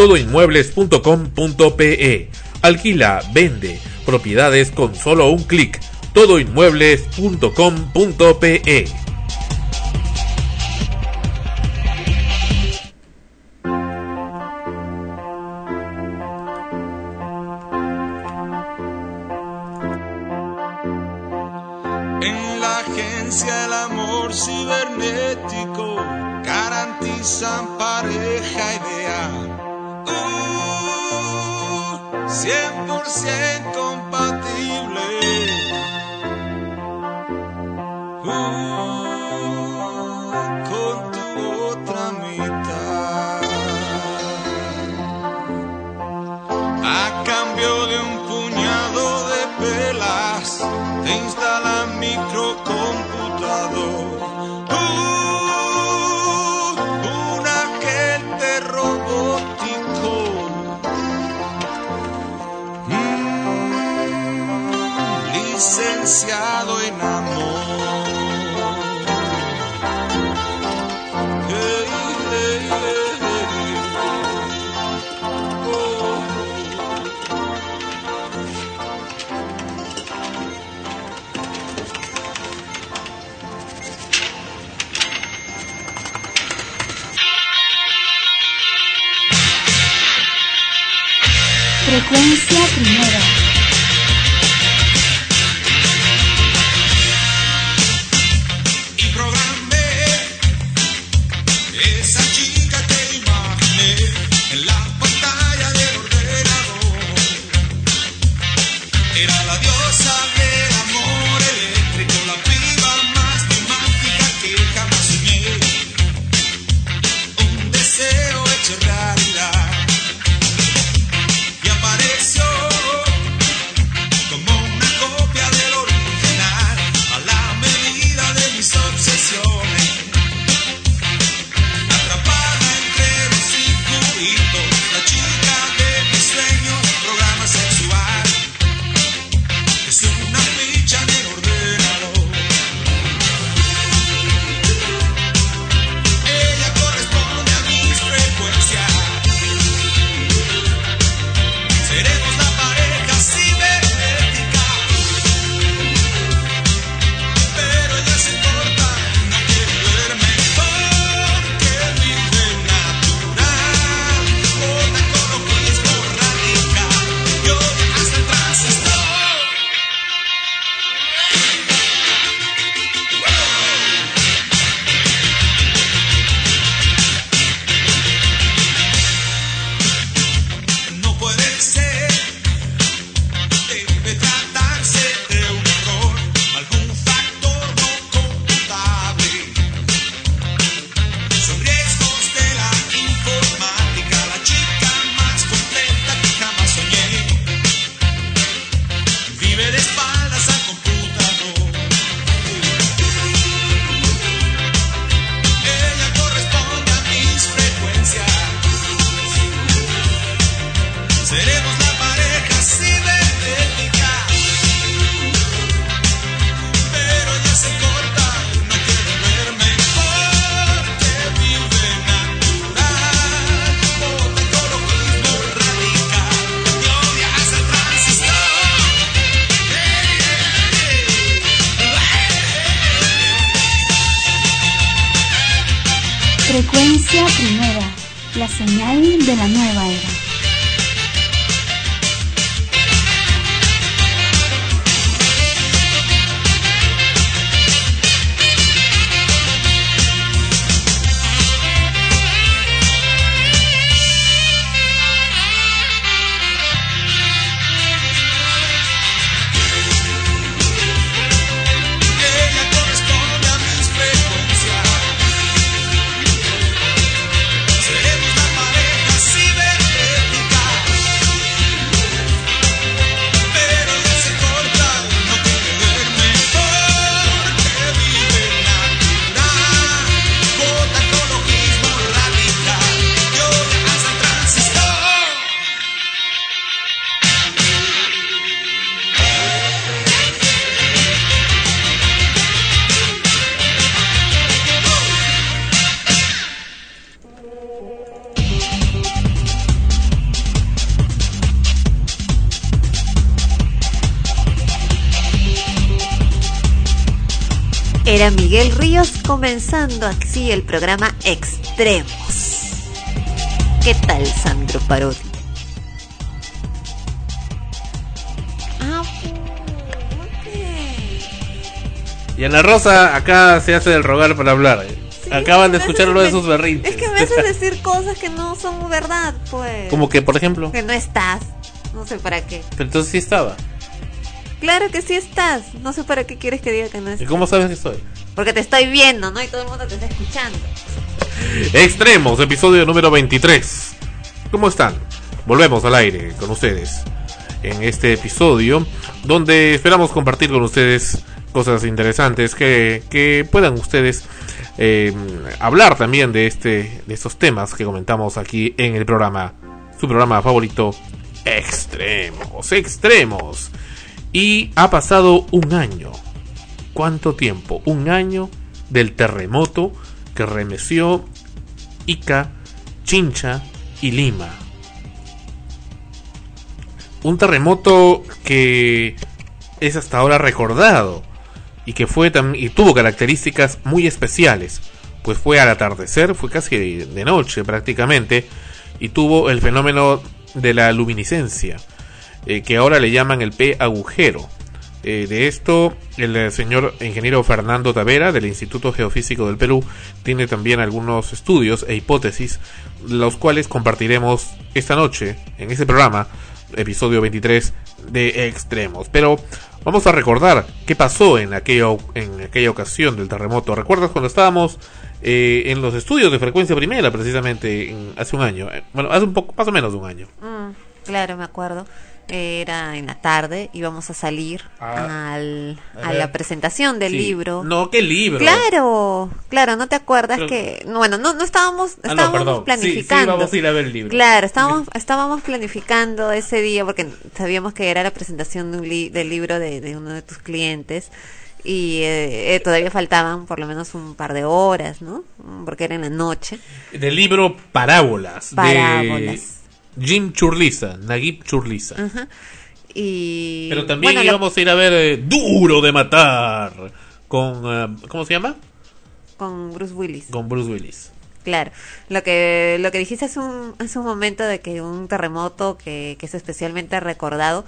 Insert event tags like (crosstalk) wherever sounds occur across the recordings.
todoinmuebles.com.pe. Alquila, vende, propiedades con solo un clic. todoinmuebles.com.pe Yeah. señal de la. Comenzando así el programa Extremos. ¿Qué tal, Sandro Parodi? Ah, Y Ana Rosa acá se hace del rogar para hablar. eh. Sí, Acaban de escuchar uno de sus berrinches. Es que me haces decir cosas que no son verdad, pues. Como que, por ejemplo. Que no estás. No sé para qué. Pero entonces sí estaba. Claro que sí estás. No sé para qué quieres que diga que no ¿Y estás. cómo sabes que estoy? Porque te estoy viendo, ¿no? Y todo el mundo te está escuchando. Extremos, episodio número 23. ¿Cómo están? Volvemos al aire con ustedes en este episodio donde esperamos compartir con ustedes cosas interesantes que, que puedan ustedes eh, hablar también de este de estos temas que comentamos aquí en el programa su programa favorito Extremos Extremos y ha pasado un año ¿Cuánto tiempo? Un año del terremoto que remeció Ica, Chincha y Lima. Un terremoto que es hasta ahora recordado y que fue y tuvo características muy especiales, pues fue al atardecer, fue casi de, de noche prácticamente y tuvo el fenómeno de la luminiscencia, eh, que ahora le llaman el P agujero. Eh, de esto, el eh, señor ingeniero Fernando Tavera del Instituto Geofísico del Perú tiene también algunos estudios e hipótesis, los cuales compartiremos esta noche en este programa, episodio 23 de Extremos. Pero vamos a recordar qué pasó en aquella, en aquella ocasión del terremoto. ¿Recuerdas cuando estábamos eh, en los estudios de frecuencia primera, precisamente en- hace un año? Eh, bueno, hace un poco, más o menos un año. Mm, claro, me acuerdo. Era en la tarde, íbamos a salir Ah. al, A a la presentación del Sí. libro. No, ¿qué libro? Claro, claro, ¿no te acuerdas Pero- que, bueno, no, no estábamos, Ah, no, estábamos perdón. Sí, planificando. Sí, vamos a ir a ver el libro. Claro, estábamos, estábamos planificando ese día porque sabíamos que era la presentación de un li- del libro de, de uno de tus clientes y eh, eh, todavía faltaban por lo menos un par de horas, ¿no? Porque era en la noche. Del libro Parábolas. Parábolas. De Jim Churliza, Naguib Churliza. Y Pero también bueno, íbamos a ir a ver eh, Duro de Matar. Con. eh, ¿Cómo se llama? con Bruce Willis. Con Bruce Willis. Claro, lo que lo que dijiste hace un, hace un momento de que un terremoto que, que es especialmente recordado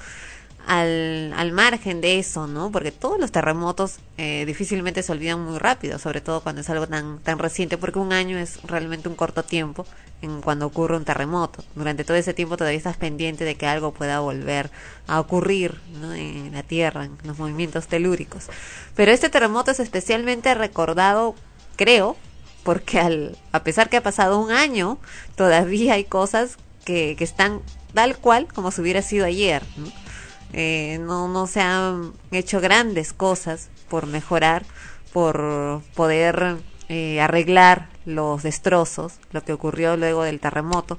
al, al margen de eso, ¿no? Porque todos los terremotos eh, difícilmente se olvidan muy rápido, sobre todo cuando es algo tan tan reciente, porque un año es realmente un corto tiempo en cuando ocurre un terremoto. Durante todo ese tiempo todavía estás pendiente de que algo pueda volver a ocurrir ¿no? en la Tierra, en los movimientos telúricos. Pero este terremoto es especialmente recordado, creo, porque al, a pesar que ha pasado un año, todavía hay cosas que, que están tal cual como si hubiera sido ayer. ¿no? Eh, no, no se han hecho grandes cosas por mejorar, por poder eh, arreglar los destrozos, lo que ocurrió luego del terremoto.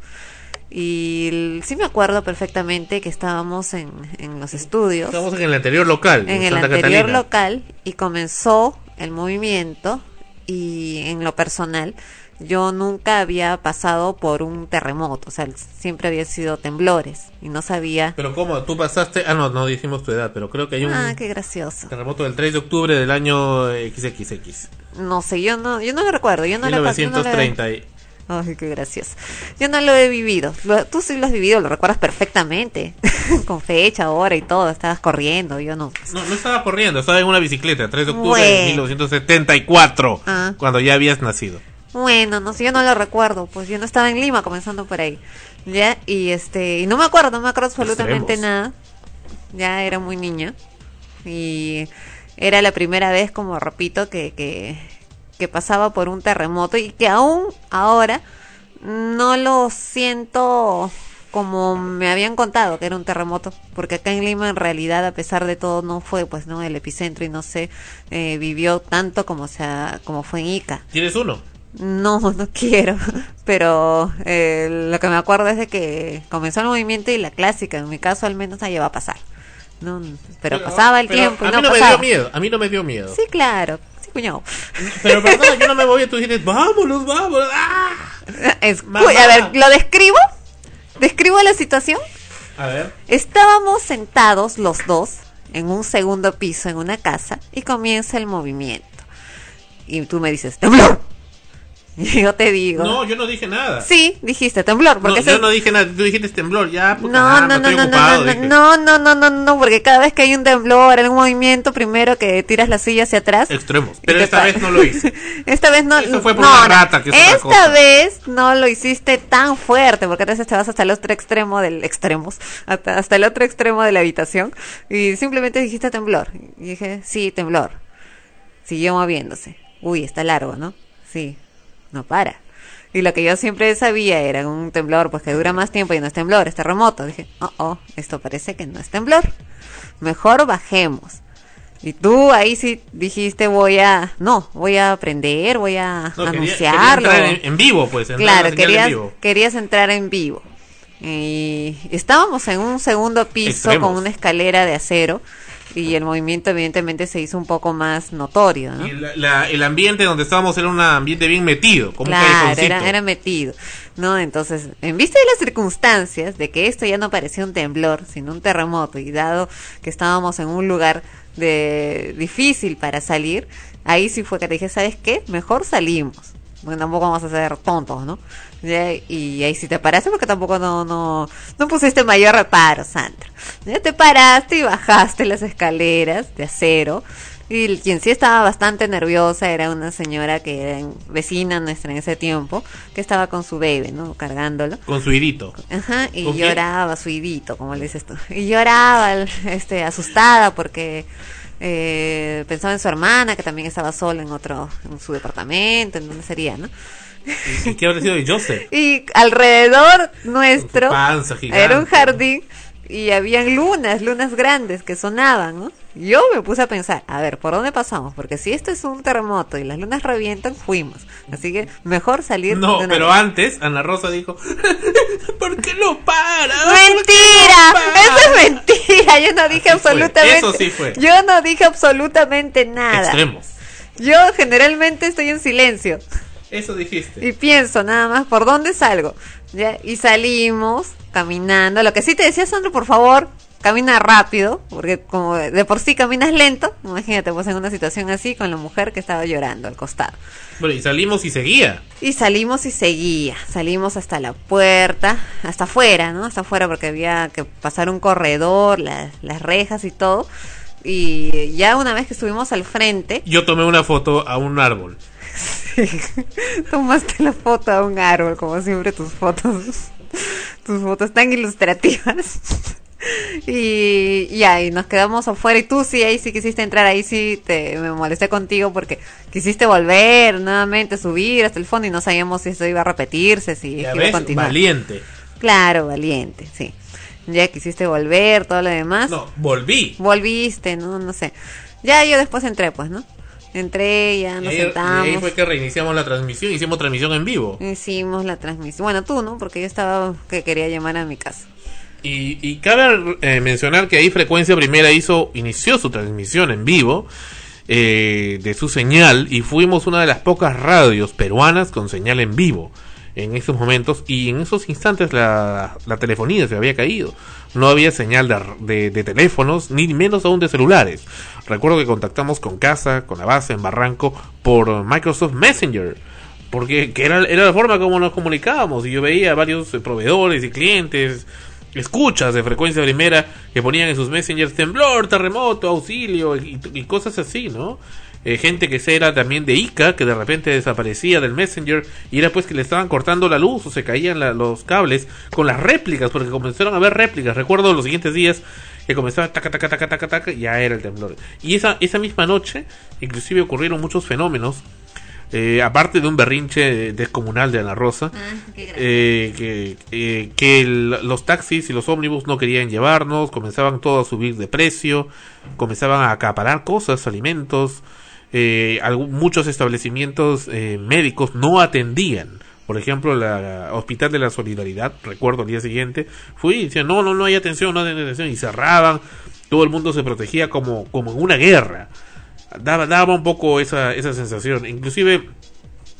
Y sí me acuerdo perfectamente que estábamos en, en los estudios Estamos en el anterior local. en el Santa anterior Catalina. local y comenzó el movimiento y en lo personal yo nunca había pasado por un terremoto, o sea, siempre había sido temblores y no sabía. Pero ¿cómo? Tú pasaste. Ah, no, no dijimos tu edad, pero creo que hay un Ah, qué gracioso. terremoto del 3 de octubre del año XXX. No sé, yo no yo no lo recuerdo, yo no lo pas- yo no lo he- 1930. y- Ay, qué gracioso. Yo no lo he vivido. Lo- tú sí lo has vivido, lo recuerdas perfectamente. (laughs) Con fecha, hora y todo. Estabas corriendo, yo no. No, no estaba corriendo, estaba en una bicicleta, 3 de octubre Bueno. de 1974, Ah. cuando ya habías nacido. Bueno, no sé, yo no lo recuerdo, pues yo no estaba en Lima comenzando por ahí. Ya, y este, y no me acuerdo, no me acuerdo absolutamente nada. Ya era muy niña. Y era la primera vez, como repito, que, que, que pasaba por un terremoto y que aún ahora no lo siento como me habían contado que era un terremoto, porque acá en Lima en realidad a pesar de todo no fue pues no el epicentro y no se eh, vivió tanto como sea como fue en Ica. ¿Tienes uno? No, (laughs) no quiero, pero eh, lo que me acuerdo es de que comenzó el movimiento y la clásica, en mi caso al menos ahí va a pasar. No, pero, pasaba el pero tiempo A mí no me dio miedo, a mí no me dio miedo. Sí, claro, sí, cuñado. Pero perdón, yo no me voy y tú dices, vámonos, vámonos. ¡ah! A ver, ¿lo describo? ¿Describo la situación? A ver. Estábamos sentados los dos en un segundo piso en una casa y comienza el movimiento. y tú me dices, temblor. (laughs) Yo te digo, No, yo no dije nada. sí, dijiste temblor, porque No, yo no dije nada, tú dijiste temblor, ya, puta, no, no, no, no, no, ocupado, no, no, no, no, no, no, porque cada vez que hay un temblor, algún movimiento, primero que tiras la silla hacia atrás. Extremos, pero esta vez no lo hice. (laughs) esta vez no. Eso fue por no, una rata, que es Esta cosa. vez no lo hiciste tan fuerte, porque a veces te vas hasta el otro extremo del extremos, hasta, hasta el otro extremo de la habitación, y simplemente dijiste temblor. Y dije, sí, temblor. Siguió moviéndose. Uy, está largo, ¿no? Sí, no para. Y lo que yo siempre sabía era un temblor, pues que dura más tiempo y no es temblor, es terremoto. Dije, oh, oh, esto parece que no es temblor. Mejor bajemos. Y tú ahí sí dijiste, voy a, no, voy a aprender, voy a No, anunciarlo. quería entrar en, en vivo, pues. Claro, señal en querías, vivo. querías entrar en vivo. Y estábamos en un segundo piso Extremos. con una escalera de acero y el movimiento evidentemente se hizo un poco más notorio, ¿no? Y la- la- el ambiente donde estábamos era un ambiente bien metido, como un Claro, callejoncito. era, era metido, ¿no? Entonces, en vista de las circunstancias, de que esto ya no parecía un temblor, sino un terremoto, y dado que estábamos en un lugar de difícil para salir, ahí sí fue que te dije, ¿sabes qué? Mejor salimos. Bueno, tampoco vamos a ser tontos, ¿no? Ya, Y ahí sí te paraste porque tampoco no, no, no pusiste mayor reparo, Sandra. Ya te paraste y bajaste las escaleras de acero. Y quien sí estaba bastante nerviosa era una señora que era vecina nuestra en ese tiempo, que estaba con su bebé, ¿no? Cargándolo. Con su irito. Ajá, y lloraba, su idito, como le dices tú. Y lloraba, este, asustada porque eh, pensaba en su hermana, que también estaba sola en otro, en su departamento, en donde sería, ¿no? ¿Y qué habría sido de Joseph? (laughs) Y alrededor nuestro panza gigante. era un jardín y habían lunas, lunas grandes que sonaban, ¿no? Yo me puse a pensar, a ver, ¿por dónde pasamos? Porque si esto es un terremoto y las lunas revientan, fuimos. Así que mejor salir No, de una pero vez. antes Ana Rosa dijo, (laughs) ¿por qué no para? ¡Mentira! ¿Por qué no ¡Eso para?" es mentira! Yo no dije Así fue, absolutamente eso sí fue. Yo no dije absolutamente nada. Extremos. Yo generalmente estoy en silencio Eso dijiste. y pienso nada más por dónde salgo. ¿ya? Y salimos caminando. Lo que sí te decía, Sandro, por favor, camina rápido, porque como de por sí caminas lento, imagínate pues en una situación así con la mujer que estaba llorando al costado. Bueno, y salimos y seguía. Y salimos y seguía, salimos hasta la puerta, hasta afuera, ¿no? Hasta afuera porque había que pasar un corredor, las, las rejas y todo. Y ya una vez que estuvimos al frente, Yo tomé una foto a un árbol. (laughs) tomaste la foto a un árbol, como siempre tus fotos, tus fotos tan ilustrativas. (laughs) Y ya, y nos quedamos afuera y tú sí, ahí sí quisiste entrar, ahí sí te, me molesté contigo porque quisiste volver nuevamente, subir hasta el fondo y no sabíamos si esto iba a repetirse, si Ya iba a continuar. valiente. Claro, valiente, sí. Ya quisiste volver, todo lo demás. No, volví. Volviste, ¿no? No sé. Ya yo después entré, pues, ¿no? Entré, ya Y nos ahí, y ahí sentamos. fue que reiniciamos la transmisión, hicimos transmisión en vivo. Hicimos la transmisión. Bueno, tú, ¿no? Porque yo estaba que quería llamar a mi casa. Y, y cabe eh, mencionar que ahí Frecuencia Primera hizo, inició su transmisión en vivo eh, de su señal y fuimos una de las pocas radios peruanas con señal en vivo en esos momentos y en esos instantes la, la telefonía se había caído. No había señal de, de- de teléfonos, ni menos aún de celulares. Recuerdo que contactamos con Casa, con la base en Barranco, por Microsoft Messenger. Porque que era, era la forma como nos comunicábamos. Y yo veía varios eh, proveedores y clientes, escuchas de frecuencia primera, que ponían en sus messengers temblor, terremoto, auxilio y, y cosas así, ¿no? Eh, gente que se era también de ICA, que de repente desaparecía del Messenger y era pues que le estaban cortando la luz o se caían la- los cables con las réplicas, porque comenzaron a ver réplicas. Recuerdo los siguientes días que comenzaba taca, taca, taca, taca, taca, ya era el temblor. Y esa, esa misma noche, inclusive ocurrieron muchos fenómenos, eh, aparte de un berrinche descomunal de Ana Rosa, eh, que, eh, que el- los taxis y los ómnibus no querían llevarnos, comenzaban todo a subir de precio, comenzaban a acaparar cosas, alimentos, eh, muchos establecimientos eh, médicos no atendían. Por ejemplo, la Hospital de la Solidaridad, recuerdo el día siguiente, fui y decían, no, no, no hay atención, no hay atención, y cerraban, todo el mundo se protegía como, como en una guerra. Daba, daba un poco esa, esa sensación. Inclusive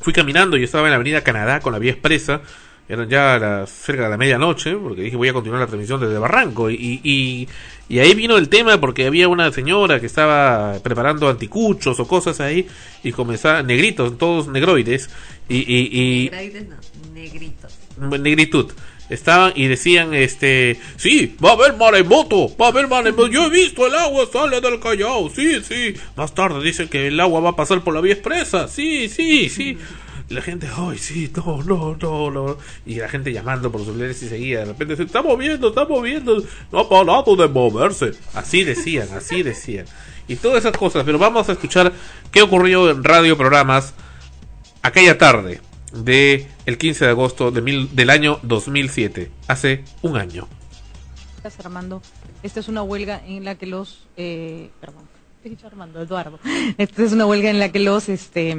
fui caminando y estaba en la avenida Canadá con la vía expresa eran ya las, cerca de la medianoche, porque dije voy a continuar la transmisión desde Barranco. Y, y, y ahí vino el tema porque había una señora que estaba preparando anticuchos o cosas ahí y comenzaba, negritos, todos negroides, y, y, y Graides no, negritos. negritud. Estaban y decían, este, sí, va a haber maremoto, va a haber maremoto, yo he visto el agua sale del Callao, sí, sí. Más tarde dicen que el agua va a pasar por la vía expresa, sí, sí, sí. Y la gente, ay, sí, no, no, no, no. Y la gente llamando por los celulares y seguía. De repente, se está moviendo, está moviendo, no ha parado de moverse. Así decían, así decían. Y todas esas cosas, pero vamos a escuchar qué ocurrió en radio programas aquella tarde de el 15 de agosto de mil, del año 2007, hace un año. Armando. Esta es una huelga en la que los, eh, perdón, Armando, Eduardo. Esta es una huelga en la que los, este,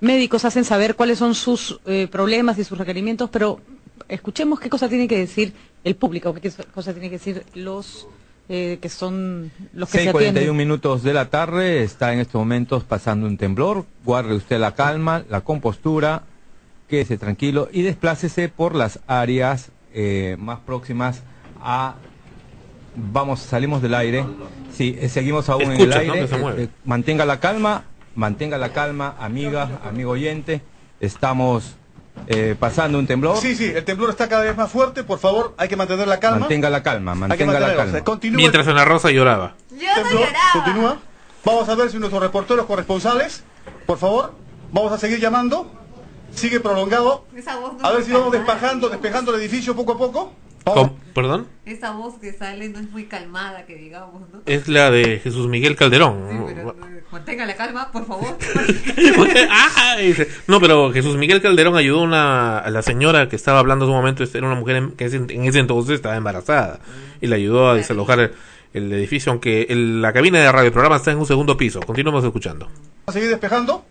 médicos hacen saber cuáles son sus eh, problemas y sus requerimientos, pero escuchemos qué cosa tiene que decir el público, qué cosa tiene que decir los eh, que son los que se 6.41 atienden. minutos de la tarde, está en estos momentos pasando un temblor. Guarde usted la calma, la compostura, quédese tranquilo y desplácese por las áreas eh, más próximas a. Vamos, salimos del aire. Sí, eh, seguimos aún Escucha, en ¿no? el aire. se. Eh, eh, mantenga la calma, mantenga la calma, amiga, amigo oyente. Estamos eh, pasando un temblor. Sí, sí, el temblor está cada vez más fuerte. Por favor, hay que mantener la calma. Mantenga la calma, mantenga la calma. Continúa Mientras Ana Rosa lloraba. Yo no lloraba. Continúa. Vamos a ver si nuestros reporteros corresponsales, por favor, vamos a seguir llamando. Sigue prolongado. No A ver si vamos despejando, despejando el edificio poco a poco. ¿Perdón? Esa voz que sale no es muy calmada, que digamos, ¿no? Es la de Jesús Miguel Calderón. Sí, pero eh, mantenga la calma, por favor. (laughs) Dice, no, pero Jesús Miguel Calderón ayudó a una, a la señora que estaba hablando en su momento, era una mujer en- que en ese entonces estaba embarazada y le ayudó a desalojar el, el edificio, aunque el- la cabina de radio programa está en un segundo piso. Continuamos escuchando. Vamos a seguir despejando.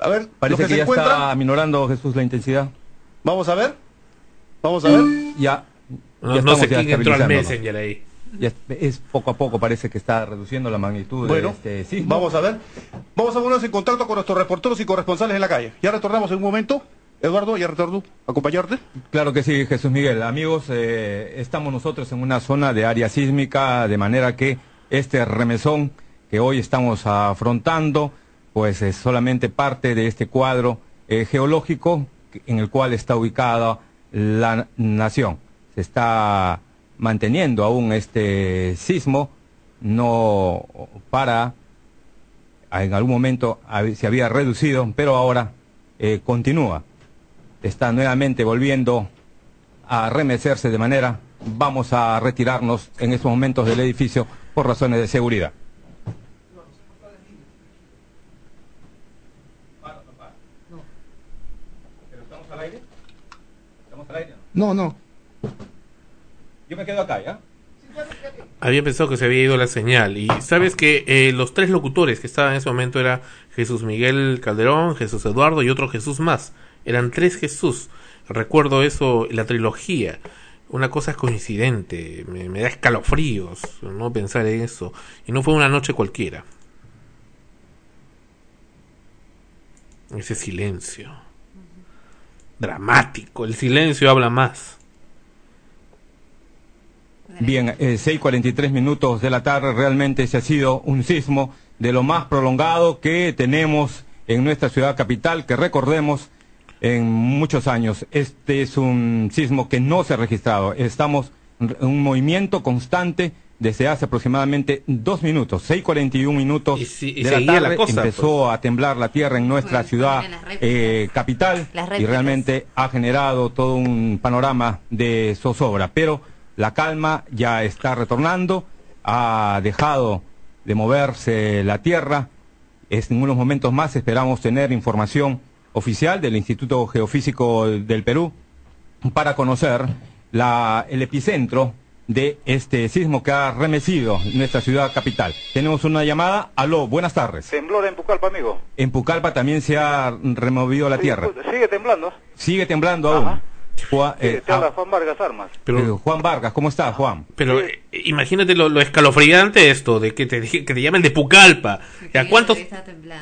A ver, Parece que, que se ya encuentran. está minorando Jesús la intensidad. Vamos a ver. Vamos a ver. Ya. No, ya no sé quién entró al. Messenger ahí. Ya es, es poco a poco parece que está reduciendo la magnitud Bueno, de este sismo. vamos a ver. Vamos a ponernos en contacto con nuestros reporteros y corresponsales en la calle. Ya retornamos en un momento. Eduardo, ya retorno a acompañarte. Claro que sí, Jesús Miguel. Amigos, eh, estamos nosotros en una zona de área sísmica, de manera que este remesón que hoy estamos afrontando, pues es solamente parte de este cuadro eh, geológico en el cual está ubicada la nación. Se está manteniendo aún este sismo, no para, en algún momento se había reducido, pero ahora eh, continúa está nuevamente volviendo a remecerse de manera, vamos a retirarnos en estos momentos del edificio por razones de seguridad. ¿Estamos al aire? ¿Estamos al aire? No, no. Yo me quedo acá, ¿ya? Había pensado que se había ido la señal. Y sabes que eh, los tres locutores que estaban en ese momento era Jesús Miguel Calderón, Jesús Eduardo y otro Jesús más. Eran tres Jesús. Recuerdo eso, la trilogía. Una cosa coincidente. Me, me da escalofríos no pensar en eso. Y no fue una noche cualquiera. Ese silencio. Dramático. El silencio habla más. Bien, eh, 6.43 minutos de la tarde, realmente se ha sido un sismo de lo más prolongado que tenemos en nuestra ciudad capital, que recordemos en muchos años. Este es un sismo que no se ha registrado. Estamos en un movimiento constante desde hace aproximadamente dos minutos, 6.41 minutos Y si- y de la la tarde. cosa, empezó a temblar la tierra en nuestra Bueno, ciudad eh, capital y realmente ha generado todo un panorama de zozobra. Pero la calma ya está retornando, ha dejado de moverse la tierra. Es, en unos momentos más esperamos tener información oficial del Instituto Geofísico del Perú para conocer la, el epicentro de este sismo que ha remecido nuestra ciudad capital. Tenemos una llamada. Aló, buenas tardes. Temblor en Pucallpa, amigo. En Pucallpa también se ha removido la tierra. Sigue temblando. Sigue temblando aún. Juan, eh, te habla ah, Juan Vargas Armas. Pero- eh, Juan Vargas, ¿cómo estás, Juan? Pero eh, imagínate lo, lo escalofriante esto, de que te, dije- que te llamen de Pucallpa. ¿Y a cuántos?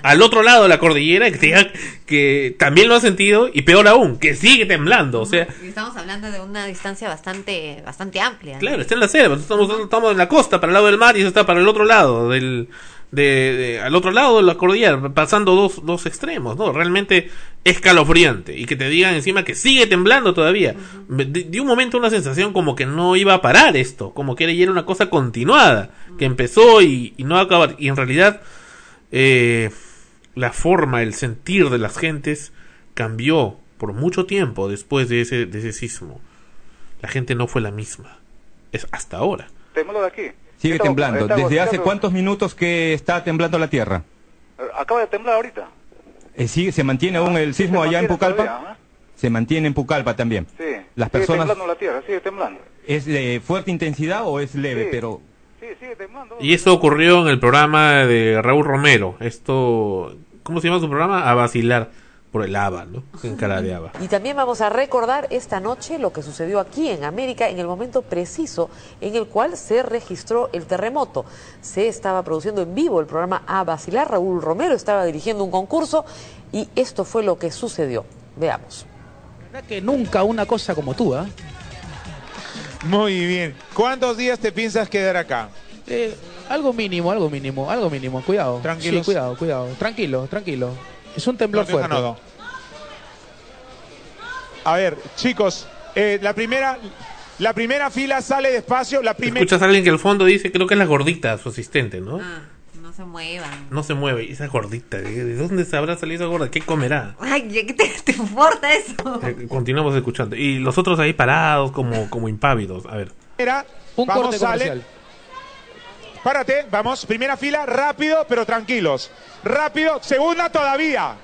Al otro lado de la cordillera, que, te digan que también lo han sentido, y peor aún, que sigue temblando. O sea, Y estamos hablando de una distancia bastante bastante amplia. ¿no? claro, está en la selva, estamos, estamos en la costa, para el lado del mar, y eso está para el otro lado del... De, de- al otro lado de la cordillera, pasando dos, dos extremos, ¿no? Realmente escalofriante. Y que te digan encima que sigue temblando todavía. De, de un momento una sensación como que no iba a parar esto, como que era una cosa continuada, que empezó y, y no va a acabar. Y en realidad, eh, la forma, el sentir de las gentes cambió por mucho tiempo después de ese, de ese sismo. La gente no fue la misma. Es hasta ahora. Tembló de aquí. Sigue temblando. ¿Desde hace cuántos minutos que está temblando la tierra? Eh, Acaba de temblar ahorita. Eh, sigue, ¿Se mantiene aún el Sí, sismo allá en Pucallpa? todavía, Se mantiene en Pucallpa también. Sí. Las Sigue personas- temblando la tierra, sigue temblando. ¿Es de fuerte intensidad o es leve? Sí. Pero Sí, sigue temblando. Y eso ocurrió en el programa de Raúl Romero. Esto, ¿cómo se llama su programa? A vacilar por el ABA, ¿no? En cara de ABA. Y también vamos a recordar esta noche lo que sucedió aquí en América en el momento preciso en el cual se registró el terremoto. Se estaba produciendo en vivo el programa A Vacilar. Raúl Romero estaba dirigiendo un concurso y esto fue lo que sucedió. Veamos. verdad que nunca una cosa como tú, ¿ah? Muy bien. ¿Cuántos días te piensas quedar acá? Eh, algo mínimo, algo mínimo, algo mínimo. Cuidado. Tranquilos. Sí, cuidado, cuidado. Tranquilo, tranquilo. Es un temblor fuerte. A ver, chicos, eh, la primera la primera fila sale despacio, la primera Escuchas a alguien que al fondo dice, creo que es la gordita, su asistente, ¿no? Ah, no se muevan. No se mueve. Esa gordita, ¿de, de dónde se habrá salido esa gorda? ¿Qué comerá? Ay, ¿qué te, te importa eso? Eh, continuamos escuchando. Y los otros ahí parados como, como impávidos. A ver. Un vamos, corte sale. Párate, vamos, primera fila, rápido, pero tranquilos. Rápido, segunda todavía.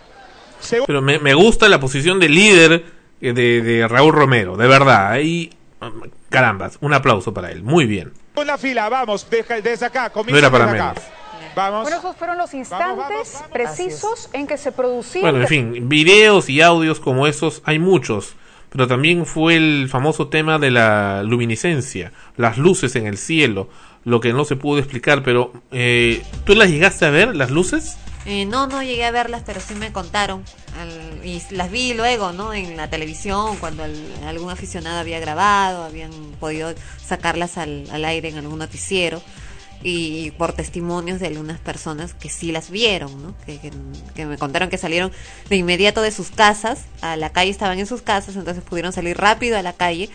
Segu- Pero me, me gusta la posición de líder eh, de, de Raúl Romero, de verdad. Ahí, carambas, un aplauso para él. Muy bien. Segunda fila, vamos, deja- desde acá, comienza No era para desde acá. Vamos. Bueno, esos fueron los instantes precisos en que se producía. Bueno, en fin, videos y audios como esos hay muchos, pero también fue el famoso tema de la luminiscencia, las luces en el cielo, lo que no se pudo explicar, pero eh, ¿tú las llegaste a ver, las luces? Eh, no, no llegué a verlas, pero sí me contaron. Al- y las vi luego, ¿no? En la televisión, cuando algún aficionado había grabado, habían podido sacarlas al, al aire en algún noticiero. Y por testimonios de algunas personas que sí las vieron, ¿no? Que- que me contaron que salieron de inmediato de sus casas, a la calle estaban en sus casas, entonces pudieron salir rápido a la calle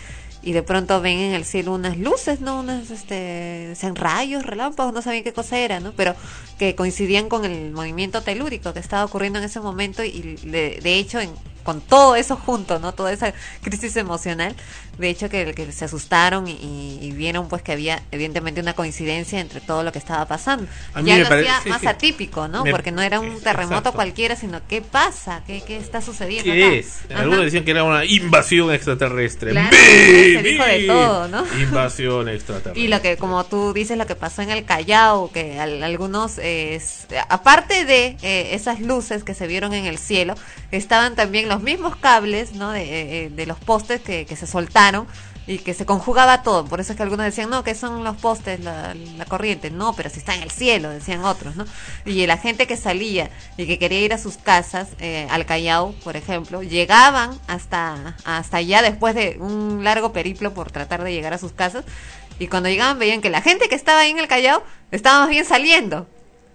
y de pronto ven en el cielo unas luces, ¿no? Unas, este, sean rayos, relámpagos, no sabían qué cosa era, ¿no? Pero que coincidían con el movimiento telúrico que estaba ocurriendo en ese momento y de, de hecho en, con todo eso junto, ¿no? Toda esa crisis emocional, de hecho que, que se asustaron y, y vieron pues que había evidentemente una coincidencia entre todo lo que estaba pasando. A mí ya me lo pare- hacía sí, más sí. atípico, ¿no? Me- Porque no era un terremoto exacto. cualquiera, sino ¿qué pasa? ¿Qué, qué está sucediendo? acá? ¿Qué es? Ajá. Algunos decían que era una invasión extraterrestre. Claro, se dijo de todo, ¿no? (laughs) Invasión extraterrestre. Y lo que, como tú dices, lo que pasó en el Callao, que al- algunos, eh, aparte de eh, esas luces que se vieron en el cielo, estaban también los mismos cables, ¿no? De, eh, eh, los postes que, se soltaron y que se conjugaba todo. Por eso es que algunos decían, no, que son los postes, la, la corriente. No, pero si está en el cielo, decían otros, ¿no? Y la gente que salía y que quería ir a sus casas, eh, al Callao, por ejemplo, llegaban hasta, hasta allá después de un largo periplo por tratar de llegar a sus casas. Y cuando llegaban veían que la gente que estaba ahí en el Callao estaba más bien saliendo.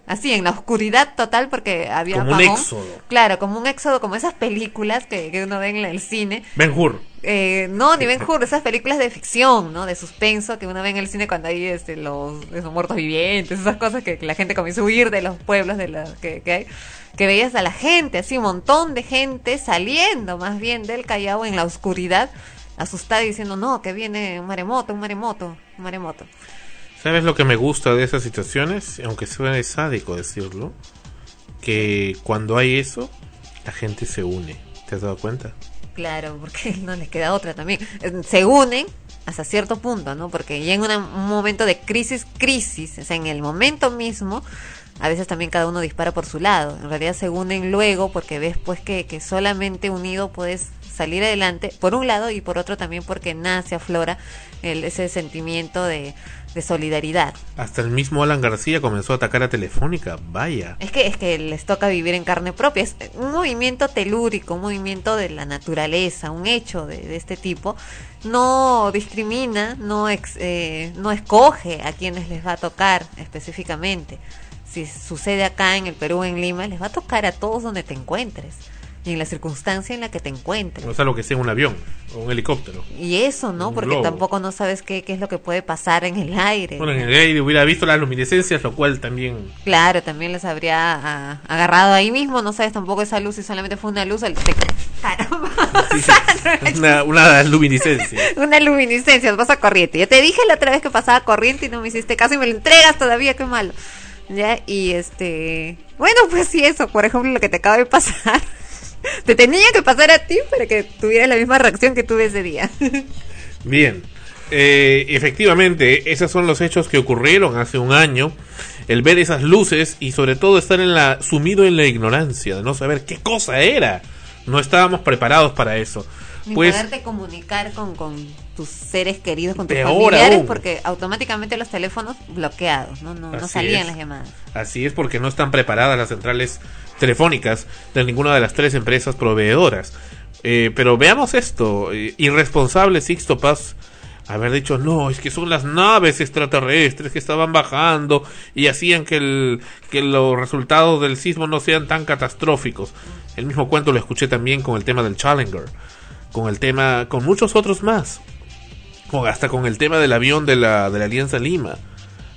Así, en la oscuridad total porque había Como un éxodo. Claro, como un éxodo, como esas películas que, que uno ve en el cine. Ben Hur. Eh, no, ni Ben Hur, esas películas de ficción, ¿no? De suspenso que uno ve en el cine cuando hay este, los esos muertos vivientes, esas cosas que, que la gente comienza a huir de los pueblos de la, que, que hay. Que veías a la gente, así un montón de gente saliendo más bien del Callao en la oscuridad, asustada y diciendo, no, que viene un maremoto, un maremoto, un maremoto. ¿Sabes lo que me gusta de esas situaciones? Aunque suene sádico decirlo, que cuando hay eso, la gente se une. ¿Te has dado cuenta? Claro, porque (laughs) no les queda otra también. Eh, Se unen hasta cierto punto, ¿no? Porque ya en un momento de crisis, crisis, o sea, en el momento mismo, a veces también cada uno dispara por su lado. En realidad se unen luego porque ves pues que, que solamente unido puedes salir adelante, por un lado, y por otro también porque nace, aflora el, ese sentimiento de, de solidaridad. Hasta el mismo Alan García comenzó a atacar a Telefónica. Vaya. Es que, es que les toca vivir en carne propia. Es un movimiento telúrico, un movimiento de la naturaleza, un hecho de, de este tipo. No discrimina, no, ex- eh, no escoge a quienes les va a tocar específicamente. Si sucede acá en el Perú, en Lima, les va a tocar a todos donde te encuentres y en la circunstancia en la que te encuentres. O sea, lo que sea un avión o un helicóptero. Y eso, ¿no? Porque globo. tampoco no sabes qué, qué es lo que puede pasar en el aire. Bueno, en el aire hubiera visto las luminiscencias, lo cual también. Claro, también les habría ah, agarrado ahí mismo, no sabes tampoco esa luz si solamente fue una luz, te- caramba, (laughs) Una, una luminiscencia. (laughs) una luminiscencia, pasa corriente. Ya te dije la otra vez que pasaba corriente y no me hiciste caso y me lo entregas todavía, qué malo. Ya, y este, bueno, pues sí, eso, por ejemplo, lo que te acaba de pasar. Te tenía que pasar a ti para que tuvieras la misma reacción que tuve ese día. Bien. Eh, efectivamente, esos son los hechos que ocurrieron hace un año. El ver esas luces y sobre todo estar en la sumido en la ignorancia de no saber qué cosa era. No estábamos preparados para eso. Ni Pues poderte comunicar con, con tus seres queridos, con tus familiares, aún. porque automáticamente los teléfonos bloqueados, no, no, no salían es. las llamadas. Así es porque no están preparadas las centrales telefónicas de ninguna de las tres empresas proveedoras. Eh, pero veamos esto, eh, irresponsable Sixto Paz haber dicho, no, es que son las naves extraterrestres que estaban bajando y hacían que, el, que los resultados del sismo no sean tan catastróficos. El mismo cuento lo escuché también con el tema del Challenger, con el tema, con muchos otros más, con, hasta con el tema del avión de la, de la Alianza Lima.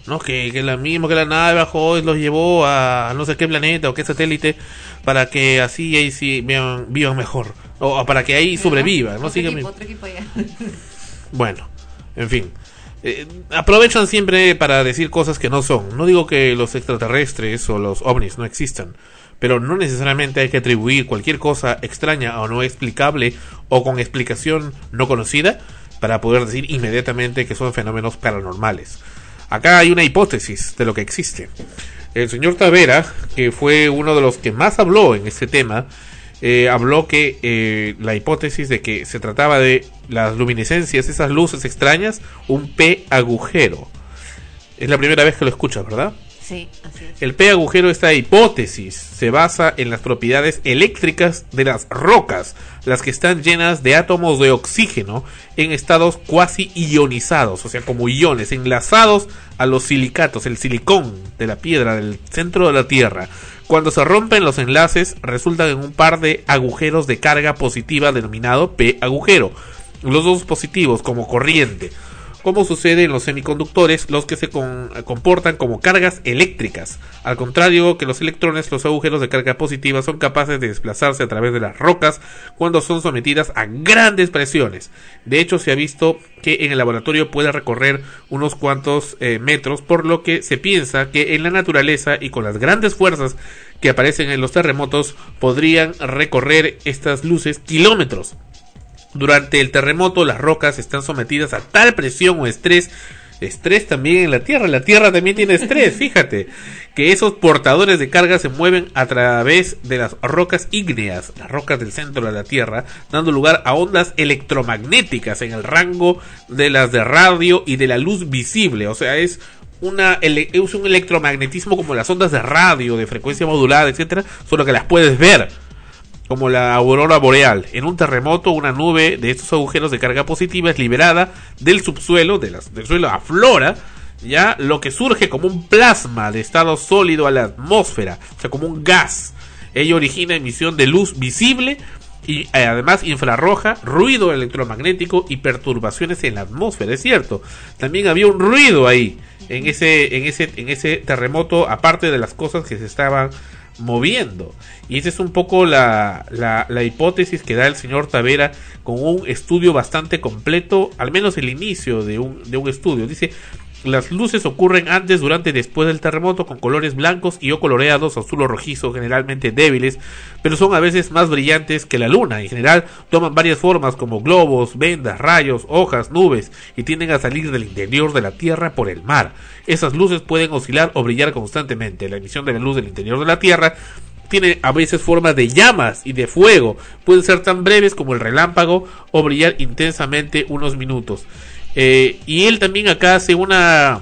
¿no? Que, que la misma que la nave bajó y los llevó a no sé qué planeta o qué satélite para que así ahí sí vivan, vivan mejor o, o para que ahí sobrevivan, ¿no? Otro Sigan- equipo, otro equipo ya. (laughs) bueno, en fin. Eh, aprovechan siempre para decir cosas que no son. No digo que los extraterrestres o los ovnis no existan, pero no necesariamente hay que atribuir cualquier cosa extraña o no explicable o con explicación no conocida para poder decir inmediatamente que son fenómenos paranormales. Acá hay una hipótesis de lo que existe. El señor Tavera, que fue uno de los que más habló en este tema, eh, habló que eh, la hipótesis de que se trataba de las luminiscencias, esas luces extrañas, un P agujero. Es la primera vez que lo escuchas, ¿verdad? El P agujero, esta hipótesis, se basa en las propiedades eléctricas de las rocas, las que están llenas de átomos de oxígeno en estados cuasi ionizados, o sea, como iones, enlazados a los silicatos, el silicón de la piedra del centro de la Tierra. Cuando se rompen los enlaces, resultan en un par de agujeros de carga positiva denominado P agujero. Los dos positivos como corriente como sucede en los semiconductores, los que se comportan como cargas eléctricas. Al contrario que los electrones, los agujeros de carga positiva son capaces de desplazarse a través de las rocas cuando son sometidas a grandes presiones. De hecho, se ha visto que en el laboratorio puede recorrer unos cuantos eh, metros, por lo que se piensa que en la naturaleza y con las grandes fuerzas que aparecen en los terremotos podrían recorrer estas luces kilómetros. Durante el terremoto las rocas están sometidas a tal presión o estrés, estrés también en la Tierra, la Tierra también tiene estrés, (laughs) fíjate, que esos portadores de carga se mueven a través de las rocas ígneas, las rocas del centro de la Tierra, dando lugar a ondas electromagnéticas en el rango de las de radio y de la luz visible, o sea, es una es un electromagnetismo como las ondas de radio, de frecuencia modulada, etcétera, solo que las puedes ver como la aurora boreal. En un terremoto, una nube de estos agujeros de carga positiva es liberada del subsuelo, de las- del suelo aflora, ya lo que surge como un plasma de estado sólido a la atmósfera, o sea, como un gas. Ello origina emisión de luz visible y eh, además infrarroja, ruido electromagnético y perturbaciones en la atmósfera, es cierto. También había un ruido ahí en ese en ese en ese terremoto aparte de las cosas que se estaban moviendo. Y esa es un poco la, la, la hipótesis que da el señor Tavera con un estudio bastante completo, al menos el inicio de un, de un estudio. Dice, las luces ocurren antes, durante y después del terremoto con colores blancos y o coloreados, azul o rojizo, generalmente débiles, pero son a veces más brillantes que la luna. En general toman varias formas como globos, vendas, rayos, hojas, nubes y tienden a salir del interior de la Tierra por el mar. Esas luces pueden oscilar o brillar constantemente. La emisión de la luz del interior de la Tierra tiene a veces forma de llamas y de fuego. Pueden ser tan breves como el relámpago o brillar intensamente unos minutos. Eh, y él también acá hace una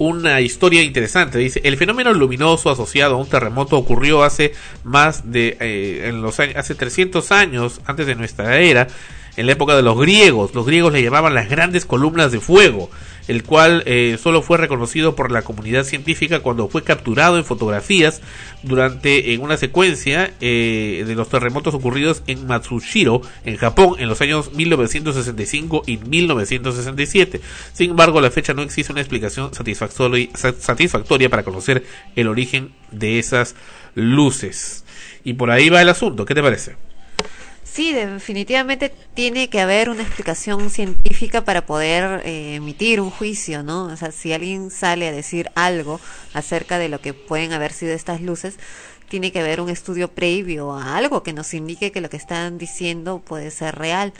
una historia interesante. Dice, el fenómeno luminoso asociado a un terremoto ocurrió hace más de eh, en los años, hace 300 años antes de nuestra era, en la época de los griegos. Los griegos le llamaban las grandes columnas de fuego, el cual eh, solo fue reconocido por la comunidad científica cuando fue capturado en fotografías durante en una secuencia eh, de los terremotos ocurridos en Matsushiro, en Japón, en los años 1965 y 1967. Sin embargo, a la fecha no existe una explicación satisfactoria, para conocer el origen de esas luces. Y por ahí va el asunto, ¿qué te parece? Sí, definitivamente tiene que haber una explicación científica para poder eh, emitir un juicio, ¿no? O sea, si alguien sale a decir algo acerca de lo que pueden haber sido estas luces, tiene que haber un estudio previo a algo que nos indique que lo que están diciendo puede ser real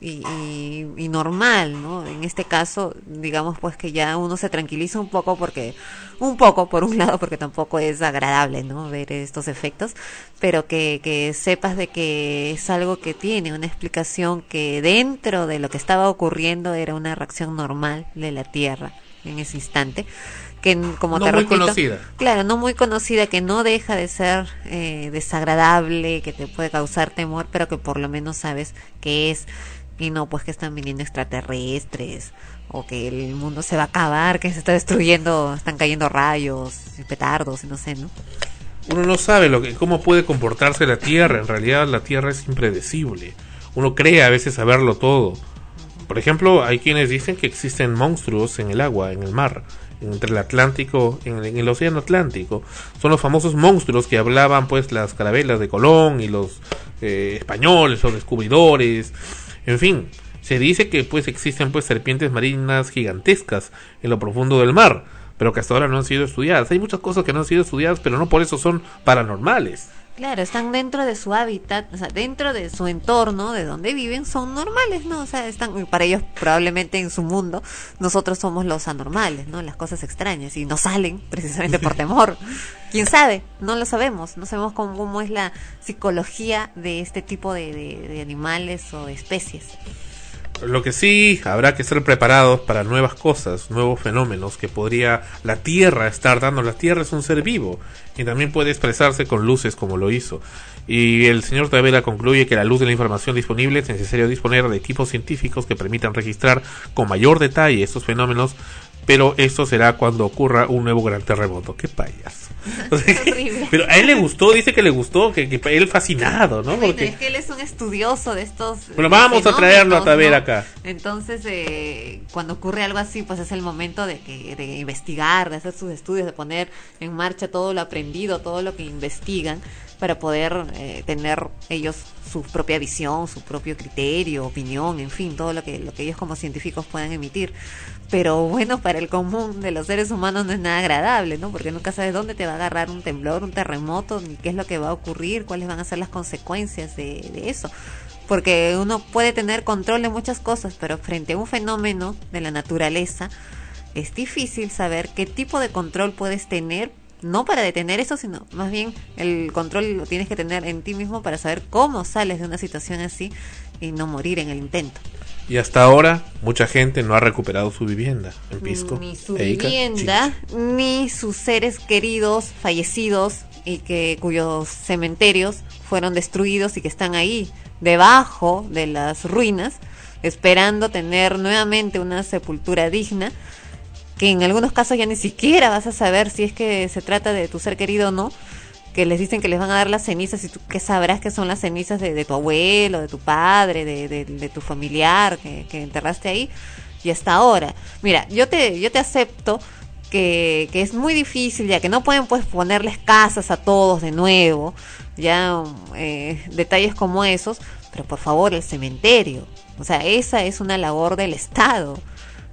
y, y, y normal, ¿no? En este caso, digamos pues que ya uno se tranquiliza un poco porque, un poco por un (laughs) lado porque tampoco es agradable, ¿no? Ver estos efectos, pero que, que sepas de que es algo que tiene una explicación que dentro de lo que estaba ocurriendo era una reacción normal de la Tierra en ese instante que como No te muy repito, conocida. claro, no muy conocida, que no deja de ser eh, desagradable, que te puede causar temor, pero que por lo menos sabes que es y no pues que están viniendo extraterrestres o que el mundo se va a acabar, que se está destruyendo, están cayendo rayos petardos y no sé, ¿no? Uno no sabe lo que, cómo puede comportarse la Tierra. En realidad la Tierra es impredecible. Uno cree a veces saberlo todo. Por ejemplo, hay quienes dicen que existen monstruos en el agua, en el mar, entre el Atlántico, en, en el Océano Atlántico. Son los famosos monstruos que hablaban pues las carabelas de Colón y los eh, españoles, los descubridores. En fin, se dice que pues existen pues serpientes marinas gigantescas en lo profundo del mar, pero que hasta ahora no han sido estudiadas. Hay muchas cosas que no han sido estudiadas, pero no por eso son paranormales. Claro, están dentro de su hábitat, o sea, dentro de su entorno, de donde viven, son normales, ¿no? O sea, están, para ellos probablemente en su mundo, nosotros somos los anormales, ¿no? Las cosas extrañas y no salen precisamente por (laughs) temor. ¿Quién sabe? No lo sabemos, no sabemos cómo, cómo es la psicología de este tipo de, de- de animales o de especies. Lo que sí habrá que ser preparados para nuevas cosas, nuevos fenómenos que podría la Tierra estar dando. La Tierra es un ser vivo y también puede expresarse con luces como lo hizo. Y el señor Tavera concluye que la luz de la información disponible es necesario disponer de equipos científicos que permitan registrar con mayor detalle estos fenómenos, pero esto será cuando ocurra un nuevo gran terremoto. ¡Qué payas! (laughs) (laughs) Pero a él le gustó, dice que le gustó, que, que él fascinado, ¿no? Bueno, Porque, es que él es un estudioso de estos. bueno, vamos a traerlo a ¿no? acá. Entonces, eh, cuando ocurre algo así, pues es el momento de, que, de investigar, de hacer sus estudios, de poner en marcha todo lo aprendido, todo lo que investigan, para poder eh, tener ellos su propia visión, su propio criterio, opinión, en fin, todo lo que, lo que ellos como científicos puedan emitir. Pero bueno, para el común de los seres humanos no es nada agradable, ¿no? Porque nunca sabes dónde te va a agarrar un temblor, un terremoto, ni qué es lo que va a ocurrir, cuáles van a ser las consecuencias de, de eso porque uno puede tener control de muchas cosas, pero frente a un fenómeno de la naturaleza es difícil saber qué tipo de control puedes tener, no para detener eso, sino más bien el control lo tienes que tener en ti mismo para saber cómo sales de una situación así y no morir en el intento. Y hasta ahora, mucha gente no ha recuperado su vivienda en Pisco. Ni su Eica, vivienda, ni sus seres queridos fallecidos y que cuyos cementerios fueron destruidos y que están ahí debajo de las ruinas, esperando tener nuevamente una sepultura digna, que en algunos casos ya ni siquiera vas a saber si es que se trata de tu ser querido o no, que les dicen que les van a dar las cenizas y tú que sabrás que son las cenizas de, tu abuelo, de tu padre, de, de- de tu familiar que, que enterraste ahí y hasta ahora. Mira, yo te, yo te acepto que, que es muy difícil ya que no pueden pues ponerles casas a todos de nuevo, ya eh, detalles como esos, pero por favor el cementerio, o sea, esa es una labor del Estado.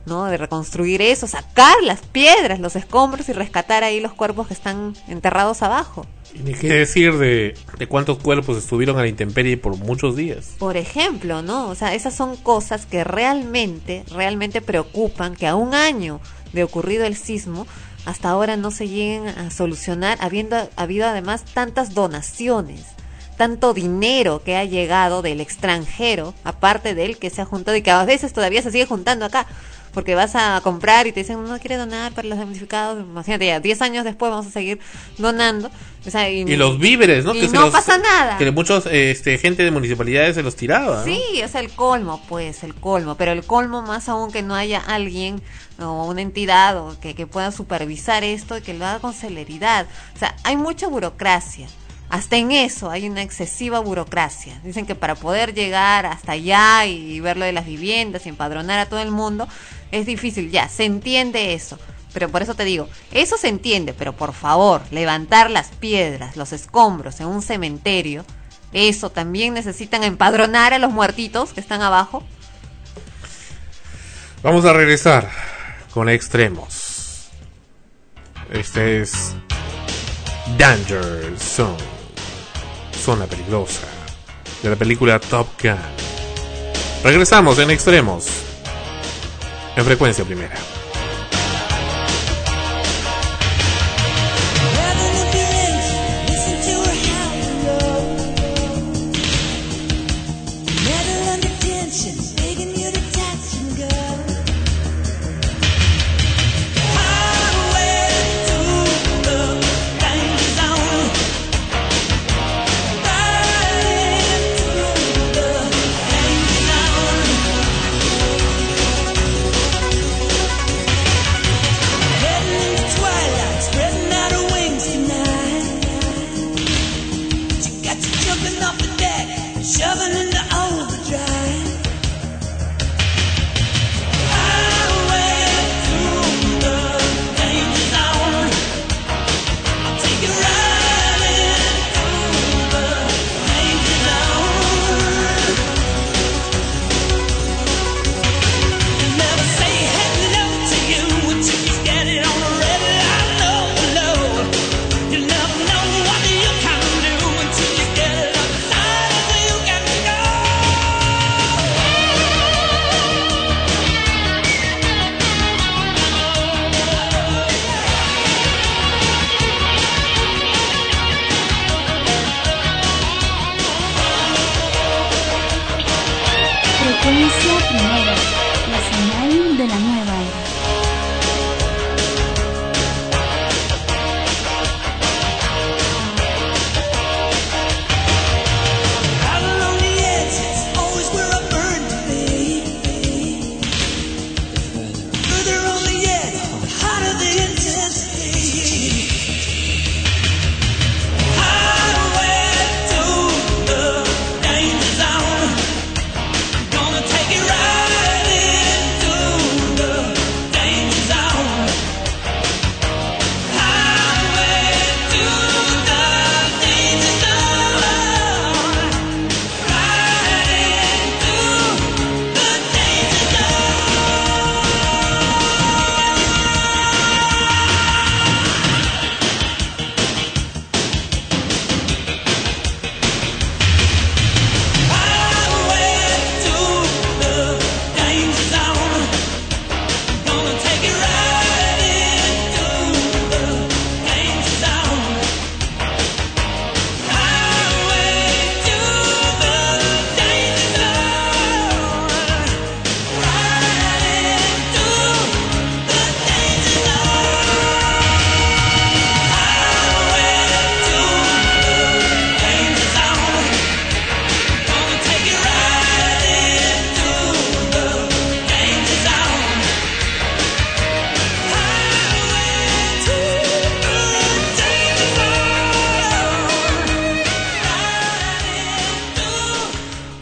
¿No? De reconstruir eso, sacar las piedras, los escombros y rescatar ahí los cuerpos que están enterrados abajo. Y ni qué decir de, de cuántos cuerpos estuvieron a la intemperie por muchos días. Por ejemplo, ¿no? O sea, esas son cosas que realmente, realmente preocupan que a un año de ocurrido el sismo hasta ahora no se lleguen a solucionar, habiendo habido además tantas donaciones, tanto dinero que ha llegado del extranjero, aparte del que se ha juntado y que a veces todavía se sigue juntando acá, porque vas a comprar y te dicen, no quiere donar para los damnificados, imagínate ya, 10 años después vamos a seguir donando. O sea, y, Y los víveres, ¿no? y que se no los- pasa nada. Que muchos, este, gente de municipalidades se los tiraba. Sí, sea, el colmo, pues, el colmo. Pero el colmo más aún que no haya alguien o una entidad o que, que pueda supervisar esto y que lo haga con celeridad. O sea, hay mucha burocracia. Hasta en eso hay una excesiva burocracia. Dicen que para poder llegar hasta allá y ver lo de las viviendas y empadronar a todo el mundo es difícil. Ya, se entiende eso. Pero por eso te digo, eso se entiende, pero por favor, levantar las piedras, los escombros en un cementerio, eso también necesitan empadronar a los muertitos que están abajo. Vamos a regresar con extremos. Este es Danger Zone. Zona peligrosa. De la película Top Gun. Regresamos en extremos. En frecuencia primera.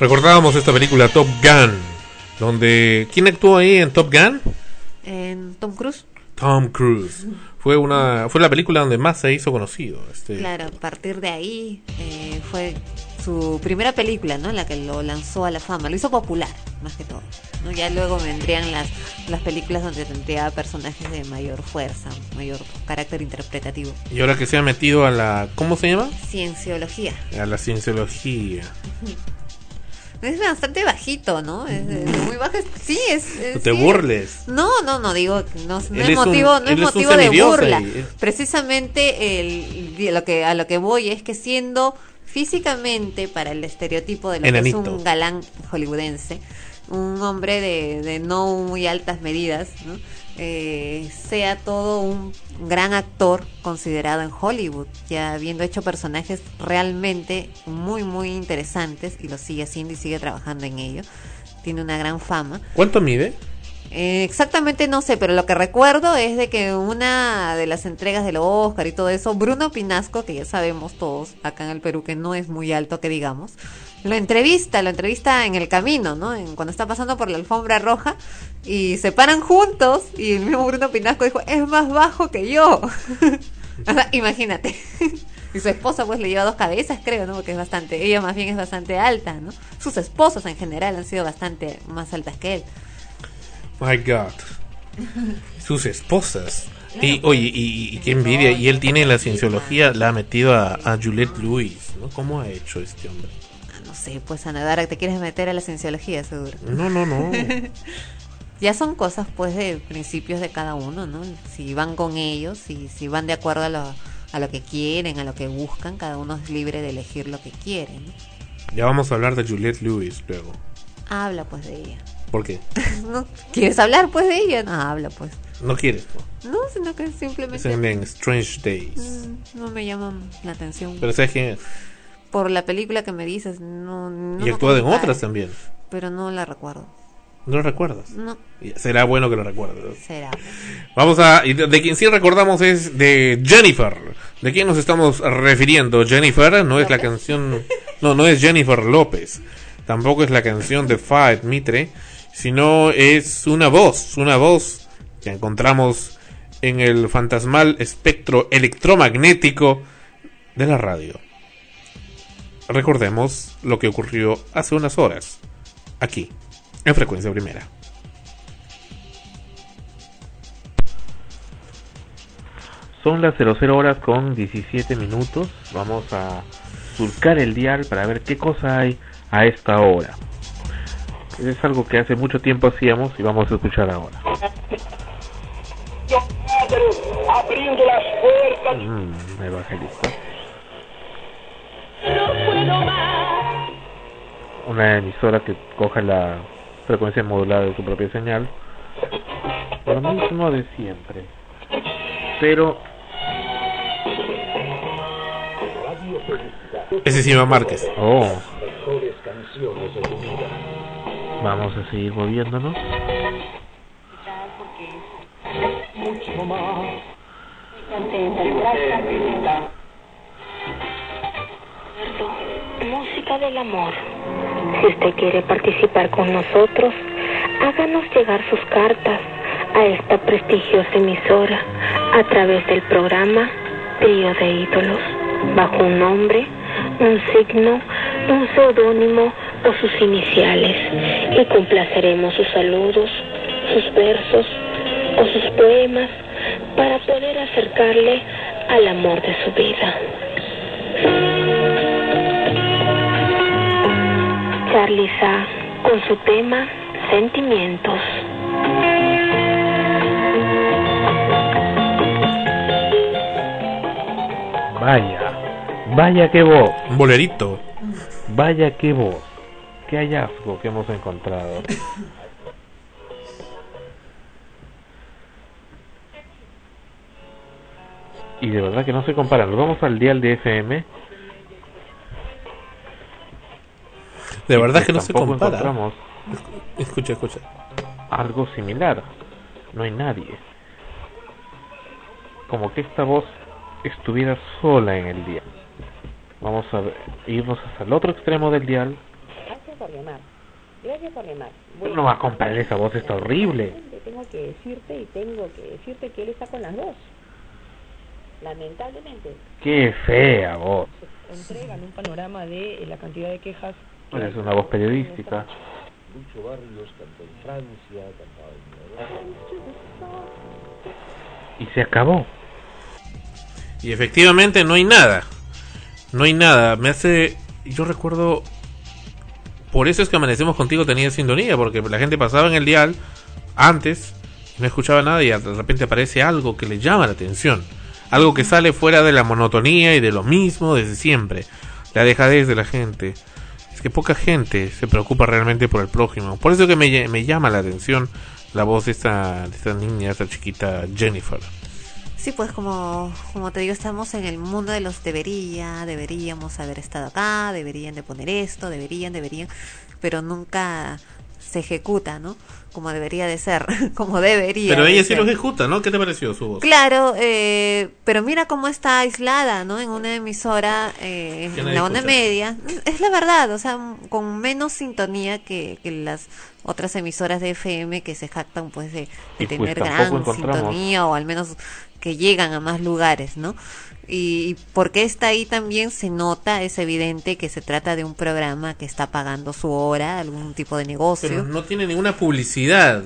Recordábamos esta película Top Gun. Donde. ¿Quién actuó ahí en Top Gun? En Tom Cruise. Tom Cruise. Fue una fue la película donde más se hizo conocido. Este, Claro, a partir de ahí eh, fue su primera película, ¿no? La que lo lanzó a la fama, lo hizo popular, más que todo. ¿no? Ya luego vendrían las, las películas donde tendría personajes de mayor fuerza, mayor carácter interpretativo. Y ahora que se ha metido a la. ¿Cómo se llama? Cienciología. A la cienciología. Es bastante bajito, ¿no? Es, es muy bajo. Sí, es. es- No te sí. burles. No, no, no digo, no, es un- motivo, no es motivo de burla. y- Precisamente el, lo que a lo que voy es que siendo físicamente para el estereotipo de lo que es un galán hollywoodense, un hombre de, de no muy altas medidas, ¿no? Eh, sea todo un gran actor considerado en Hollywood, ya habiendo hecho personajes realmente muy muy interesantes y lo sigue haciendo y sigue trabajando en ello. Tiene una gran fama. ¿Cuánto mide? Eh, exactamente no sé, pero lo que recuerdo es de que una de las entregas del Oscar y todo eso, Bruno Pinasco, que ya sabemos todos acá en el Perú que no es muy alto que digamos, lo entrevista, lo entrevista en el camino, ¿no? En, cuando está pasando por la alfombra roja y se paran juntos y el mismo Bruno Pinasco dijo, es más bajo que yo. (laughs) O sea, imagínate. (laughs) Y su esposa pues le lleva dos cabezas, creo, ¿no? Porque es bastante, ella más bien es bastante alta, ¿no? Sus esposas en general han sido bastante más altas que él. My God. Sus esposas. Y oye, y, y qué envidia. Y él tiene la cienciología, la ha metido a, a Juliette Lewis, ¿no? ¿Cómo ha hecho este hombre? Sé, pues Ana Dara, te quieres meter a la cienciología, seguro. No, no, no. (laughs) ya son cosas, pues, de principios de cada uno, ¿no? Si van con ellos, si, si van de acuerdo a lo, a lo que quieren, a lo que buscan, cada uno es libre de elegir lo que quiere, ¿no? Ya vamos a hablar de Juliette Lewis luego. Habla, pues, de ella. ¿Por qué? (laughs) ¿No quieres hablar, pues, de ella? No, habla, pues. No quieres, ¿no? No, sino que Es simplemente en, en Strange Days. mm, no me llama la atención. Pero sabes que Por la película que me dices, no... no y actúa en otras también. Pero no la recuerdo. ¿No lo recuerdas? No, Será bueno que lo recuerdes. será. Vamos a. De de quien sí recordamos es de Jennifer. ¿De quién nos estamos refiriendo? Jennifer no es la canción. No, no es Jennifer López. Tampoco es la canción de Faed Mitre. Sino es una voz. Una voz que encontramos en el fantasmal espectro electromagnético de la radio. Recordemos lo que ocurrió hace unas horas. Aquí, en frecuencia primera. Son las 00 horas con 17 minutos. Vamos a surcar el dial para ver qué cosa hay a esta hora. Es algo que hace mucho tiempo hacíamos y vamos a escuchar ahora. abriendo las puertas. Mm, evangelista. No puedo más. Una emisora que coja la frecuencia modulada de su propia señal. Lo mismo de siempre. Pero Ese es Iván Márquez. Oh. Vamos a seguir moviéndonos. Música del amor. Si usted quiere participar con nosotros, háganos llegar sus cartas a esta prestigiosa emisora a través del programa Trío de Ídolos, bajo un nombre, un signo, un seudónimo o sus iniciales, y complaceremos sus saludos, sus versos o sus poemas para poder acercarle al amor de su vida. Charlie Sa con su tema Sentimientos. Vaya, vaya que voz. Un bolerito. Vaya que voz. Qué hallazgo que hemos encontrado. Y de verdad que no se comparan. Nos vamos al dial de FM. De verdad Y que no se compara. encontramos Escucha, escucha. algo similar. No hay nadie. Como que esta voz estuviera sola en el dial. Vamos a ver- irnos hasta el otro extremo del dial. Gracias por llamar. Gracias por llamar. No va a comparar esa voz, está horrible. Tengo que decirte y tengo que decirte que él está con las dos. Lamentablemente, Qué fea voz. entregan un panorama de la cantidad de quejas. Es una voz periodística. Lucho Barrios cantó en Francia, cantaba en Y se acabó. Y efectivamente no hay nada. No hay nada. Me hace. Yo recuerdo por eso es que Amanecemos Contigo tenía sintonía, porque la gente pasaba en el dial antes, no escuchaba nada y de repente aparece algo que le llama la atención. Algo que sale fuera de la monotonía y de lo mismo desde siempre. La dejadez de la gente. Es que poca gente se preocupa realmente por el prójimo. Por eso que me, me llama la atención la voz de esta, de esta niña, esta chiquita Jennifer. Sí, pues como, como te digo, estamos en el mundo de los debería, deberíamos haber estado acá, deberían de poner esto, deberían, deberían, pero nunca se ejecuta, ¿no? Como debería de ser, (laughs) como debería. Pero de ella sí ser. lo ejecuta, ¿no? ¿Qué te pareció su voz? Claro, eh, pero mira cómo está aislada, ¿no? En una emisora, eh, en la onda escucha. media. Es la verdad, o sea, con menos sintonía que, que las otras emisoras de FM que se jactan, pues, de, pues tener gran sintonía o al menos que llegan a más lugares, ¿no? Y, y porque está ahí también se nota, es evidente que se trata de un programa que está pagando su hora, algún tipo de negocio. Pero no tiene ninguna publicidad.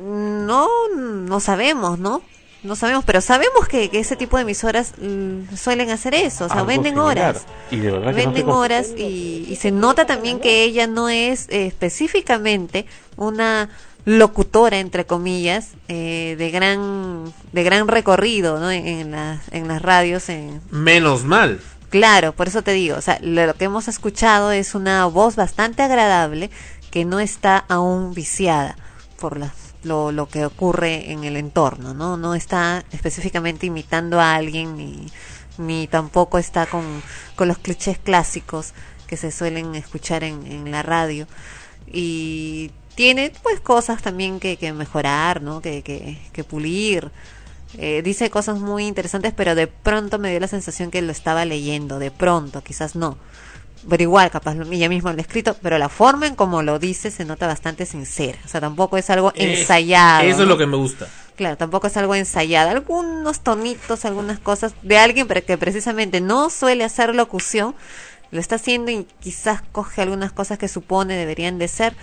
No, no sabemos, ¿no? No sabemos, pero sabemos que, que ese tipo de emisoras mm, suelen hacer eso, o sea, Algo venden similar. horas. Y de verdad que no Venden cómo- horas y, y se nota también que ella no es eh, específicamente una locutora entre comillas eh, de gran de gran recorrido ¿no? en, en las en las radios en, Menos mal. Claro, por eso te digo, o sea, lo, que hemos escuchado es una voz bastante agradable que no está aún viciada por la- lo, lo que ocurre en el entorno, ¿no? No está específicamente imitando a alguien ni, ni tampoco está con, con los clichés clásicos que se suelen escuchar en, en la radio. Y tiene pues cosas también que, que mejorar, ¿no? Que, que, que pulir. Eh, dice cosas muy interesantes, pero de pronto me dio la sensación que lo estaba leyendo, de pronto, quizás no. Pero igual, capaz lo- ella misma lo ha escrito, pero la forma en como lo dice se nota bastante sincera. O sea, tampoco es algo ensayado. Eso es lo que me gusta. Claro, tampoco es algo ensayado. Algunos tonitos, algunas cosas de alguien que precisamente no suele hacer locución, lo está haciendo y quizás coge algunas cosas que supone deberían de ser,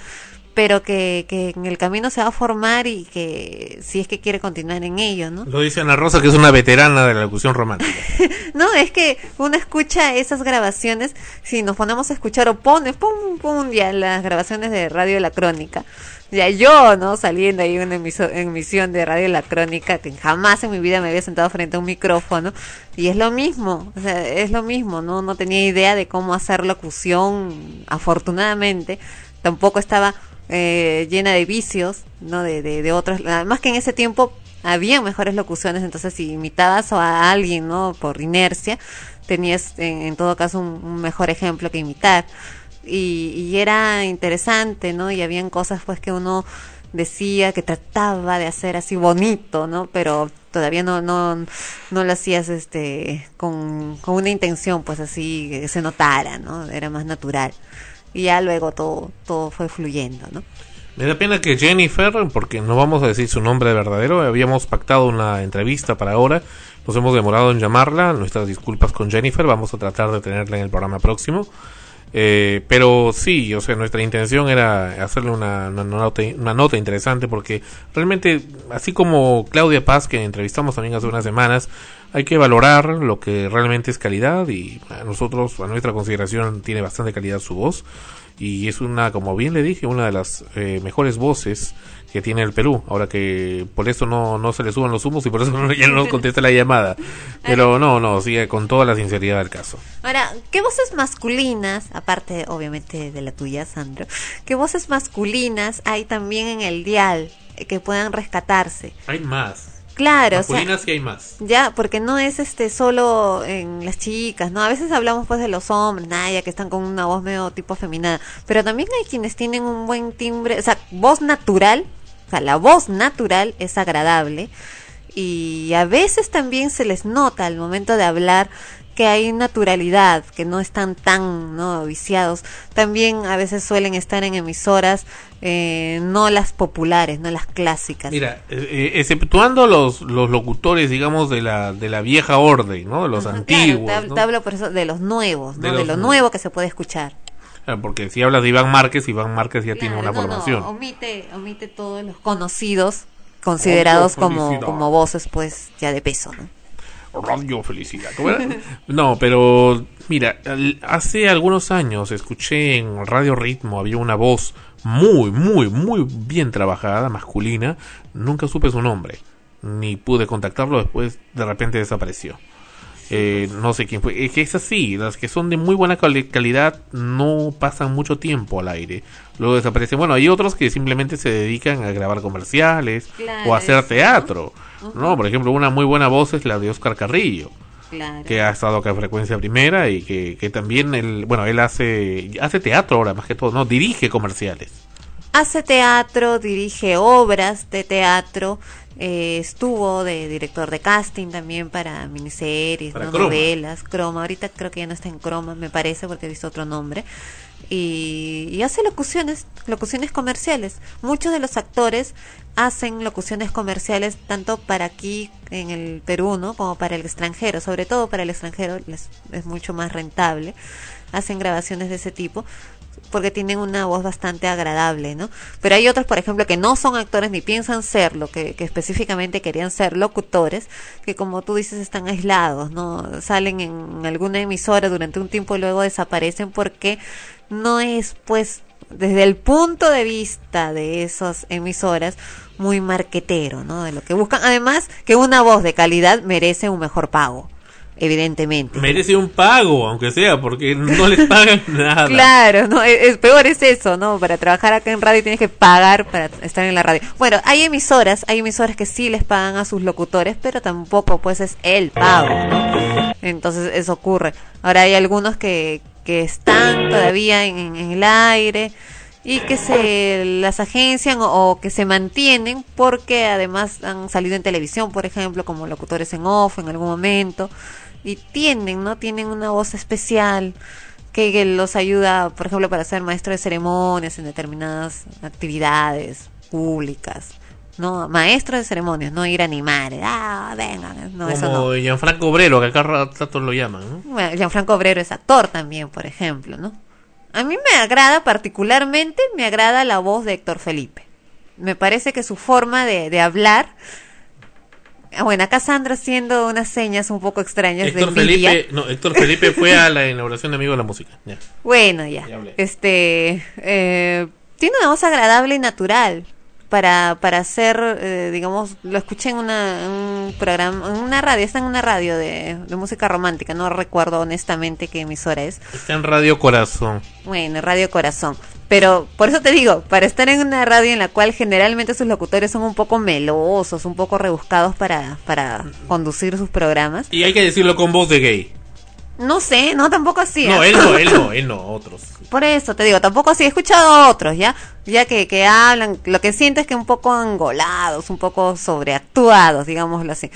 pero que, que en el camino se va a formar y que si es que quiere continuar en ello, ¿no? Lo dice Ana Rosa, que es una veterana de la locución romántica. (laughs) No, es que uno escucha esas grabaciones, si nos ponemos a escuchar o pone, pum, pum, ya las grabaciones de Radio La Crónica. Ya yo, ¿no? Saliendo ahí en una emisión de Radio La Crónica, que jamás en mi vida me había sentado frente a un micrófono. Y es lo mismo, o sea, es lo mismo, ¿no? No tenía idea de cómo hacer locución, afortunadamente. Tampoco estaba eh, llena de vicios, ¿no? De, de, de otros. Además que en ese tiempo había mejores locuciones, entonces si imitabas a alguien, ¿no? Por inercia, tenías en, en todo caso un, mejor ejemplo que imitar. Y, y era interesante, ¿no? Y habían cosas pues que uno decía que trataba de hacer así bonito, ¿no? Pero todavía no no no lo hacías este con, con una intención pues así que se notara, ¿no? Era más natural. Y ya luego todo todo fue fluyendo, ¿no? Me da pena que Jennifer, porque no vamos a decir su nombre verdadero, habíamos pactado una entrevista para ahora, nos hemos demorado en llamarla, nuestras disculpas con Jennifer, vamos a tratar de tenerla en el programa próximo. Eh, pero sí, o sea, nuestra intención era hacerle una, una nota, una nota interesante porque realmente, así como Claudia Paz, que entrevistamos también hace unas semanas, hay que valorar lo que realmente es calidad y a nosotros, a nuestra consideración, tiene bastante calidad su voz. Y es una, como bien le dije, una de las eh, mejores voces que tiene el Perú. Ahora que por eso no, no se le suban los humos y por eso no- ya no contesta la llamada. Pero no, no, sigue con toda la sinceridad del caso. Ahora, ¿qué voces masculinas, aparte obviamente de la tuya, Sandro, qué voces masculinas hay también en el dial que puedan rescatarse? Hay más. Claro, o sea, Masculinas sí hay más. ya, porque no es este solo en las chicas, ¿no? A veces hablamos pues de los hombres, nada, ya que están con una voz medio tipo feminada, pero también hay quienes tienen un buen timbre, o sea, voz natural, la voz natural es agradable y a veces también se les nota al momento de hablar que hay naturalidad, que no están tan no viciados. También a veces suelen estar en emisoras eh, no las populares, no las clásicas. Mira, eh, eh, exceptuando los, los locutores, digamos, de la, de la vieja orden, ¿no? De los antiguos, te, ¿no? te hablo por eso de los nuevos, De ¿no? De, los lo nuevos. nuevo que se puede escuchar. Ah, Porque si hablas de Iván Márquez, Iván Márquez ya tiene una No, no, formación. omite, omite todos los conocidos, considerados como, como voces, pues, ya de peso, ¿no? Radio Felicidad. No, pero mira, hace algunos años escuché en Radio Ritmo, había una voz muy, muy, muy bien trabajada, masculina. Nunca supe su nombre, ni pude contactarlo, después de repente desapareció. Eh, no sé quién fue. Es que es así, las que son de muy buena cali- calidad no pasan mucho tiempo al aire. Luego desaparecen. Bueno, hay otros que simplemente se dedican a grabar comerciales Claro, o a hacer teatro. ¿no? Por ejemplo, una muy buena voz es la de Oscar Carrillo, Claro. que ha estado acá en Frecuencia Primera y que, que también, él, bueno, él hace, hace teatro ahora más que todo, ¿no? Dirige comerciales. Hace teatro, dirige obras de teatro, eh, estuvo de director de casting también para miniseries, Para ¿no? Croma. novelas, Croma. Ahorita creo que ya no está en Croma, me parece, porque he visto otro nombre. Y, y hace locuciones, locuciones comerciales. Muchos de los actores hacen locuciones comerciales tanto para aquí en el Perú, ¿no? Como para el extranjero, sobre todo para el extranjero les- es mucho más rentable. Hacen grabaciones de ese tipo porque tienen una voz bastante agradable, ¿no? Pero hay otros, por ejemplo, que no son actores ni piensan serlo, que, que específicamente querían ser locutores, que como tú dices están aislados, ¿no? Salen en alguna emisora durante un tiempo y luego desaparecen porque no es, pues, desde el punto de vista de esas emisoras, muy marquetero, ¿no? De lo que buscan. Además, que una voz de calidad merece un mejor pago, evidentemente. Merece un pago, aunque sea, porque no les pagan (laughs) nada. Claro, no, es, es peor es eso, ¿no? Para trabajar acá en radio tienes que pagar para estar en la radio. Bueno, hay emisoras, hay emisoras que sí les pagan a sus locutores, pero tampoco pues es el pago, ¿no? Entonces eso ocurre. Ahora hay algunos que, que están todavía en, en el aire y que se las agencian o, o que se mantienen porque además han salido en televisión, por ejemplo, como locutores en off en algún momento y tienen, ¿no? Tienen una voz especial que, que los ayuda, por ejemplo, para ser maestro de ceremonias en determinadas actividades públicas. No, maestro de ceremonias, no ir a animar, ah, vengan, no, eso no. Como Gianfranco Obrero, que acá rato lo llaman, ¿no? Bueno, Gianfranco Obrero es actor también, por ejemplo, ¿no? A mí me agrada particularmente, me agrada la voz de Héctor Felipe. Me parece que su forma de, de hablar... Bueno, acá Sandra haciendo unas señas un poco extrañas Héctor de envidia. Felipe, no, Héctor Felipe fue a la (laughs) inauguración de Amigo de la Música. Ya. Bueno, ya. Este, eh, tiene una voz agradable y natural para para hacer, eh, digamos, lo escuché en una en un programa, en una radio, está en una radio de, de música romántica, no recuerdo honestamente qué emisora es. Está en Radio Corazón. Bueno, Radio Corazón. Pero por eso te digo, para estar en una radio en la cual generalmente sus locutores son un poco melosos, un poco rebuscados para, para conducir sus programas. Y hay que decirlo con voz de gay. No sé, no, tampoco así. No, ¿ah? él no, él no, (laughs) él no, otros. Por eso te digo, tampoco así. He escuchado a otros, ¿ya? Ya que, que hablan, lo que siento es que un poco angolados, un poco sobreactuados, digámoslo así.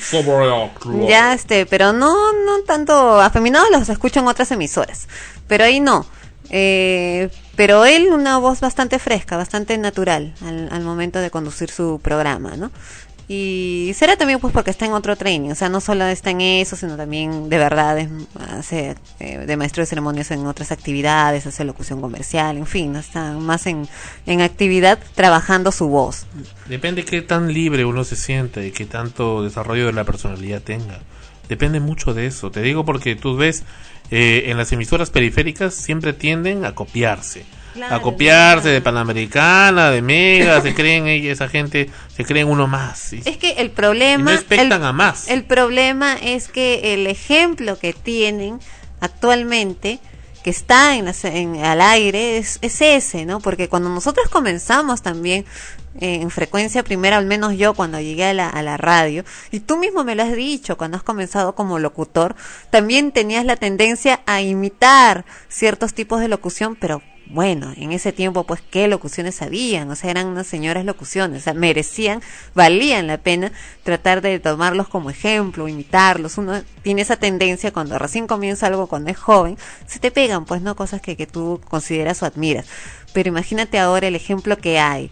Ya, este, pero no, no tanto afeminados los escucho en otras emisoras. Pero ahí no. Eh, pero él una voz bastante fresca, bastante natural al, al momento de conducir su programa, ¿no? Y será también pues porque está en otro training, o sea, no solo está en eso, sino también de verdad es- hace eh, de maestro de ceremonias en otras actividades, hace locución comercial, en fin, está más en, en actividad trabajando su voz. Depende qué tan libre uno se sienta y qué tanto desarrollo de la personalidad tenga. Depende mucho de eso. Te digo porque tú ves, eh, en las emisoras periféricas siempre tienden a copiarse. Claro, a copiarse de Panamericana, de Mega, se creen esa gente, se creen uno más. y- Es que el problema... No el, a más. El problema es que el ejemplo que tienen actualmente, que está en, al aire, es, es ese, ¿no? Porque cuando nosotros comenzamos también eh, en frecuencia primera, al menos yo cuando llegué a la, a la radio, y tú mismo me lo has dicho, cuando has comenzado como locutor, también tenías la tendencia a imitar ciertos tipos de locución, pero bueno, en ese tiempo, pues, ¿qué locuciones habían? O sea, eran unas señoras locuciones, o sea, merecían, valían la pena tratar de tomarlos como ejemplo, imitarlos. Uno tiene esa tendencia cuando recién comienza algo, cuando es joven, se te pegan, pues, ¿no? Cosas que, que tú consideras o admiras. Pero imagínate ahora el ejemplo que hay.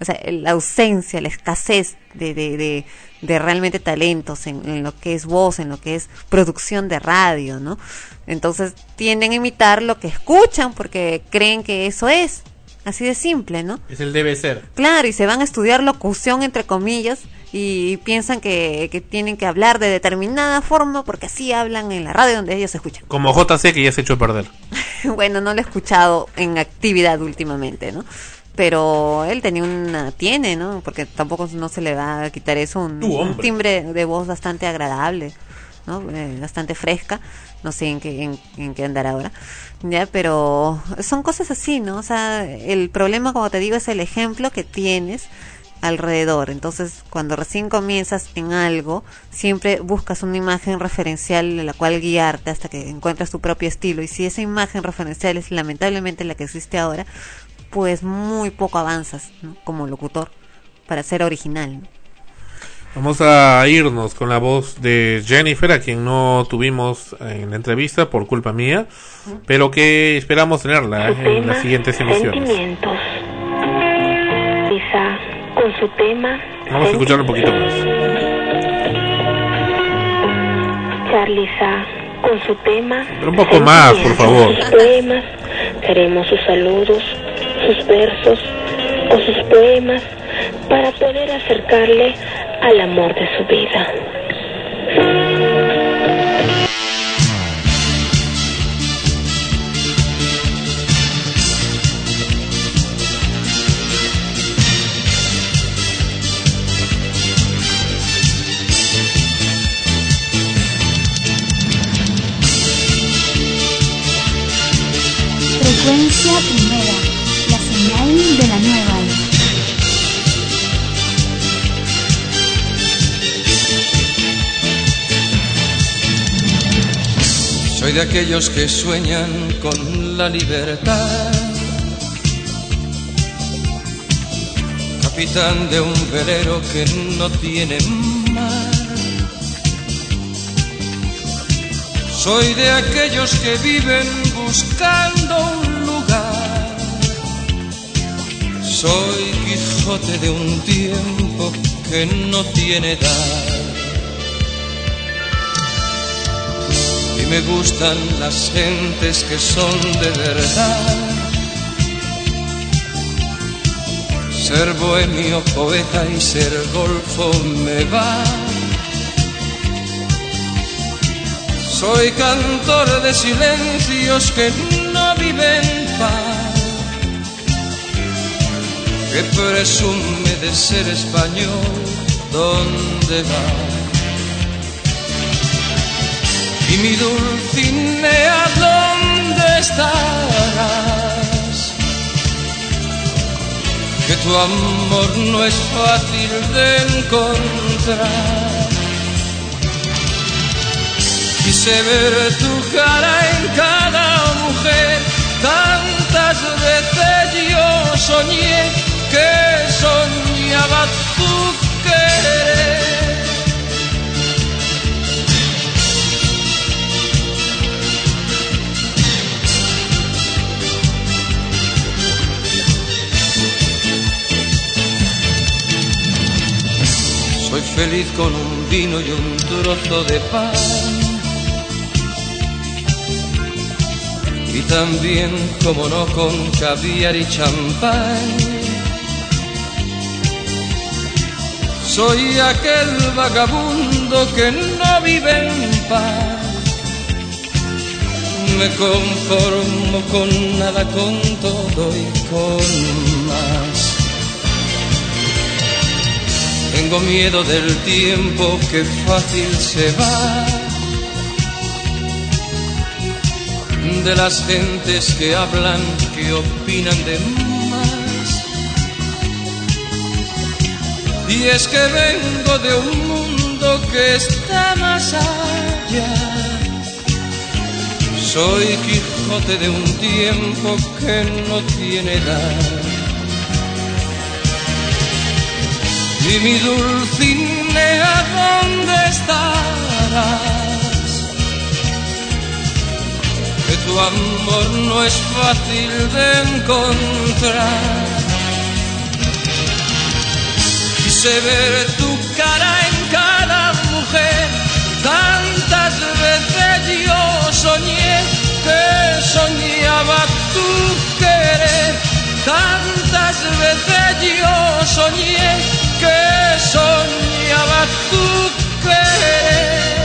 O sea, la ausencia, la escasez de, de, de, de realmente talentos en, en lo que es voz, en lo que es producción de radio, ¿no? Entonces tienden a imitar lo que escuchan porque creen que eso es. Así de simple, ¿no? Es el debe ser. Claro, y se van a estudiar locución, entre comillas, y piensan que, que tienen que hablar de determinada forma porque así hablan en la radio donde ellos escuchan. Como JC que ya se echó a perder. (laughs) bueno, no lo he escuchado en actividad últimamente, ¿no? Pero él tenía una, tiene, ¿no? Porque tampoco no se le va a quitar eso, un, timbre de voz bastante agradable, ¿no? Eh, bastante fresca, no sé en qué, en, en qué andar ahora, ya, pero son cosas así, ¿no? O sea, el problema, como te digo, es el ejemplo que tienes alrededor. Entonces, cuando recién comienzas en algo, siempre buscas una imagen referencial en la cual guiarte hasta que encuentras tu propio estilo. Y si esa imagen referencial es lamentablemente la que existe ahora, pues muy poco avanzas ¿no? como locutor para ser original. ¿no? Vamos a irnos con la voz de Jennifer, a quien no tuvimos en la entrevista por culpa mía, pero que esperamos tenerla Su en las siguientes emisiones. Sentimientos. Lisa, con su tema. Vamos a escuchar un poquito más. Charliza, con su tema. Pero un poco más, por favor. Sus poemas. Queremos sus saludos, sus versos o sus poemas para poder acercarle al amor de su vida. Frecuencia primera, de la nueva. Soy de aquellos que sueñan con la libertad. Capitán de un velero que no tiene mar. Soy de aquellos que viven buscando un Soy Quijote de un tiempo que no tiene edad. y me gustan las gentes que son de verdad. Ser bohemio, poeta y ser golfo me va. Soy cantor de silencios que no viven paz, que presume de ser español, ¿dónde va? y mi Dulcinea, ¿dónde estarás? Que tu amor no es fácil de encontrar. Quise ver tu cara en cada mujer, tantas veces yo soñé que soñaba tu querer. Soy feliz con un vino y un trozo de pan. Y también, como no, con caviar y champán. Soy aquel vagabundo que no vive en paz. Me conformo con nada, con todo y con más. Tengo miedo del tiempo que fácil se va. De las gentes que hablan, que opinan de más. Y es que vengo de un mundo que está más allá. Soy Quijote de un tiempo que no tiene edad. Y mi Dulcinea, ¿dónde estarás? Que tu amor no es fácil de encontrar. Quise ver tu cara en cada mujer, tantas veces yo soñé que soñaba tu querer Tantas veces yo soñé que soñaba tu querer.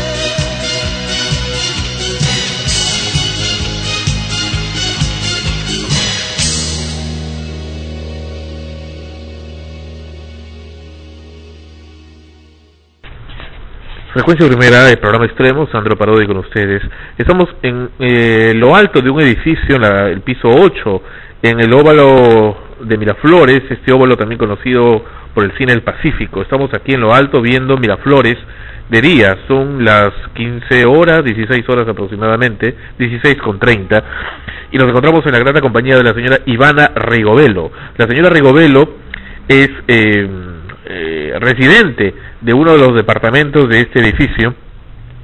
Frecuencia primera del programa Extremo, Sandro Parodi con ustedes. Estamos en eh, lo alto de un edificio, en la- el piso 8, en el óvalo de Miraflores, este óvalo también conocido por el cine El Pacífico. Estamos aquí en lo alto viendo Miraflores de día, son las 15 horas, 16 horas aproximadamente, 16 con 30, y nos encontramos en la grata compañía de la señora Ivana Rigovelo. La señora Rigovelo es eh, eh, residente de uno de los departamentos de este edificio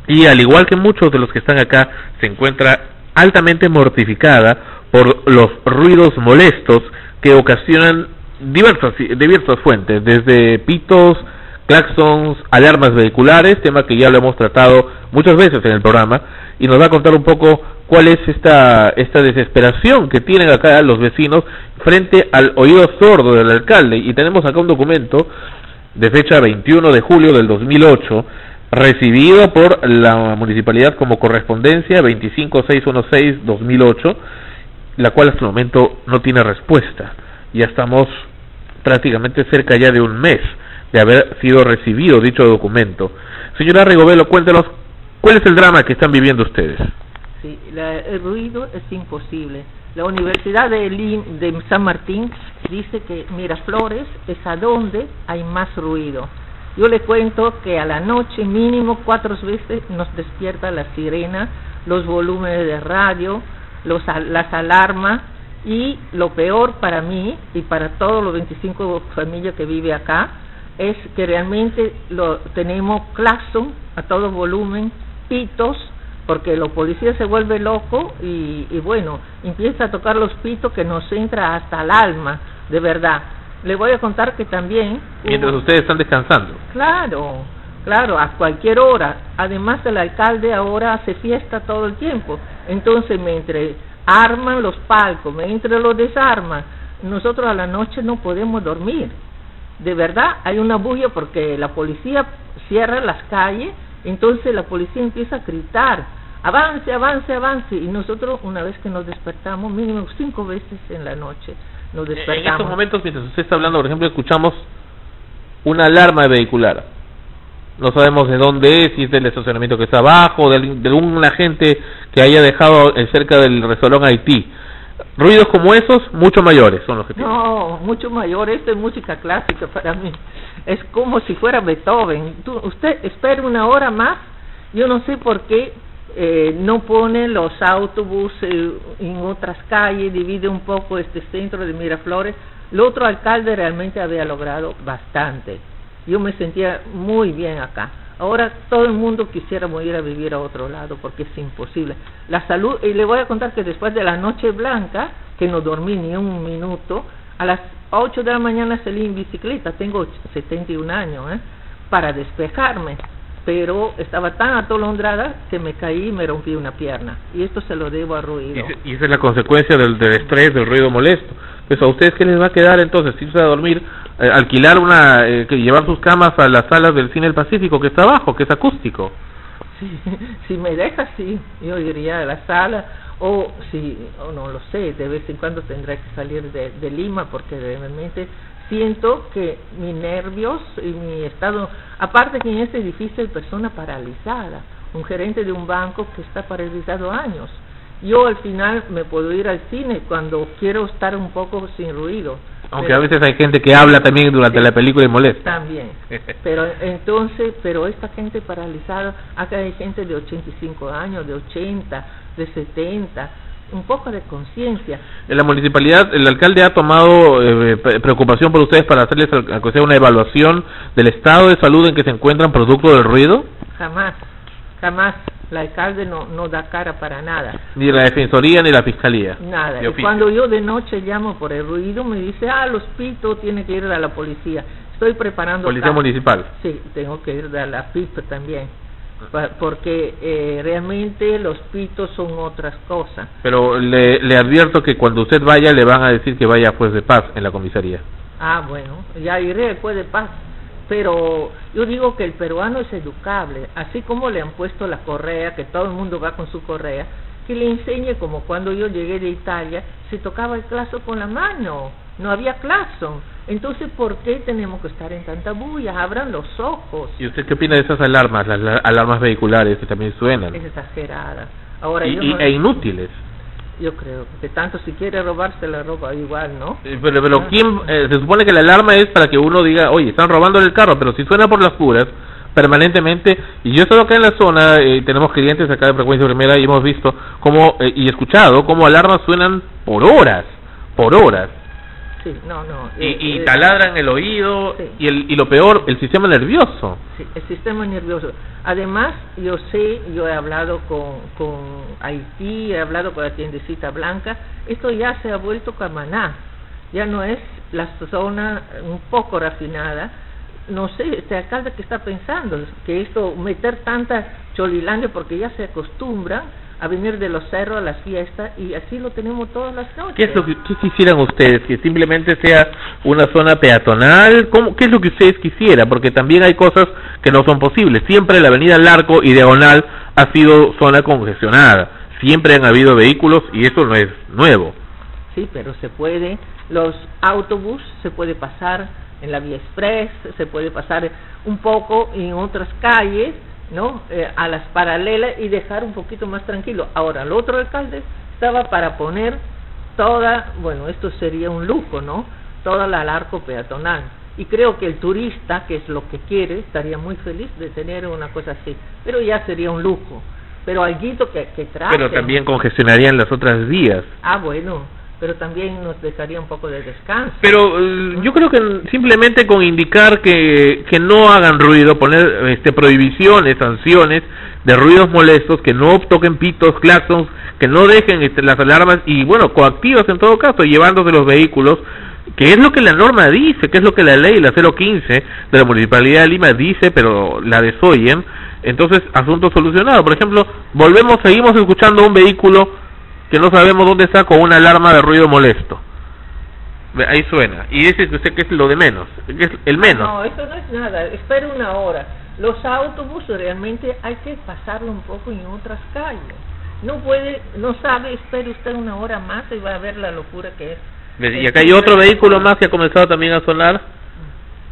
y al igual que muchos de los que están acá se encuentra altamente mortificada por los ruidos molestos que ocasionan diversas diversas fuentes desde pitos claxons alarmas vehiculares tema que ya lo hemos tratado muchas veces en el programa y nos va a contar un poco cuál es esta esta desesperación que tienen acá los vecinos frente al oído sordo del alcalde. Y tenemos acá un documento de fecha 21 de julio del 2008 recibido por la municipalidad como correspondencia 25616-2008 la cual hasta el momento no tiene respuesta. Ya estamos prácticamente cerca ya de un mes de haber sido recibido dicho documento. Señora Rigovelo cuéntenos cuál es el drama que están viviendo ustedes Sí, la- el ruido es imposible. La Universidad de, de San Martín dice que Miraflores es a donde hay más ruido. Yo le cuento que a la noche mínimo cuatro veces nos despierta la sirena, los volúmenes de radio, los, las alarmas y lo peor para mí y para todos los 25 familias que vive acá es que realmente lo tenemos claxon a todo volumen, pitos, porque los policías se vuelve loco y, y bueno, empieza a tocar los pitos que nos entra hasta el alma, de verdad. Le voy a contar que también... mientras hubo- ustedes están descansando Claro, claro, a cualquier hora. Además, el alcalde ahora hace fiesta todo el tiempo. Entonces, mientras arman los palcos, mientras los desarman, nosotros a la noche no podemos dormir. De verdad, hay una bulla porque la policía cierra las calles, entonces la policía empieza a gritar, avance, avance, avance. Y nosotros, una vez que nos despertamos, mínimo cinco veces en la noche, nos en despertamos. estos momentos mientras usted está hablando por ejemplo escuchamos una alarma vehicular no sabemos de dónde es, si es del estacionamiento que está abajo, de, de algún agente que haya dejado eh, cerca del restaurante Haití. Ruidos como esos, mucho mayores son los que tienen. No, mucho mayor. Esto es música clásica para mí. Es como si fuera Beethoven. Tú, usted espera una hora más. Yo no sé por qué eh, no pone los autobuses en otras calles, divide un poco este centro de Miraflores. El otro alcalde realmente había logrado bastante. Yo me sentía muy bien acá. Ahora todo el mundo quisiera ir a vivir a otro lado porque es imposible. La salud, y le voy a contar que después de la noche blanca, que no dormí ni un minuto, a las 8 de la mañana salí en bicicleta, tengo 71 años, ¿eh? para despejarme, pero estaba tan atolondrada que me caí y me rompí una pierna. Y esto se lo debo a ruido. Y esa es la consecuencia del, del estrés, del ruido molesto. Pues a ustedes, ¿qué les va a quedar entonces? Irse a dormir, eh, alquilar una, eh, llevar sus camas a las salas del Cine del Pacífico, que está abajo, que es acústico. (laughs) Sí, si me deja, sí, yo iría a la sala, o si, o no lo sé, de vez en cuando tendré que salir de, de Lima porque realmente siento que mis nervios y mi estado, aparte que en este edificio hay persona paralizada, un gerente de un banco que está paralizado años. Yo al final me puedo ir al cine cuando quiero estar un poco sin ruido. Aunque pero- a veces hay gente que habla también durante la película y molesta. también. (laughs) Pero entonces, pero esta gente paralizada, acá hay gente de 85 años, de 80, de 70, un poco de conciencia. En la municipalidad, el alcalde ha tomado eh, pre- preocupación por ustedes para hacerles al- aunque sea una evaluación del estado de salud en que se encuentran producto del ruido, Jamás, jamás. El alcalde no, no da cara para nada. ni la defensoría ni la fiscalía. Nada. Y cuando yo de noche llamo por el ruido, me dice, ah, los pitos, tiene que ir a la policía. Estoy preparando... Policía municipal. Sí, tengo que ir a la PIP también. Pa- porque eh, realmente los pitos son otras cosas. Pero le, le advierto que cuando usted vaya le van a decir que vaya a juez de paz en la comisaría. Ah, bueno, ya iré después de paz. Pero yo digo que el peruano es educable, así como le han puesto la correa, que todo el mundo va con su correa, que le enseñe como cuando yo llegué de Italia, se tocaba el claxon con la mano, no había claxon. Entonces, ¿por qué tenemos que estar en tanta bulla? Abran los ojos. ¿Y usted qué opina de esas alarmas, las la- alarmas vehiculares que también suenan? Es exagerada. Ahora, Y, y- no- e inútiles. yo creo que tanto si quiere robarse la ropa igual, ¿no? Eh, Pero, pero ¿quién, eh, se supone que la alarma es para que uno diga, oye, están robando el carro, pero si suena por las puras, permanentemente, y yo he estado acá en la zona, eh, tenemos clientes acá de frecuencia primera y hemos visto cómo, eh, y escuchado cómo alarmas suenan por horas, por horas, Sí, no, no. y, eh, y eh, taladran el oído, y, el, y lo peor, el sistema nervioso. Sí, el sistema nervioso. Además, yo sé, yo he hablado con, con Haití, he hablado con la tiendecita blanca, esto ya se ha vuelto Camaná, ya no es la zona un poco refinada. No sé, este alcalde que está pensando, que esto, meter tanta cholilandia porque ya se acostumbra a venir de los cerros a las fiestas y así lo tenemos todas las noches. ¿Qué es lo que qué quisieran ustedes? ¿Que simplemente sea una zona peatonal? ¿Cómo, ¿Qué es lo que ustedes quisieran? Porque también hay cosas que no son posibles. Siempre la avenida Larco y Diagonal ha sido zona congestionada. Siempre han habido vehículos y eso no es nuevo. Sí, pero se puede, los autobús se puede pasar en la vía express, se puede pasar un poco en otras calles, ¿no? Eh, a las paralelas y dejar un poquito más tranquilo. Ahora, el otro alcalde estaba para poner toda, bueno, esto sería un lujo, ¿no? Toda la arco peatonal. Y creo que el turista, que es lo que quiere, estaría muy feliz de tener una cosa así. Pero ya sería un lujo. Pero alguito que, que trate. Pero también congestionarían las otras vías. Ah, bueno, pero también nos dejaría un poco de descanso. Pero eh, yo creo que simplemente con indicar que, que no hagan ruido, poner este, prohibiciones, sanciones de ruidos molestos, que no toquen pitos, claxons, que no dejen este, las alarmas y bueno, coactivas en todo caso, llevándose los vehículos, que es lo que la norma dice, que es lo que la ley, la 015 de la Municipalidad de Lima dice, pero la desoyen, entonces asunto solucionado. Por ejemplo, volvemos, seguimos escuchando un vehículo que no sabemos dónde está con una alarma de ruido molesto. Ahí suena. Y dice que usted que es lo de menos, que es el menos. No, eso no es nada. Espera una hora. Los autobuses realmente hay que pasarlo un poco en otras calles. No puede, no sabe, espere usted una hora más y va a ver la locura que es. Y acá hay otro vehículo más que ha comenzado también a sonar.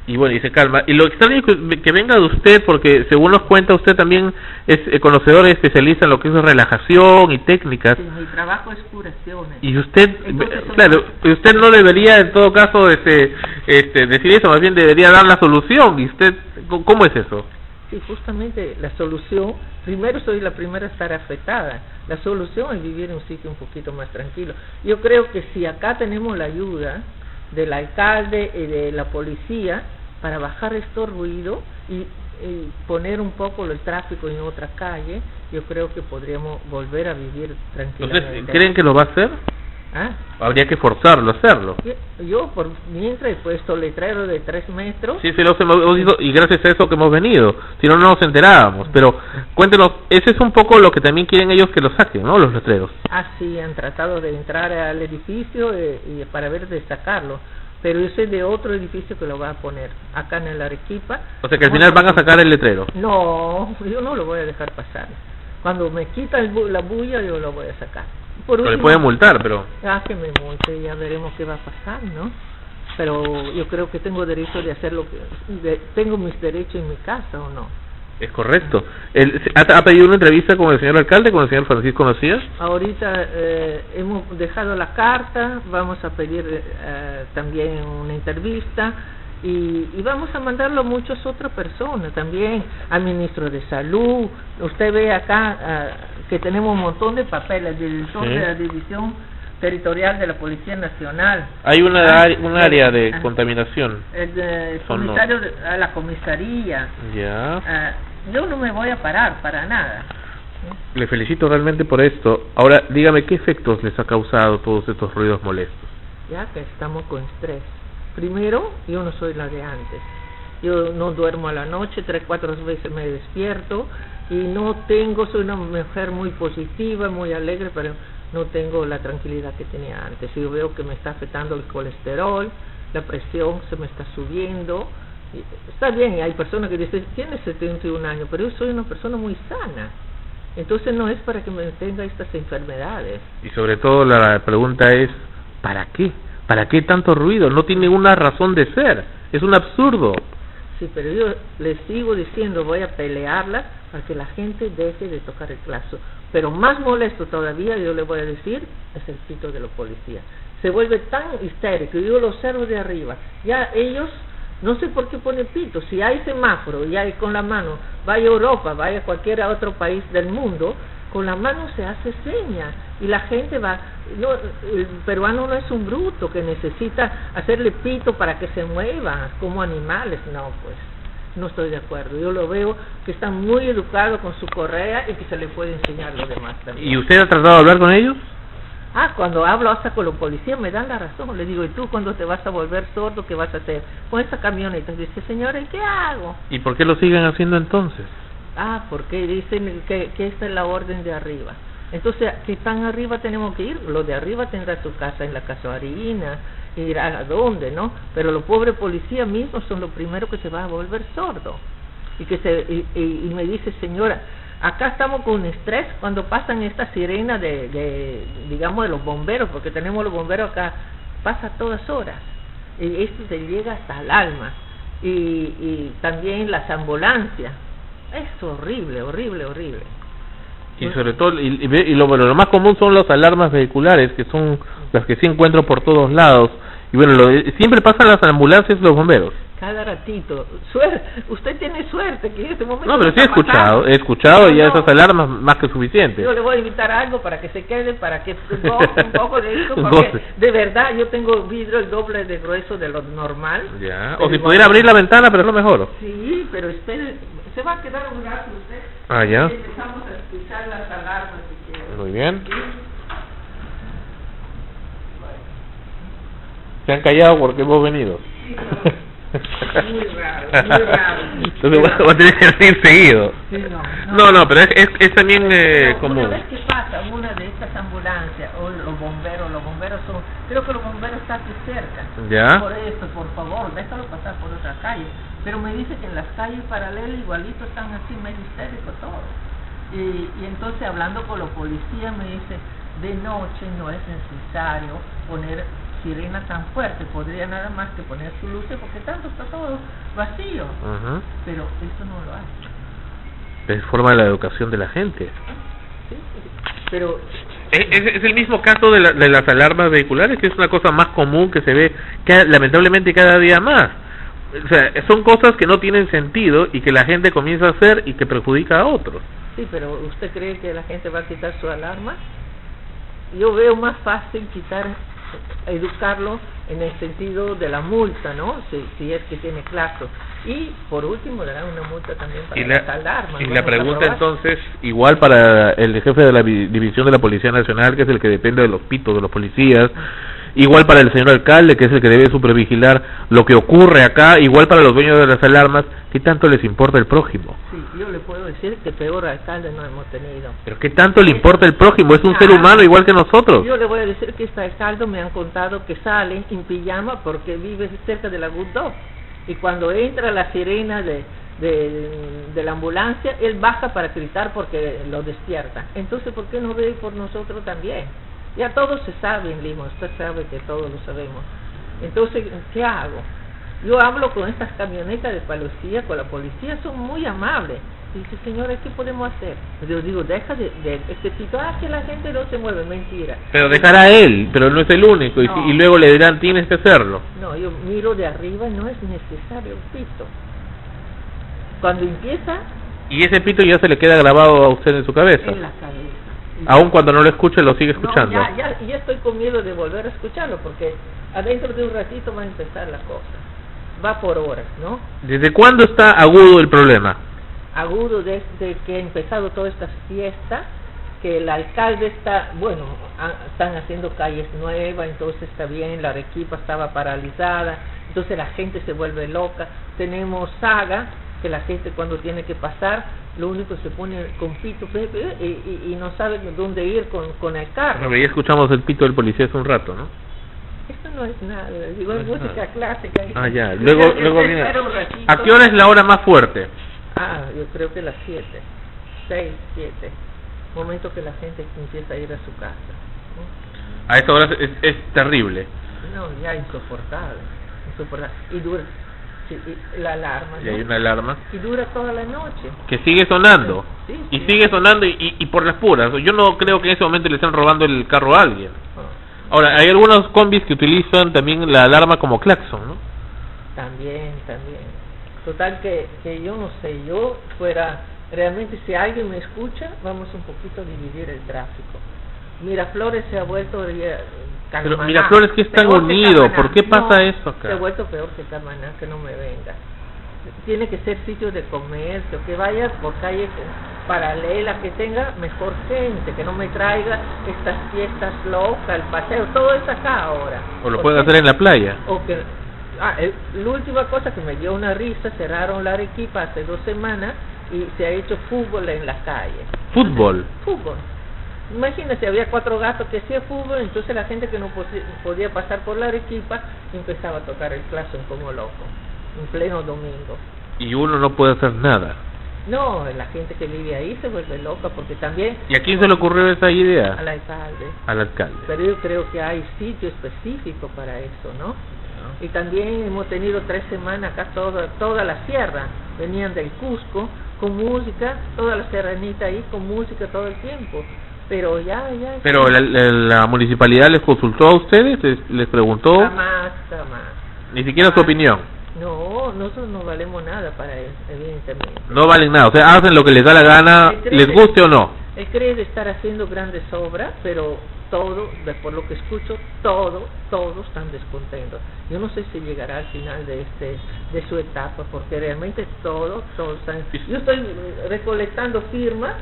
Y bueno, y se calma. Y lo extraño es que, que venga de usted, porque según nos cuenta, usted también es eh, conocedor y especialista en lo que es relajación y técnicas. Sí, mi trabajo es curaciones. Y usted, Entonces, ve- claro, usted no debería en todo caso este, este, decir eso, más bien debería dar la solución. ¿Y usted, cómo es eso? Sí, justamente la solución, primero soy la primera a estar afectada, la solución es vivir en un sitio un poquito más tranquilo. Yo creo que si acá tenemos la ayuda del alcalde y de la policía para bajar estos ruidos y, y poner un poco el tráfico en otra calle, yo creo que podríamos volver a vivir ¿Ustedes tranquilamente. creen que lo va a hacer? ¿Ah? Habría que forzarlo a hacerlo. Yo, por mientras he puesto letrero de tres metros. Sí, sí, lo hemos ido, y gracias a eso que hemos venido. Si no, no nos enterábamos. Pero cuéntenos, ese es un poco lo que también quieren ellos que lo saquen, ¿no? Los letreros. así han tratado de entrar al edificio eh, y para ver de sacarlo pero yo sé de otro edificio que lo va a poner acá en el Arequipa O sea que al final van a sacar el letrero. no yo no lo voy a dejar pasar cuando me quita el bu- la bulla yo lo voy a sacar por Pero le pueden multar, pero... ah que me multe ya veremos qué va a pasar no pero yo creo que tengo derecho de hacer lo que de- tengo mis derechos en mi casa o no Es correcto. El- ¿ha, ha pedido una entrevista con el señor alcalde, con el señor Francisco Macías? Ahorita eh, hemos dejado la carta, vamos a pedir eh, también una entrevista y, y vamos a mandarlo a muchas otras personas también, al ministro de Salud. Usted ve acá ah, que tenemos un montón de papeles director Sí. de la División Territorial de la Policía Nacional. Hay una Ah, un área de ah, contaminación. El, no. de- a la comisaría. Ya. Yo no me voy a parar para nada. Le felicito realmente por esto. Ahora, dígame, ¿qué efectos les ha causado todos estos ruidos molestos? ya que estamos con estrés. Primero, yo no soy la de antes. yo no duermo a la noche, tres, cuatro veces me despierto y no tengo, soy una mujer muy positiva, muy alegre, pero no tengo la tranquilidad que tenía antes. Yo veo que me está afectando el colesterol, la presión se me está subiendo. Está bien, hay personas que dicen, tienes 71 años, pero yo soy una persona muy sana. Entonces no es para que me tenga estas enfermedades. Y sobre todo la pregunta es, ¿para qué? ¿Para qué tanto ruido? No tiene una razón de ser. Es un absurdo. Sí, pero yo les sigo diciendo, voy a pelearla para que la gente deje de tocar el claxon. Pero más molesto todavía, yo le voy a decir, es el pito de los policías. Se vuelve tan histérico, yo lo observo de arriba. Ya ellos, no sé por qué ponen pito. Si hay semáforo y hay con la mano, vaya a Europa, vaya a cualquier otro país del mundo, con la mano se hace seña y la gente va no, el peruano no es un bruto que necesita hacerle pito para que se mueva como animales no pues no estoy de acuerdo yo lo veo que está muy educado con su correa y que se le puede enseñar lo demás también ¿Y usted ha tratado de hablar con ellos? ah cuando hablo hasta con los policías me dan la razón le digo y tú cuando te vas a volver sordo qué vas a hacer con esa camioneta dice señora ¿y qué hago? ¿Y por qué lo siguen haciendo entonces? Ah, porque dicen que, que esta es la orden de arriba. Entonces, si están arriba tenemos que ir. Los de arriba tendrán su casa en la casuarina, irá a dónde, ¿no? Pero los pobres policías mismos son los primeros que se van a volver sordos. Y que se y, y- y me dice, señora, acá estamos con estrés cuando pasan estas sirenas de, de, digamos, de los bomberos, porque tenemos los bomberos acá, pasa todas horas. Y esto se llega hasta el alma. Y, y también las ambulancias. Es horrible, horrible, horrible. Y sobre todo, y, y lo, bueno, lo más común son las alarmas vehiculares, que son las que sí encuentro por todos lados. Y bueno, lo, siempre pasan las ambulancias y los bomberos. Cada ratito. Suerte. Usted tiene suerte que en este momento. No, pero sí he pasando. escuchado, he escuchado No, ya no. esas alarmas más que suficientes. Yo le voy a invitar algo para que se quede, para que (laughs) un poco de esto, porque de verdad yo tengo vidrio el doble de grueso de lo normal. Ya. O si pudiera abrir la ventana, pero es lo mejor. Sí, pero espere, se va a quedar un rato usted. Ah, ya. Empezamos a escuchar las alarmas. Muy bien. Se han callado porque hemos venido. (laughs) Muy raro, muy raro. Entonces va a tener que ir seguido. Sí, no, No, no, pero es, es, es también eh, Una común. vez que pasa una de estas ambulancias o los bomberos, los bomberos son, creo que los bomberos están aquí cerca. Ya. Por esto, por favor, déjalo pasar por otra calle. Pero me dice que en las calles paralelas igualito están así medio histéricos todos. Y, y entonces hablando con los policías me dice, de noche no es necesario poner sirena tan fuerte, podría nada más que poner su luces porque tanto está todo vacío. Ajá. Pero eso no lo hace. Es forma de la educación de la gente. Pero Es, es- es el mismo caso de, la- de las alarmas vehiculares, que es una cosa más común que se ve lamentablemente cada día más. O sea, son cosas que no tienen sentido y que la gente comienza a hacer y que perjudica a otros. Sí, pero ¿usted cree que la gente va a quitar su alarma? Yo veo más fácil quitar, educarlo en el sentido de la multa, ¿no? Si, si es que tiene claro. Y por último, dará una multa también para Y las la, alarmas. y Bueno, la pregunta entonces, igual para el jefe de la vi- división de la Policía Nacional, que es el que depende de los pitos de los policías, igual para el señor alcalde, que es el que debe supervigilar lo que ocurre acá, igual para los dueños de las alarmas, ¿qué tanto les importa el prójimo? Sí, yo le puedo decir que peor alcalde no hemos tenido. ¿Pero qué tanto le importa el prójimo? Es un ser humano igual que nosotros. Yo le voy a decir que este alcalde me han contado que sale en pijama porque vive cerca de la Dog. Y cuando entra la sirena de, de, de la ambulancia, él baja para gritar porque lo despierta. Entonces, ¿por qué no ve por nosotros también? Ya todo se sabe en Lima, usted sabe que todos lo sabemos. Entonces, ¿qué hago? Yo hablo con estas camionetas de policía, con la policía, son muy amables. Dice, señora, ¿qué podemos hacer? Yo digo, deja de, de este tipo, ah, que la gente no se mueve, mentira. Pero dejar a él, pero no es el único, y, luego le dirán, tienes que hacerlo. No, yo miro de arriba y no es necesario el pito. Cuando empieza, Y ese pito ya se le queda grabado a usted en su cabeza. en la cabeza. Aun cuando no lo escuche, lo sigue escuchando. No, ya, ya, ya estoy con miedo de volver a escucharlo porque adentro de un ratito va a empezar la cosa. Va por horas, ¿no? ¿Desde cuándo está agudo el problema? Agudo desde que ha empezado toda esta fiesta, que el alcalde está, bueno, a- están haciendo calles nuevas, entonces está bien, la Arequipa estaba paralizada, entonces la gente se vuelve loca. Tenemos saga, que la gente cuando tiene que pasar, lo único se pone con pito pe, y, y- y no sabe dónde ir con, con el carro. Bueno, ya escuchamos el pito del policía hace un rato, ¿no? Esto no es nada, digo, es No es música nada. clásica. Ah, ya. Luego, luego viene. ¿A qué hora es la hora más fuerte? Ah, yo creo que las 7, 6, 7. Momento que la gente empieza a ir a su casa. A esa hora es, es terrible. No, ya insoportable. insoportable. Y dura la alarma. Y hay una alarma Y dura toda la noche. que sigue sonando. Sí, Y sigue sonando y, y- por las puras. Yo no creo que en ese momento le estén robando el carro a alguien. Ahora, hay algunos combis que utilizan también la alarma como claxon, ¿no? También, también. Total que, que yo no sé, yo fuera, realmente si alguien me escucha, vamos un poquito a dividir el tráfico. Miraflores se ha vuelto ya, Pero Carmaná, Miraflores que es tan unido. ¿por qué pasa No, eso acá? Se ha vuelto peor que Carmaná, que no me venga. Tiene que ser sitio de comercio, que vayas por calles paralelas, que tenga mejor gente, que no me traiga estas fiestas locas, el paseo, todo es acá ahora. O lo ¿Por pueden hacer en la playa. o que ah, el- la última cosa que me dio una risa cerraron la Arequipa hace dos semanas y se ha hecho fútbol en la calle Fútbol. fútbol imagínate había cuatro gatos que hacía fútbol entonces la gente que no podía pasar por la Arequipa empezaba a tocar el claxon como loco en pleno domingo Y uno no puede hacer nada. no la gente que vive ahí se vuelve loca porque también ¿Y a quién se le ocurrió esa idea? al alcalde Al alcalde. pero yo creo que hay sitio específico para eso, ¿no? Y también hemos tenido tres semanas acá toda, toda la sierra, venían del Cusco con música, toda la serranita ahí con música todo el tiempo, pero ya, ya... Pero la, la- la municipalidad les consultó a ustedes, les, les preguntó, Jamás, jamás. ni siquiera su opinión. No, nosotros no valemos nada para él, evidentemente. No valen nada, o sea, hacen lo que les da la gana, les de- guste o no. Él cree de estar haciendo grandes obras, pero todo, de- por lo que escucho, todo, todos están descontentos. Yo no sé si llegará al final de este de su etapa, porque realmente todos, todos están... Yo estoy recolectando firmas,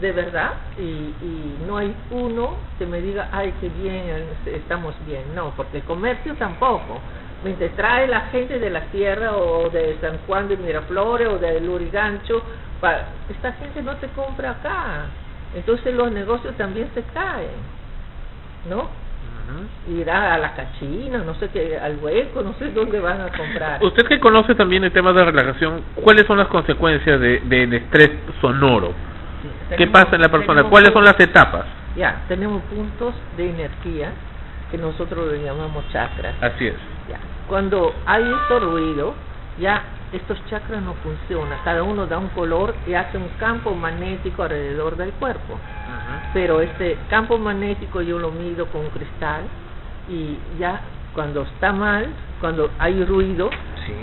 de verdad, y, y no hay uno que me diga, ay, qué bien, eh, estamos bien. No, porque el comercio tampoco. Mientras trae la gente de la tierra o de San Juan de Miraflores o de Lurigancho, pa- esta gente no te compra acá. Entonces los negocios también se caen, ¿no? Irá a la cachina, no sé qué, al hueco, no sé dónde van a comprar. Usted que conoce también el tema de relajación, ¿cuáles son las consecuencias de, del estrés sonoro? ¿Qué pasa en la persona? ¿Cuáles son las etapas? Ya, tenemos puntos de energía que nosotros le llamamos chakras. Así es. Ya. Cuando hay este ruido, ya estos chakras no funcionan. Cada uno da un color y hace un campo magnético alrededor del cuerpo. Pero este campo magnético yo lo mido con un cristal y ya cuando está mal, cuando hay ruido,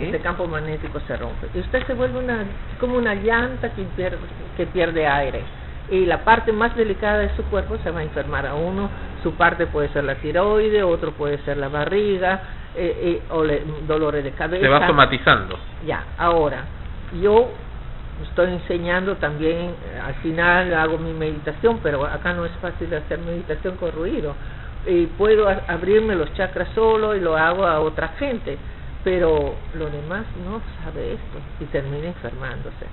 este campo magnético se rompe. Y usted se vuelve una, como una llanta que pierde, que pierde aire. Y la parte más delicada de su cuerpo se va a enfermar a uno. Su parte puede ser la tiroide, otro puede ser la barriga, eh, eh, o le- dolores de cabeza. Se va somatizando. Ya, ahora, yo estoy enseñando también, eh, al final hago mi meditación, pero acá no es fácil hacer meditación con ruido. Y puedo abrirme los chakras solo y lo hago a otra gente, pero lo demás no sabe esto y termina enfermándose.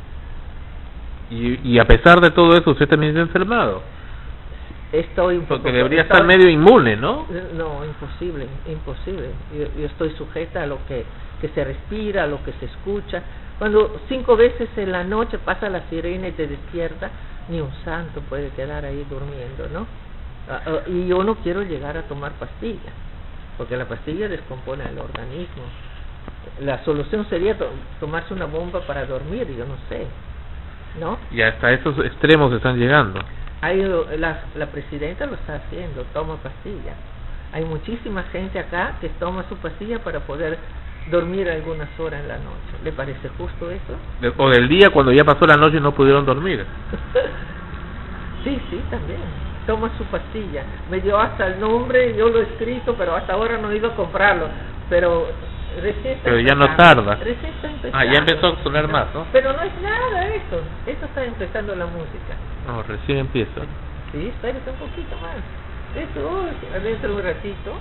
Y, y a pesar de todo eso, usted también se ha enfermado. Estoy un Porque poco- debería estoy- estar medio inmune, ¿no? No, imposible, imposible. Yo, yo estoy sujeta a lo que, que se respira, a lo que se escucha. Cuando cinco veces en la noche pasa la sirena y te despierta, ni un santo puede quedar ahí durmiendo, ¿no? Ah, ah, y yo no quiero llegar a tomar pastillas, porque la pastilla descompone el organismo. La solución sería to- tomarse una bomba para dormir, yo no sé, ¿no? Y hasta esos extremos están llegando. Hay, la, la presidenta lo está haciendo, toma pastillas. Hay muchísima gente acá que toma su pastilla para poder dormir algunas horas en la noche. ¿Le parece justo eso? O del día cuando ya pasó la noche y no pudieron dormir. (laughs) Sí, sí, también. Toma su pastilla. Me dio hasta el nombre, yo lo he escrito, pero hasta ahora no he ido a comprarlo. Pero recién Pero ya no tarda. Recién está empezando. Ah, ya empezó a sonar más, ¿no? Pero no es nada eso. Eso está empezando la música. No, recién empieza. Sí, espérate un poquito más. Eso, dentro de un ratito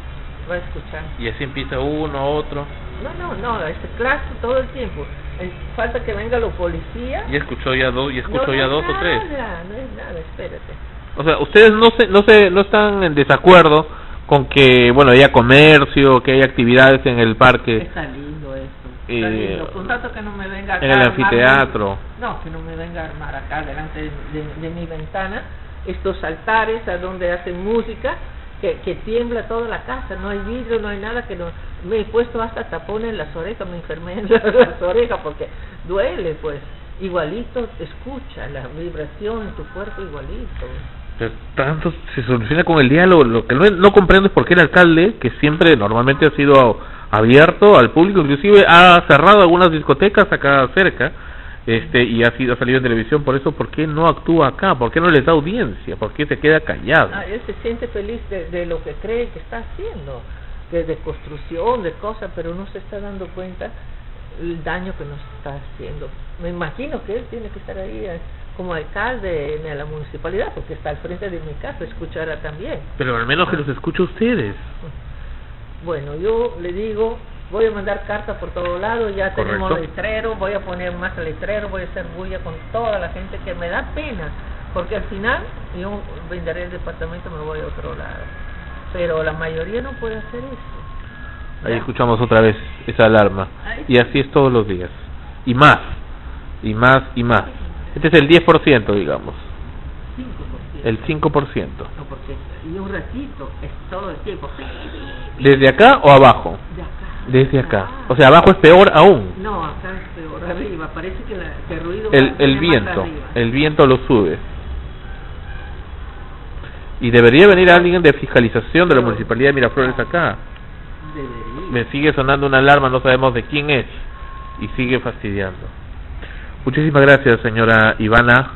va a escuchar. Y así empieza uno, otro. No, no, no, este clase todo el tiempo. Eh, falta que venga la policía. Ya escuchó ya dos, ya escuchó no, ya no dos es o tres. nada, No es nada, espérate. O sea, ustedes no se, no se, no están en desacuerdo con que, bueno, haya comercio, que haya actividades en el parque, Está lindo eso. Está Eh, lindo. Con tanto que no me venga acá en el anfiteatro. No, que no me venga a armar acá delante de, de- de mi ventana estos altares a donde hacen música que, que tiembla toda la casa, no hay vidrio, no hay nada que no... Me he puesto hasta tapones en las orejas, me enfermé en (laughs) las orejas porque duele pues. Igualito, escucha la vibración en tu cuerpo igualito. Tanto se soluciona con el diálogo. Lo que no, comprendo es por qué el alcalde, que siempre normalmente ha sido abierto al público, inclusive ha cerrado algunas discotecas acá cerca, este y ha sido salido en televisión por eso, ¿por qué no actúa acá? ¿Por qué no les da audiencia? ¿Por qué se queda callado? Ah, él se siente feliz de, de lo que cree que está haciendo, es de construcción, de cosas, pero no se está dando cuenta el daño que nos está haciendo. Me imagino que él tiene que estar ahí eh, como alcalde en la municipalidad, porque está al frente de mi casa, escuchará también. Pero al menos que los escuche ustedes. Bueno, yo le digo, voy a mandar cartas por todos lados, ya tenemos Correcto. letrero, voy a poner más letrero, voy a hacer bulla con toda la gente que me da pena, porque al final yo venderé el departamento, me voy a otro lado. Pero la mayoría no puede hacer eso. Ahí escuchamos otra vez esa alarma. Y así es todos los días. Y más. Y más y más. Este es el 10%, digamos. 5%. El 5%. No, porque y un ratito es todo el tiempo. ¿Desde acá o abajo? Desde acá. O sea, abajo es peor aún. No, acá es peor arriba. Parece que, la, que el ruido El, viento. El viento lo sube. Y debería venir alguien de fiscalización de la municipalidad de Miraflores acá. Debería. Me sigue sonando una alarma, no sabemos de quién es. Y sigue fastidiando. Muchísimas gracias, señora Ivana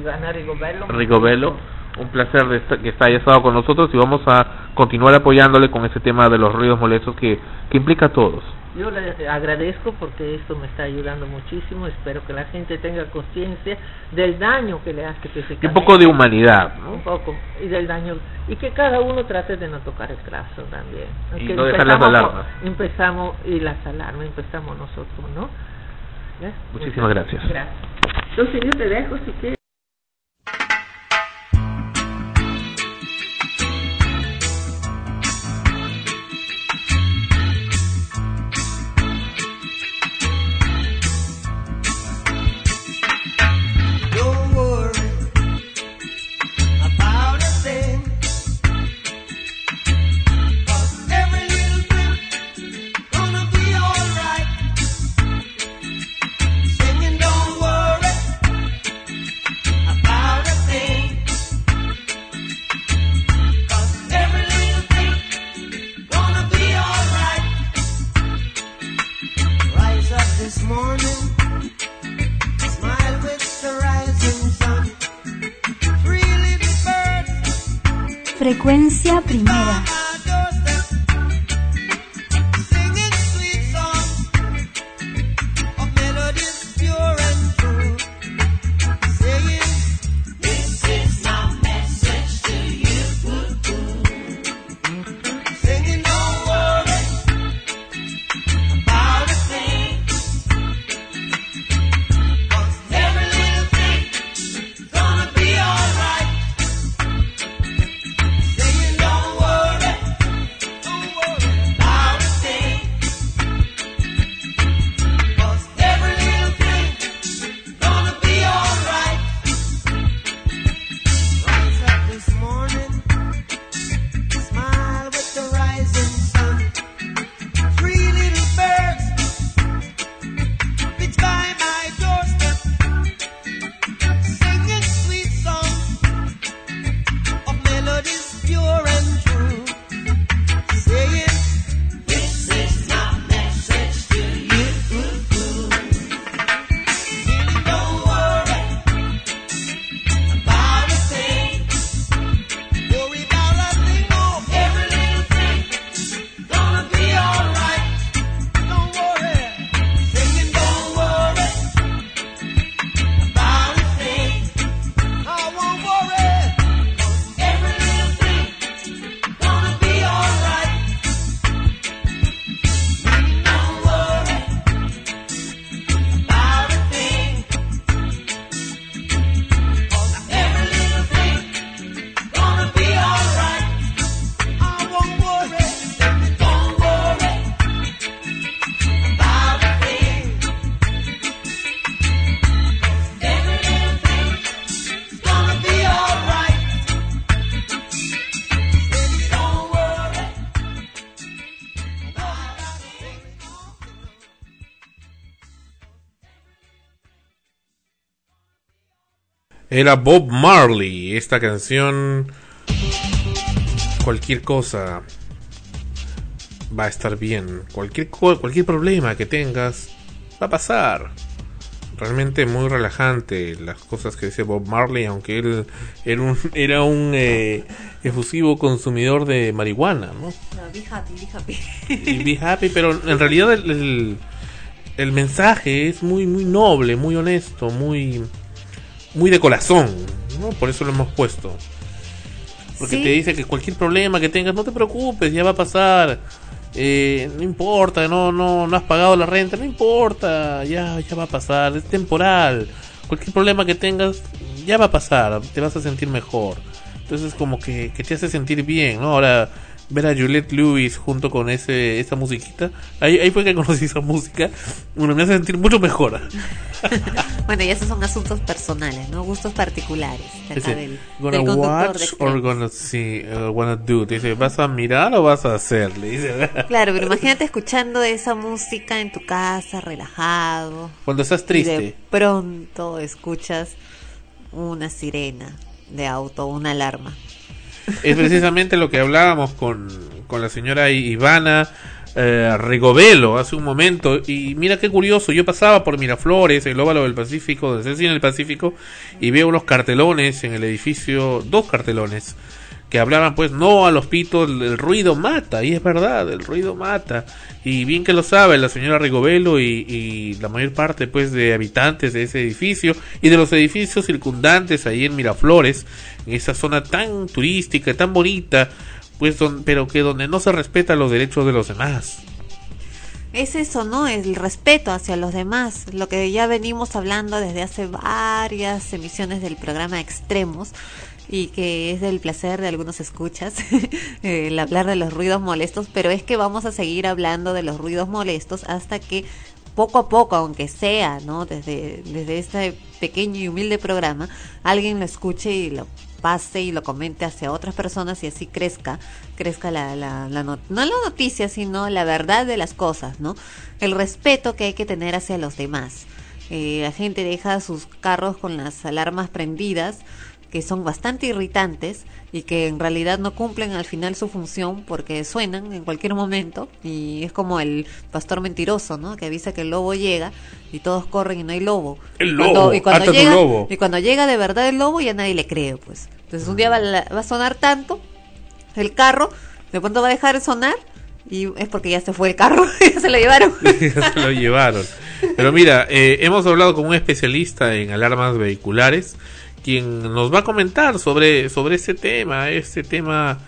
Ivana Rigobello. Rigobelo. Un placer de esta- que está- haya estado con nosotros y vamos a continuar apoyándole con ese tema de los ruidos molestos que, que implica a todos. Yo le agradezco porque esto me está ayudando muchísimo. Espero que la gente tenga conciencia del daño que le hace Y físicamente. un poco de humanidad, ¿no? Un poco. Y del daño. Y que cada uno trate de no tocar el trazo también. Y no dejar las alarmas. Empezamos, y las alarmas, empezamos nosotros, ¿no? ¿Ya? Muchísimas gracias. Gracias. Entonces yo te dejo si quieres. Era Bob Marley. Esta canción. Cualquier cosa va a estar bien. Cualquier, cualquier problema que tengas va a pasar. Realmente muy relajante las cosas que dice Bob Marley, aunque él era un, era un eh, efusivo consumidor de marihuana, ¿no? No, be happy, be happy. y be happy, pero en realidad el, el, el mensaje es muy muy noble, muy honesto, muy muy de corazón, ¿no? Por eso lo hemos puesto. Porque Sí. te dice que cualquier problema que tengas, no te preocupes, ya va a pasar. Eh, no importa, no no no has pagado la renta, no importa, ya ya va a pasar, es temporal. Cualquier problema que tengas ya va a pasar, te vas a sentir mejor. Entonces como que, que te hace sentir bien, ¿no? Ahora ver a Juliette Lewis junto con ese esa musiquita, ahí, ahí fue que conocí esa música, bueno, me hace sentir mucho mejor. (laughs) Bueno, y esos son asuntos personales, ¿no? Gustos particulares. Dice, del, gonna del watch Extremo. or gonna see, or wanna do. Dice, ¿vas a mirar o vas a hacer? Le dice, Claro, pero (laughs) imagínate escuchando esa música en tu casa, relajado. Cuando estás Y de triste. pronto escuchas una sirena de auto, una alarma. Es precisamente lo que hablábamos con, con la señora Ivana eh, Rigovelo hace un momento. Y mira qué curioso, yo pasaba por Miraflores, el óvalo del Pacífico, desde en el Pacífico, y veo unos cartelones en el edificio, dos cartelones, que hablaban pues no a los pitos, el ruido mata, y es verdad, el ruido mata. Y bien que lo sabe la señora Rigovelo y, la mayor parte pues de habitantes de ese edificio y de los edificios circundantes ahí en Miraflores, en esa zona tan turística, tan bonita, pues don- pero que donde no se respetan los derechos de los demás. Es eso, ¿no? El respeto hacia los demás, lo que ya venimos hablando desde hace varias emisiones del programa Extremos y que es del placer de algunos escuchas (laughs) el hablar de los ruidos molestos, pero es que vamos a seguir hablando de los ruidos molestos hasta que poco a poco, aunque sea, ¿no? Desde, desde este pequeño y humilde programa, alguien lo escuche y lo pase y lo comente hacia otras personas y así crezca, crezca la, la, la not- no la noticia, sino la verdad de las cosas, ¿no? El respeto que hay que tener hacia los demás. Eh, la gente deja sus carros con las alarmas prendidas, que son bastante irritantes y que en realidad no cumplen al final su función porque suenan en cualquier momento y es como el pastor mentiroso, ¿no? Que avisa que el lobo llega y todos corren y no hay lobo. El Y cuando- lobo, y cuando llega, lobo. y cuando llega de verdad el lobo ya nadie le cree, pues. Entonces un día va, va a sonar tanto el carro, de pronto va a dejar de sonar y es porque ya se fue el carro, (laughs) ya se lo llevaron. (laughs) se lo llevaron. Pero mira, eh, hemos hablado con un especialista en alarmas vehiculares, quien nos va a comentar sobre, sobre este tema, este tema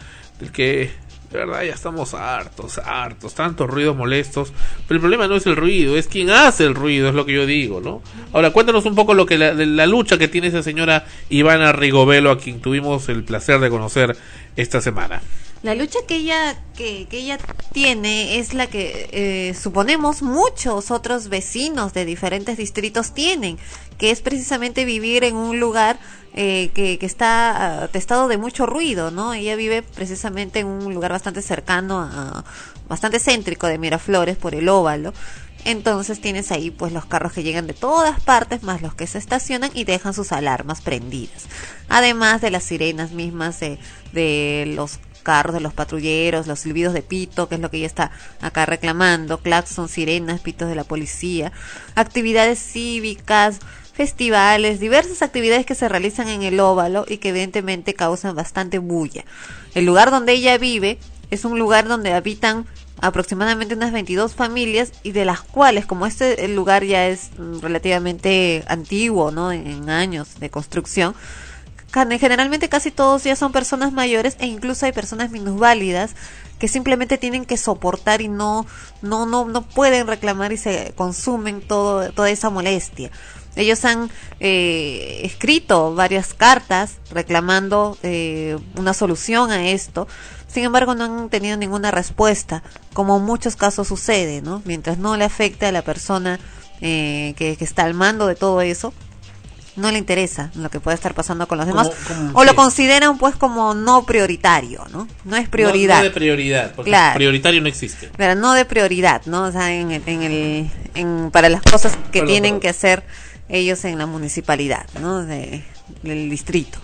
del que de verdad ya estamos hartos, hartos, tantos ruidos molestos. Pero el problema no es el ruido, es quien hace el ruido, es lo que yo digo, ¿no? Ahora, cuéntanos un poco lo que la, de la lucha que tiene esa señora Ivana Rigovelo, a quien tuvimos el placer de conocer esta semana. La lucha que ella que, que ella tiene es la que eh, suponemos muchos otros vecinos de diferentes distritos tienen, que es precisamente vivir en un lugar eh, que, que está atestado de mucho ruido, ¿no? Ella vive precisamente en un lugar bastante cercano, a, bastante céntrico de Miraflores por el óvalo. Entonces tienes ahí pues los carros que llegan de todas partes, más los que se estacionan y dejan sus alarmas prendidas. Además de las sirenas mismas de, de los carros de los patrulleros, los silbidos de pito, que es lo que ella está acá reclamando, claxon, sirenas, pitos de la policía, actividades cívicas, festivales, diversas actividades que se realizan en el óvalo y que evidentemente causan bastante bulla. El lugar donde ella vive es un lugar donde habitan aproximadamente unas 22 familias y de las cuales como este lugar ya es mm, relativamente antiguo, ¿no? En, años de construcción, generalmente casi todos ya son personas mayores e incluso hay personas minusválidas que simplemente tienen que soportar y no no no no pueden reclamar y se consumen todo toda esa molestia. Ellos han eh, escrito varias cartas reclamando eh, una solución a esto. Sin embargo, no han tenido ninguna respuesta, como en muchos casos sucede, ¿no? Mientras no le afecte a la persona eh, que, que está al mando de todo eso, no le interesa lo que puede estar pasando con los demás ¿Cómo- cómo o lo consideran pues como no prioritario, ¿no? No es prioridad. No, no de prioridad, porque Claro. prioritario no existe. Pero no de prioridad, ¿no? O sea, en el, en el, en, para las cosas que Perdón, tienen perdón. que hacer ellos en la municipalidad, ¿no? De- del distrito.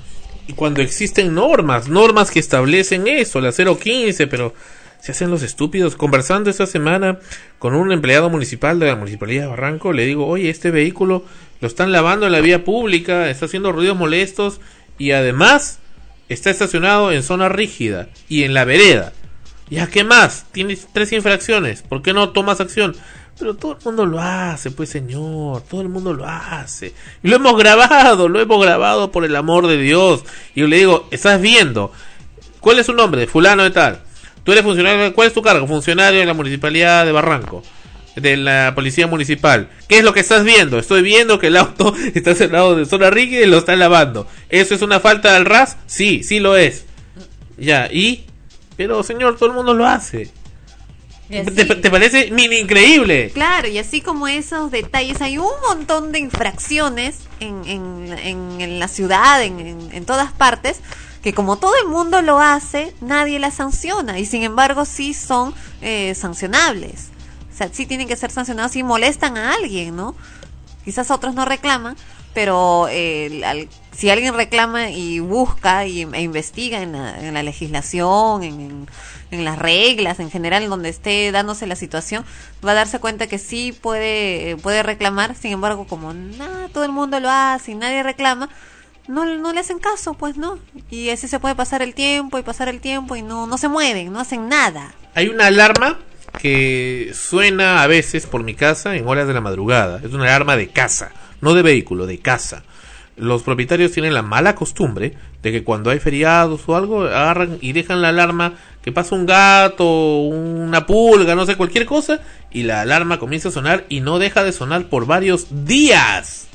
Y cuando existen normas, normas que establecen eso, la 015, pero se hacen los estúpidos. Conversando esta semana con un empleado municipal de la Municipalidad de Barranco, le digo, oye, este vehículo lo están lavando en la vía pública, está haciendo ruidos molestos y además está estacionado en zona rígida y en la vereda. ¿Ya qué más? Tienes tres infracciones, ¿por qué no tomas acción? Pero todo el mundo lo hace, pues señor, todo el mundo lo hace. Y lo hemos grabado, lo hemos grabado por el amor de Dios. Y yo le digo, estás viendo, ¿cuál es su nombre? Fulano de tal. Tú eres funcionario, ¿cuál es tu cargo? Funcionario de la municipalidad de Barranco, de la policía municipal. ¿Qué es lo que estás viendo? Estoy viendo que el auto (laughs) está cerrado de zona rígida y lo están lavando. ¿Eso es una falta del RAS? Sí, sí lo es. Ya, ¿y? Pero señor, todo el mundo lo hace. ¿Te, te parece mini increíble? Claro, y así como esos detalles, hay un montón de infracciones en, en, en, en la ciudad, en, en, en todas partes, que como todo el mundo lo hace, nadie las sanciona, y sin embargo sí son eh, sancionables. O sea, sí tienen que ser sancionados si molestan a alguien, ¿no? Quizás otros no reclaman, pero eh, al- si alguien reclama y busca y, e investiga en la, legislación, en, en- en las reglas, en general, donde esté dándose la situación, va a darse cuenta que sí puede, puede reclamar, sin embargo, como nada, todo el mundo lo hace y nadie reclama, no, no le hacen caso, pues no. Y así se puede pasar el tiempo y pasar el tiempo y no, no se mueven, no hacen nada. Hay una alarma que suena a veces por mi casa en horas de la madrugada. Es una alarma de casa, no de vehículo, de casa. Los propietarios tienen la mala costumbre de que cuando hay feriados o algo, agarran y dejan la alarma que pasa un gato, una pulga, no sé, cualquier cosa, y la alarma comienza a sonar y no deja de sonar por varios días.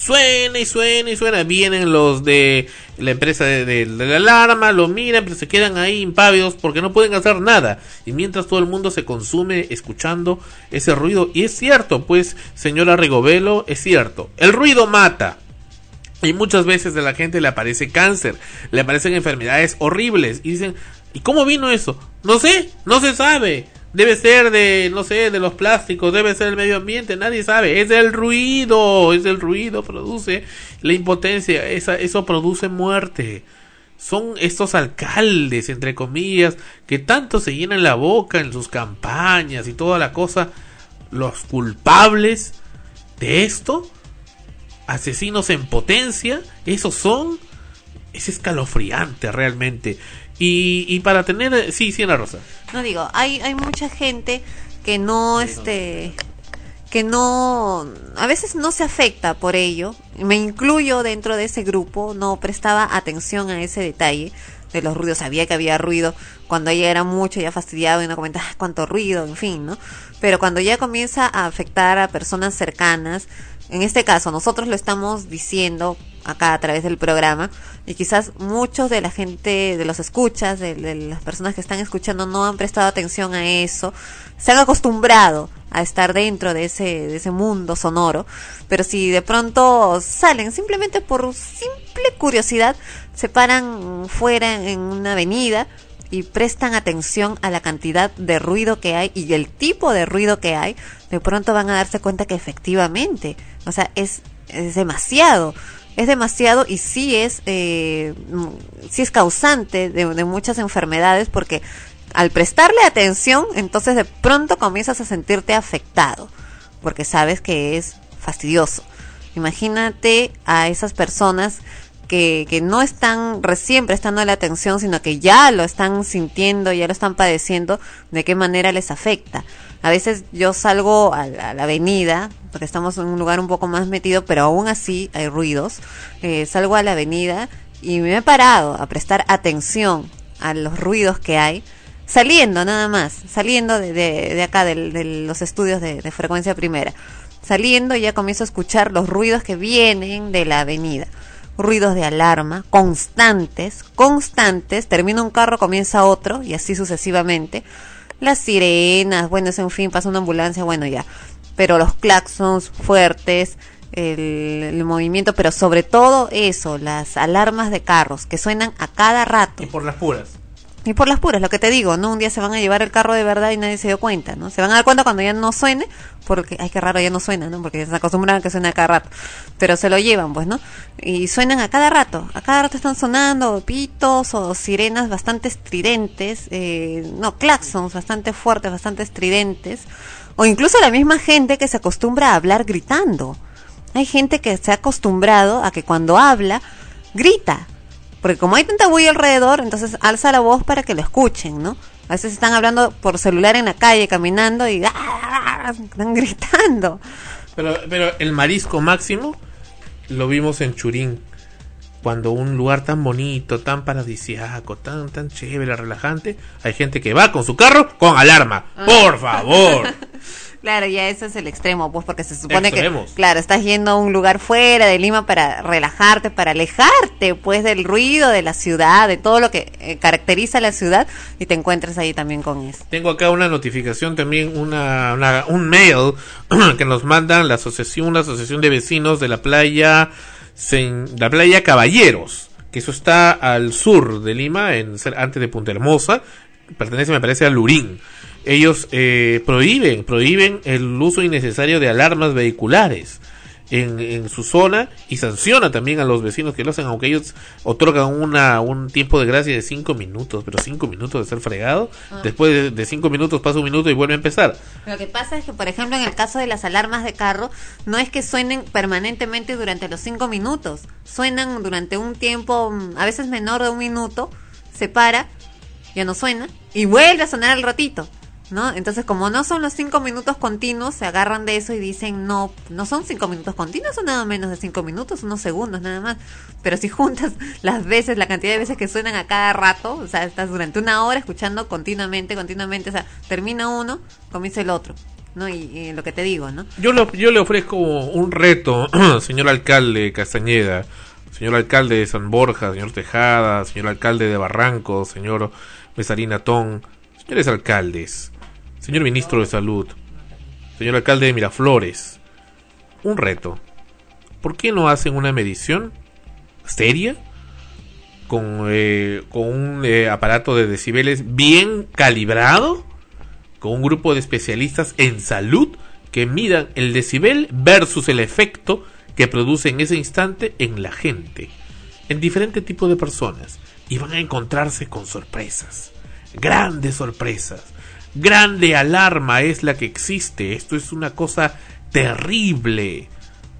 Suena y suena y suena. Vienen los de la empresa de, la alarma, lo miran, pero se quedan ahí impávidos porque no pueden hacer nada. Y mientras todo el mundo se consume escuchando ese ruido. Y es cierto, pues, señora Rigovelo, es cierto. El ruido mata. Y muchas veces a la gente le aparece cáncer, le aparecen enfermedades horribles. Y dicen, ¿y cómo vino eso? No sé, no se sabe. Debe ser de, no sé, de los plásticos, debe ser el medio ambiente, nadie sabe. Es el ruido, es el ruido, produce la impotencia, esa, eso produce muerte. Son estos alcaldes, entre comillas, que tanto se llenan la boca en sus campañas y toda la cosa, los culpables de esto asesinos en potencia, esos son, es escalofriante realmente. Y, y para tener, sí, sí, Ana Rosa. No digo, hay, hay mucha gente que no, este, que no, a veces no se afecta por ello. Me incluyo dentro de ese grupo, no prestaba atención a ese detalle de los ruidos. Sabía que había ruido cuando ya era mucho, ya fastidiado y no comentaba "Ah, (laughs) cuánto ruido, en fin, ¿no? Pero cuando ya comienza a afectar a personas cercanas, en este caso nosotros lo estamos diciendo acá a través del programa y quizás muchos de la gente, de los escuchas, de, de las personas que están escuchando no han prestado atención a eso, se han acostumbrado a estar dentro de ese, de ese mundo sonoro, pero si de pronto salen simplemente por simple curiosidad, se paran fuera en una avenida y prestan atención a la cantidad de ruido que hay y el tipo de ruido que hay, de pronto van a darse cuenta que efectivamente, o sea, es, es demasiado, es demasiado y sí es, eh, mm, sí es causante de, muchas enfermedades porque al prestarle atención, entonces de pronto comienzas a sentirte afectado, porque sabes que es fastidioso. Imagínate a esas personas que, que no están recién prestando la atención, sino que ya lo están sintiendo, ya lo están padeciendo, de qué manera les afecta. A veces yo salgo a la, avenida, porque estamos en un lugar un poco más metido, pero aún así hay ruidos. Eh, salgo a la avenida y me he parado a prestar atención a los ruidos que hay, saliendo nada más, saliendo de, de, acá, de, los estudios de, de frecuencia primera. Saliendo ya comienzo a escuchar los ruidos que vienen de la avenida ruidos de alarma constantes, constantes, termina un carro, comienza otro y así sucesivamente. Las sirenas, bueno, en fin, pasa una ambulancia, bueno ya. Pero los claxons fuertes, el, el movimiento, pero sobre todo eso, las alarmas de carros que suenan a cada rato. Y por las puras. Y por las puras, lo que te digo, ¿no? Un día se van a llevar el carro de verdad y nadie se dio cuenta, ¿no? Se van a dar cuenta cuando ya no suene, porque, ay, qué raro, ya no suena, ¿no? Porque se acostumbran a que suene a cada rato. Pero se lo llevan, pues, ¿no? Y suenan a cada rato. A cada rato están sonando pitos o sirenas bastante estridentes, eh, no, claxons bastante fuertes, bastante estridentes. O incluso la misma gente que se acostumbra a hablar gritando. Hay gente que se ha acostumbrado a que cuando habla, grita. Porque como hay tanta bulla alrededor, entonces alza la voz para que lo escuchen, ¿no? A veces están hablando por celular en la calle, caminando y ¡ah! están gritando. Pero, pero el marisco máximo lo vimos en Churín. Cuando un lugar tan bonito, tan paradisiaco, tan, tan chévere, relajante, hay gente que va con su carro con alarma. Por favor. (laughs) Claro, ya ese es el extremo, pues porque se supone Extremos. que, claro, estás yendo a un lugar fuera de Lima para relajarte, para alejarte, pues, del ruido de la ciudad, de todo lo que eh, caracteriza a la ciudad, y te encuentras ahí también con eso. Tengo acá una notificación también, una, una- un mail (clears throat) que nos mandan la asociación, la asociación de vecinos de la playa, la playa Caballeros, que eso está al sur de Lima, en, antes de Punta Hermosa, pertenece me parece a Lurín. Ellos eh, prohíben, prohíben el uso innecesario de alarmas vehiculares en, en su zona y sanciona también a los vecinos que lo hacen, aunque ellos otorgan una, un tiempo de gracia de cinco minutos, pero cinco minutos de ser fregado, Ah. después de, de cinco minutos pasa un minuto y vuelve a empezar. Lo que pasa es que, por ejemplo, en el caso de las alarmas de carro, no es que suenen permanentemente durante los cinco minutos, suenan durante un tiempo, a veces menor de un minuto, se para, ya no suena, y vuelve a sonar al ratito. ¿No? Entonces, como no son los cinco minutos continuos, se agarran de eso y dicen, no, no son cinco minutos continuos, son nada menos de cinco minutos, unos segundos nada más. Pero si juntas (laughs) las veces, la cantidad de veces que suenan a cada rato, o sea, estás durante una hora escuchando continuamente, continuamente, o sea, termina uno, comienza el otro, ¿no? Y, lo que te digo, ¿no? Yo le, yo le ofrezco un reto, (clears throat) señor alcalde Castañeda, señor alcalde de San Borja, señor Tejada, señor alcalde de Barranco, señor Mesarina Ton, señores alcaldes, señor ministro de Salud, señor alcalde de Miraflores, un reto. ¿Por qué no hacen una medición seria con, eh, con un eh, aparato de decibeles bien calibrado? con un grupo de especialistas en salud que midan el decibel versus el efecto que produce en ese instante en la gente, en diferente tipo de personas, y van a encontrarse con sorpresas, grandes sorpresas. Grande alarma es la que existe, esto es una cosa terrible,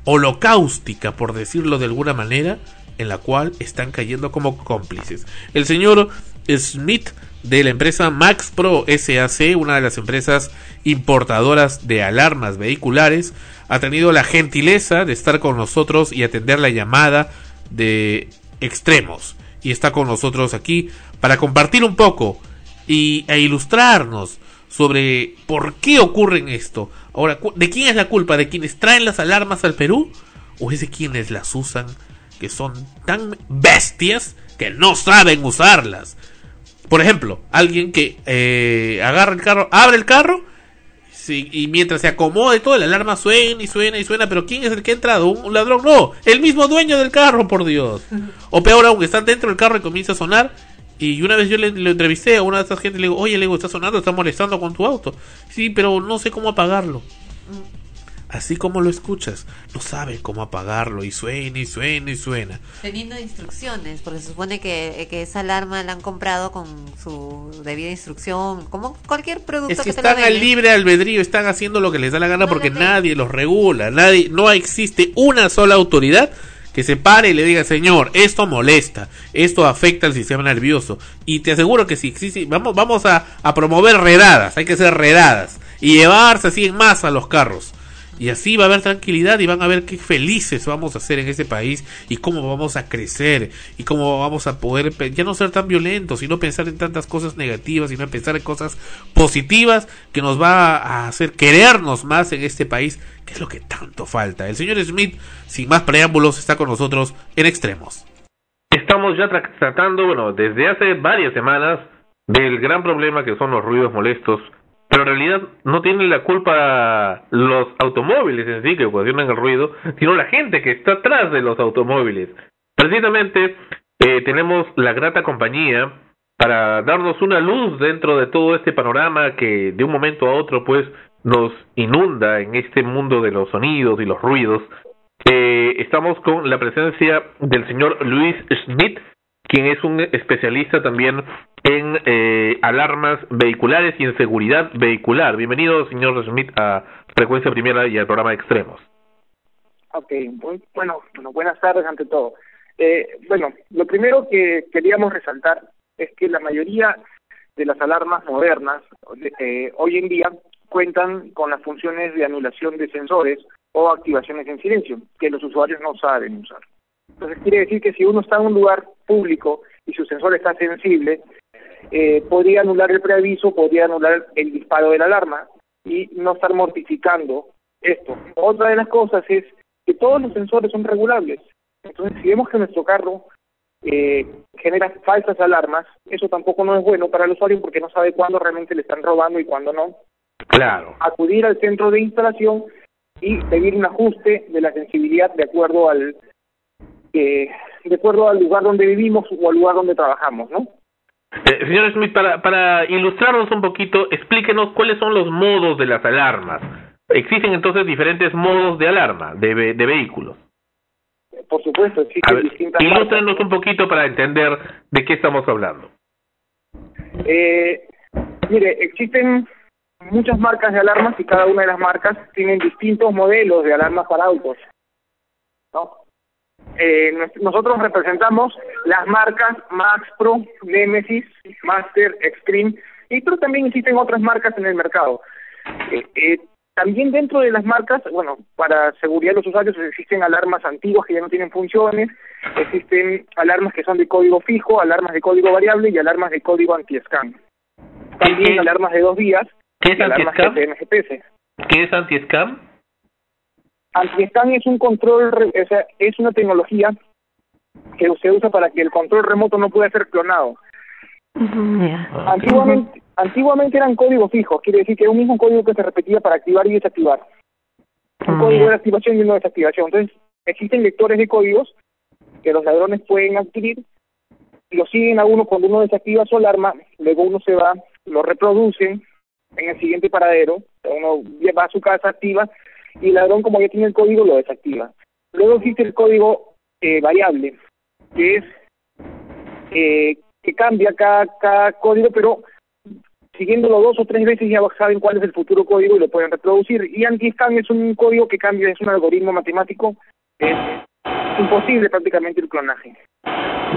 holocaustica, por decirlo de alguna manera, en la cual están cayendo como cómplices. El señor Smith de la empresa Max Pro SAC, una de las empresas importadoras de alarmas vehiculares, ha tenido la gentileza de estar con nosotros y atender la llamada de extremos. Y está con nosotros aquí para compartir un poco y, e ilustrarnos sobre por qué ocurren esto. Ahora, ¿de quién es la culpa? ¿De quienes traen las alarmas al Perú? ¿O es de quienes las usan que son tan bestias que no saben usarlas? Por ejemplo, alguien que eh, agarra el carro, abre el carro sí, y mientras se acomode todo, la alarma suena y suena y suena, pero ¿quién es el que ha entrado? ¿Un, un ladrón? No, el mismo dueño del carro, por Dios. O peor aún, están dentro del carro y comienza a sonar. Y una vez yo le, le entrevisté a una de esas gente y le digo, oye, le digo, está sonando, está molestando con tu auto. Sí, pero no sé cómo apagarlo. Así como lo escuchas, no sabe cómo apagarlo y suena y suena y suena. Teniendo instrucciones, porque se supone que, que esa alarma la han comprado con su debida instrucción, como cualquier producto Es que que están al libre albedrío, están haciendo lo que les da la gana porque nadie los regula, nadie, no existe una sola autoridad que se pare y le diga, señor, esto molesta, esto afecta al sistema nervioso. Y te aseguro que si vamos, vamos a, a promover redadas, hay que hacer redadas y llevarse así en masa los carros. Y así va a haber tranquilidad y van a ver qué felices vamos a ser en ese país y cómo vamos a crecer y cómo vamos a poder ya no ser tan violentos y no pensar en tantas cosas negativas y no pensar en cosas positivas que nos va a hacer querernos más en este país, que es lo que tanto falta. El señor Smith, sin más preámbulos, está con nosotros en extremos. Estamos ya tra- tratando, bueno, desde hace varias semanas del gran problema que son los ruidos molestos, pero en realidad no tienen la culpa los automóviles en sí que ocasionan el ruido, sino la gente que está atrás de los automóviles. Precisamente eh, tenemos la grata compañía para darnos una luz dentro de todo este panorama que de un momento a otro pues nos inunda en este mundo de los sonidos y los ruidos. Eh, estamos con la presencia del señor Luis Schmidt, quien es un especialista también en eh, alarmas vehiculares y en seguridad vehicular. Bienvenido, señor Schmidt, a Frecuencia Primera y al programa Extremos. Ok, bueno, bueno, buenas tardes ante todo. Eh, bueno, lo primero que queríamos resaltar es que la mayoría de las alarmas modernas eh, hoy en día cuentan con las funciones de anulación de sensores o activaciones en silencio, que los usuarios no saben usar. Entonces quiere decir que si uno está en un lugar público y su sensor está sensible, eh, podría anular el preaviso, podría anular el disparo de la alarma y no estar mortificando esto. Otra de las cosas es que todos los sensores son regulables. Entonces, si vemos que nuestro carro eh, genera falsas alarmas, eso tampoco no es bueno para el usuario porque no sabe cuándo realmente le están robando y cuándo no. Claro. Acudir al centro de instalación y pedir un ajuste de la sensibilidad de acuerdo al eh, de acuerdo al lugar donde vivimos o al lugar donde trabajamos, ¿no? Eh, señor Smith, para, para ilustrarnos un poquito, explíquenos cuáles son los modos de las alarmas. Existen entonces diferentes modos de alarma de, de vehículos. Por supuesto, existen ver, distintas ilústrenos un poquito para entender de qué estamos hablando. Eh, mire, existen muchas marcas de alarmas y cada una de las marcas tienen distintos modelos de alarmas para autos. ¿no? Eh, nos- nosotros representamos las marcas Max Pro, Nemesis, Master, Extreme, y pero también existen otras marcas en el mercado. Eh, eh, también dentro de las marcas, bueno, para seguridad de los usuarios existen alarmas antiguas que ya no tienen funciones, existen alarmas que son de código fijo, alarmas de código variable y alarmas de código anti-scan. También alarmas de dos vías ¿Qué es y alarmas? GPS. ¿Qué es anti-scam? Anti-scan es un control, o sea, es una tecnología que se usa para que el control remoto no pueda ser clonado. Antiguamente, antiguamente eran códigos fijos, quiere decir que era un mismo código que se repetía para activar y desactivar. Un código de activación y uno de desactivación. Entonces, existen lectores de códigos que los ladrones pueden adquirir, lo siguen a uno cuando uno desactiva su alarma, luego uno se va, lo reproducen en el siguiente paradero, uno va a su casa, activa, y el ladrón como ya tiene el código lo desactiva. Luego existe el código eh, variable, que es eh, que cambia cada, cada código, pero siguiéndolo dos o tres veces ya saben cuál es el futuro código y lo pueden reproducir. Y anti-scan es un código que cambia, es un algoritmo matemático, es imposible prácticamente el clonaje.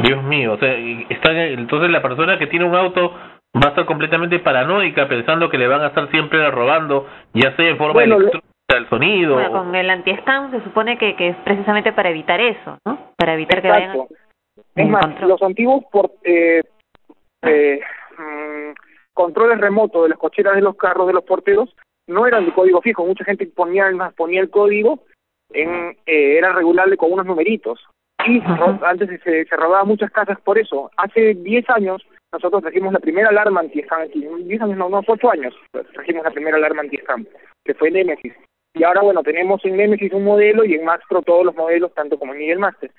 Dios mío, o sea, está, entonces la persona que tiene un auto va a estar completamente paranoica pensando que le van a estar siempre robando, ya sea en forma Bueno, lo- el sonido. Bueno, o- con el anti-scam se supone que, que es precisamente para evitar eso, ¿no? Para evitar que vayan Exacto. Es más, los antiguos por, eh, eh, mm, controles remotos de las cocheras de los carros de los porteros no eran de código fijo. Mucha gente ponía el, ponía el código, en, eh, era regulable con unos numeritos. Y ro- antes se, se robaban muchas casas por eso. Hace 10 años nosotros trajimos la primera alarma anti-scam aquí. 10 años, no, no, 8 años trajimos la primera alarma anti-scam, que fue Nemesis. Y ahora, bueno, tenemos en Nemesis un modelo y en Max Pro todos los modelos, tanto como en Miguel Master.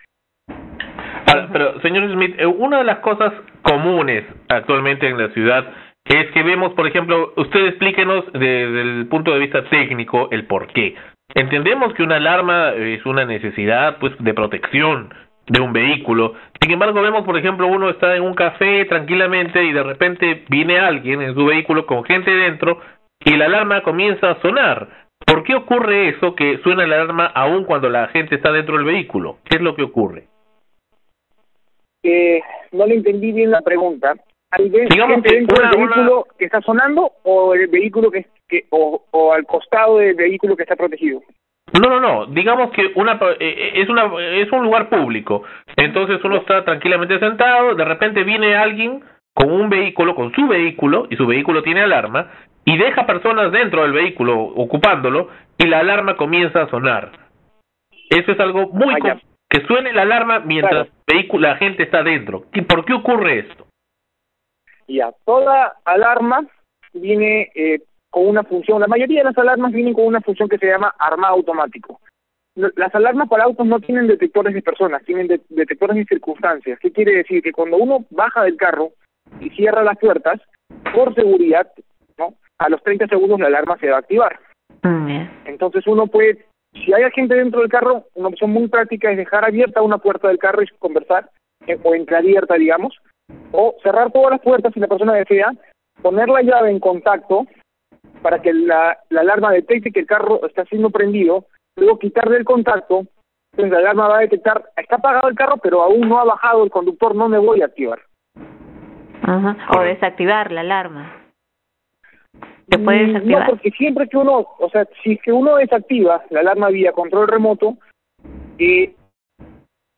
Pero, señor Smith, eh, una de las cosas comunes actualmente en la ciudad es que vemos, por ejemplo, usted explíquenos desde el punto de vista técnico el por qué. Entendemos que una alarma es una necesidad pues de protección de un vehículo. Sin embargo, vemos, por ejemplo, uno está en un café tranquilamente y de repente viene alguien en su vehículo con gente dentro y la alarma comienza a sonar. ¿Por qué ocurre eso que suena la alarma aún cuando la gente está dentro del vehículo? ¿Qué es lo que ocurre? Eh, no le entendí bien la pregunta. ¿Hay de- Digamos gente que dentro una- del vehículo que está sonando o el vehículo que, que o, o al costado del vehículo que está protegido? No, no, no. Digamos que una pa- eh, es una es un lugar público. Entonces uno está tranquilamente sentado, de repente viene alguien con un vehículo, con su vehículo y su vehículo tiene alarma y deja personas dentro del vehículo ocupándolo y la alarma comienza a sonar. Eso es algo muy com- que suene la alarma mientras vehículo la gente está dentro. ¿Y ¿Por qué ocurre esto? Ya, toda alarma viene eh, con una función, la mayoría de las alarmas vienen con una función que se llama armado automático. Las alarmas para autos no tienen detectores de personas, tienen de- detectores de circunstancias. ¿Qué quiere decir? Que cuando uno baja del carro y cierra las puertas, por seguridad, ¿no? A los 30 segundos la alarma se va a activar. Entonces uno puede, si hay gente dentro del carro, una opción muy práctica es dejar abierta una puerta del carro y conversar, eh, o entreabierta, digamos, o cerrar todas las puertas si la persona desea, poner la llave en contacto para que la, la alarma detecte que el carro está siendo prendido, luego quitarle el contacto, entonces la alarma va a detectar, está apagado el carro, pero aún no ha bajado el conductor, no me voy a activar. Ajá. O desactivar la alarma. ¿Se puede Mm, desactivar? No, porque siempre que uno, o sea, si es que uno desactiva la alarma vía control remoto, eh,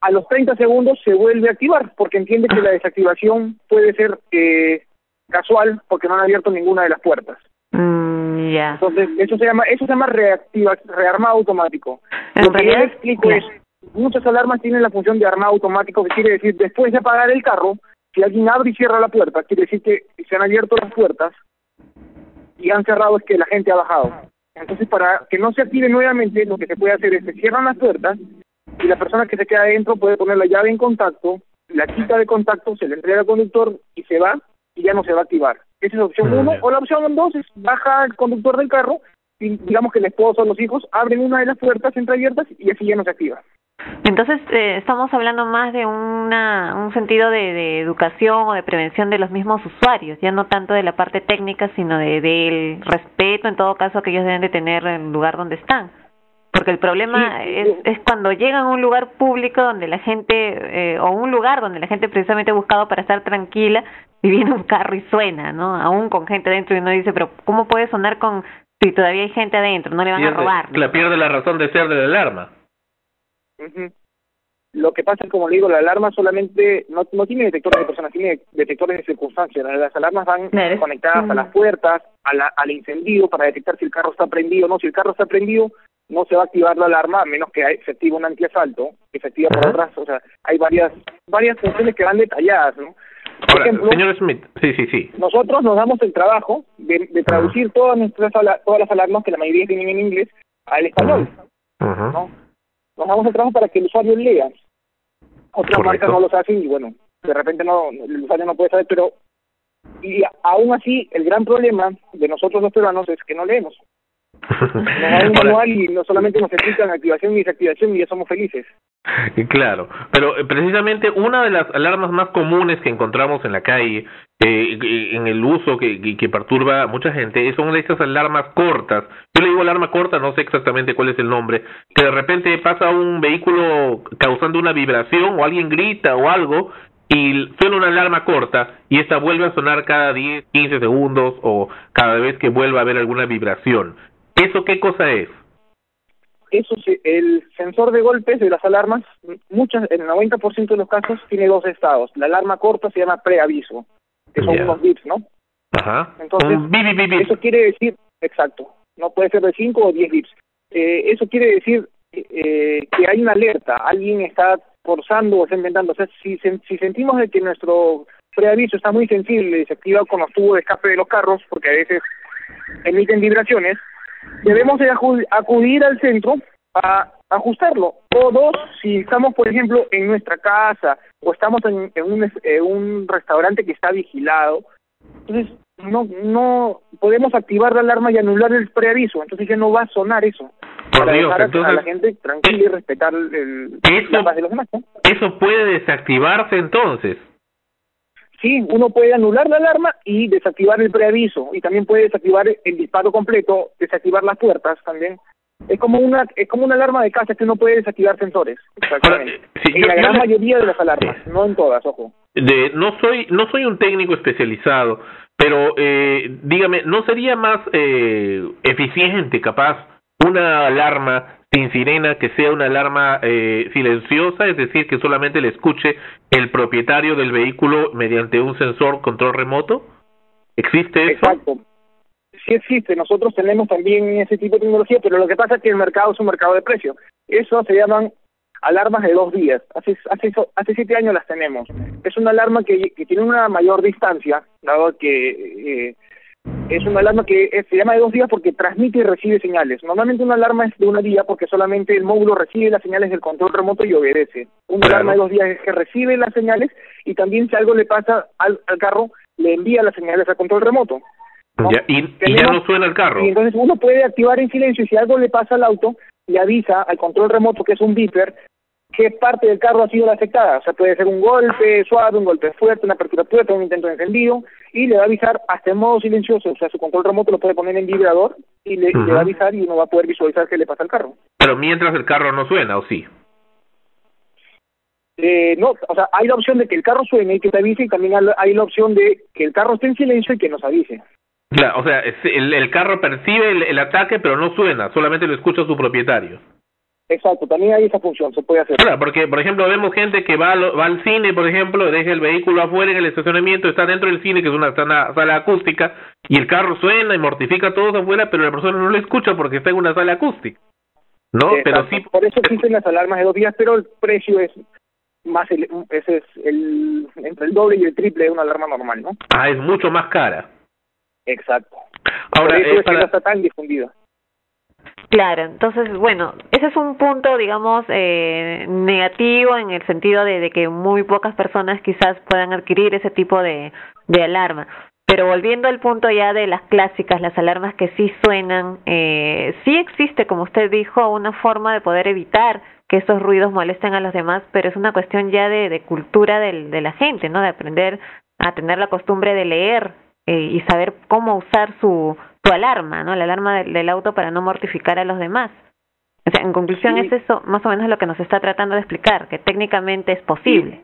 a los 30 segundos se vuelve a activar, porque entiende que la desactivación puede ser eh, casual, porque no han abierto ninguna de las puertas. Mm, ya. Entonces, eso se llama, eso se llama reactiva, rearmado automático. En Lo que yo realidad, explico es, muchas alarmas tienen la función de armado automático, que quiere decir, después de apagar el carro, si alguien abre y cierra la puerta, quiere decir que se han abierto las puertas y han cerrado es que la gente ha bajado. Entonces, para que no se active nuevamente, lo que se puede hacer es se cierran las puertas y la persona que se queda adentro puede poner la llave en contacto, la quita de contacto, se le entrega al conductor y se va y ya no se va a activar. Esa es la opción uno. O la opción dos es baja el conductor del carro y digamos que el esposo o los hijos abren una de las puertas entreabiertas y así ya no se activa. Entonces, eh, estamos hablando más de una, un sentido de, de educación o de prevención de los mismos usuarios, ya no tanto de la parte técnica, sino de del respeto, en todo caso, que ellos deben de tener en el lugar donde están. Porque el problema es, es cuando llegan a un lugar público donde la gente, eh, o un lugar donde la gente precisamente ha buscado para estar tranquila, y viene un carro y suena, ¿no? Aún con gente dentro y uno dice, pero ¿cómo puede sonar con si todavía hay gente adentro? No le van a robar. la pierde la razón de ser de la alarma. Lo que pasa es, como le digo, la alarma solamente no, no tiene detectores de personas, tiene detectores de circunstancias. Las alarmas van conectadas a las puertas, a la- al encendido para detectar si el carro está prendido o no. Si el carro está prendido, no se va a activar la alarma a menos que se active un antiasalto, que se activa por otras. O sea, hay varias varias funciones que van detalladas, ¿no? Por Ahora, ejemplo, señor Smith, sí, sí, sí. nosotros nos damos el trabajo de, de traducir todas nuestras todas las alarmas que la mayoría tienen en inglés al español. ¿no? Nos damos el trabajo para que el usuario lea. Otras marcas no lo hacen y bueno, de repente no el usuario no puede saber, pero y aún así el gran problema de nosotros los peruanos es que no leemos. Nos un y no solamente nos explican activación y desactivación y ya somos felices. Claro, pero eh, precisamente una de las alarmas más comunes que encontramos en la calle, eh, en el uso que, que, que perturba a mucha gente, son estas alarmas cortas. Yo le digo alarma corta, no sé exactamente cuál es el nombre, que de repente pasa un vehículo causando una vibración o alguien grita o algo y suena una alarma corta y esta vuelve a sonar cada 10, 15 segundos o cada vez que vuelva a haber alguna vibración. ¿Eso qué cosa es? Eso el sensor de golpes de las alarmas, muchas, en el 90% de los casos tiene dos estados. La alarma corta se llama preaviso, que son unos bits, ¿no? Ajá. Entonces, bi. eso quiere decir, exacto, no puede ser de 5 o 10 bits. Eh, eso quiere decir eh, que hay una alerta, alguien está forzando o está inventando. O sea, si, si sentimos de que nuestro preaviso está muy sensible y se activa con los tubos de escape de los carros, porque a veces emiten vibraciones, debemos de acu- acudir al centro a ajustarlo. O dos, si estamos, por ejemplo, en nuestra casa o estamos en, en un, en un restaurante que está vigilado, entonces no no podemos activar la alarma y anular el preaviso, entonces ya no va a sonar eso. Por para Dios, dejar a- a entonces- la gente tranquila y respetar el, la paz de los demás. ¿no? Eso puede desactivarse entonces. Sí, uno puede anular la alarma y desactivar el preaviso y también puede desactivar el disparo completo, desactivar las puertas también. Es como una es como una alarma de casa que uno puede desactivar sensores. Exactamente. en yo- la gran mayoría de las alarmas, no en todas, ojo. de no soy no soy un técnico especializado pero eh, dígame no sería más eh, eficiente capaz una alarma sin sirena que sea una alarma eh, silenciosa es decir que solamente le escuche el propietario del vehículo mediante un sensor control remoto existe eso Exacto. Sí existe, nosotros tenemos también ese tipo de tecnología, pero lo que pasa es que el mercado es un mercado de precio. Eso se llaman alarmas de dos días. Hace, hace, hace siete años las tenemos. Es una alarma que, que tiene una mayor distancia, dado que eh, es una alarma que se llama de dos días porque transmite y recibe señales. Normalmente una alarma es de una día porque solamente el módulo recibe las señales del control remoto y obedece. Una Claro. alarma de dos días es que recibe las señales y también si algo le pasa al, al carro, le envía las señales al control remoto. Ya, y, y ya no suena el carro. Y entonces uno puede activar en silencio y si algo le pasa al auto, le avisa al control remoto, que es un beeper, qué parte del carro ha sido la afectada. O sea, puede ser un golpe suave, un golpe fuerte, una apertura de puerta, un intento de encendido, y le va a avisar hasta en modo silencioso. O sea, su control remoto lo puede poner en vibrador y le, y le va a avisar y uno va a poder visualizar qué le pasa al carro. Pero mientras el carro no suena, ¿o sí? Eh, no, o sea, hay la opción de que el carro suene y que te avise, y también hay la- opción de que el carro esté en silencio y que nos avise. Claro, o sea, el, el carro percibe el, el ataque, pero no suena, solamente lo escucha su propietario. Exacto, también hay esa función, se puede hacer. Claro, porque, por ejemplo, vemos gente que va, al- va al cine, por ejemplo, deja el vehículo afuera en el estacionamiento, está dentro del cine, que es una sala, sala acústica, y el carro suena y mortifica a todos afuera, pero la persona no lo escucha porque está en una sala acústica. ¿No? Pero sí, Por eso existen (laughs) las alarmas de dos días, pero el precio es más, ele- ese es el, entre el doble y el triple de una alarma normal, ¿no? ah, es mucho más cara. Exacto. Ahora, Por eso eh, es que para- no está tan difundida. Claro, entonces, bueno, ese es un punto, digamos, eh, negativo en el sentido de, que muy pocas personas quizás puedan adquirir ese tipo de, de alarma. Pero volviendo al punto ya de las clásicas, las alarmas que sí suenan, eh, sí existe, como usted dijo, una forma de poder evitar que esos ruidos molesten a los demás, pero es una cuestión ya de, de cultura del, de la gente, ¿no? De aprender a tener la costumbre de leer eh, y saber cómo usar su, su alarma, ¿no? La alarma del, del auto para no mortificar a los demás. O sea, en conclusión Sí. es eso más o menos lo que nos está tratando de explicar, que técnicamente es posible.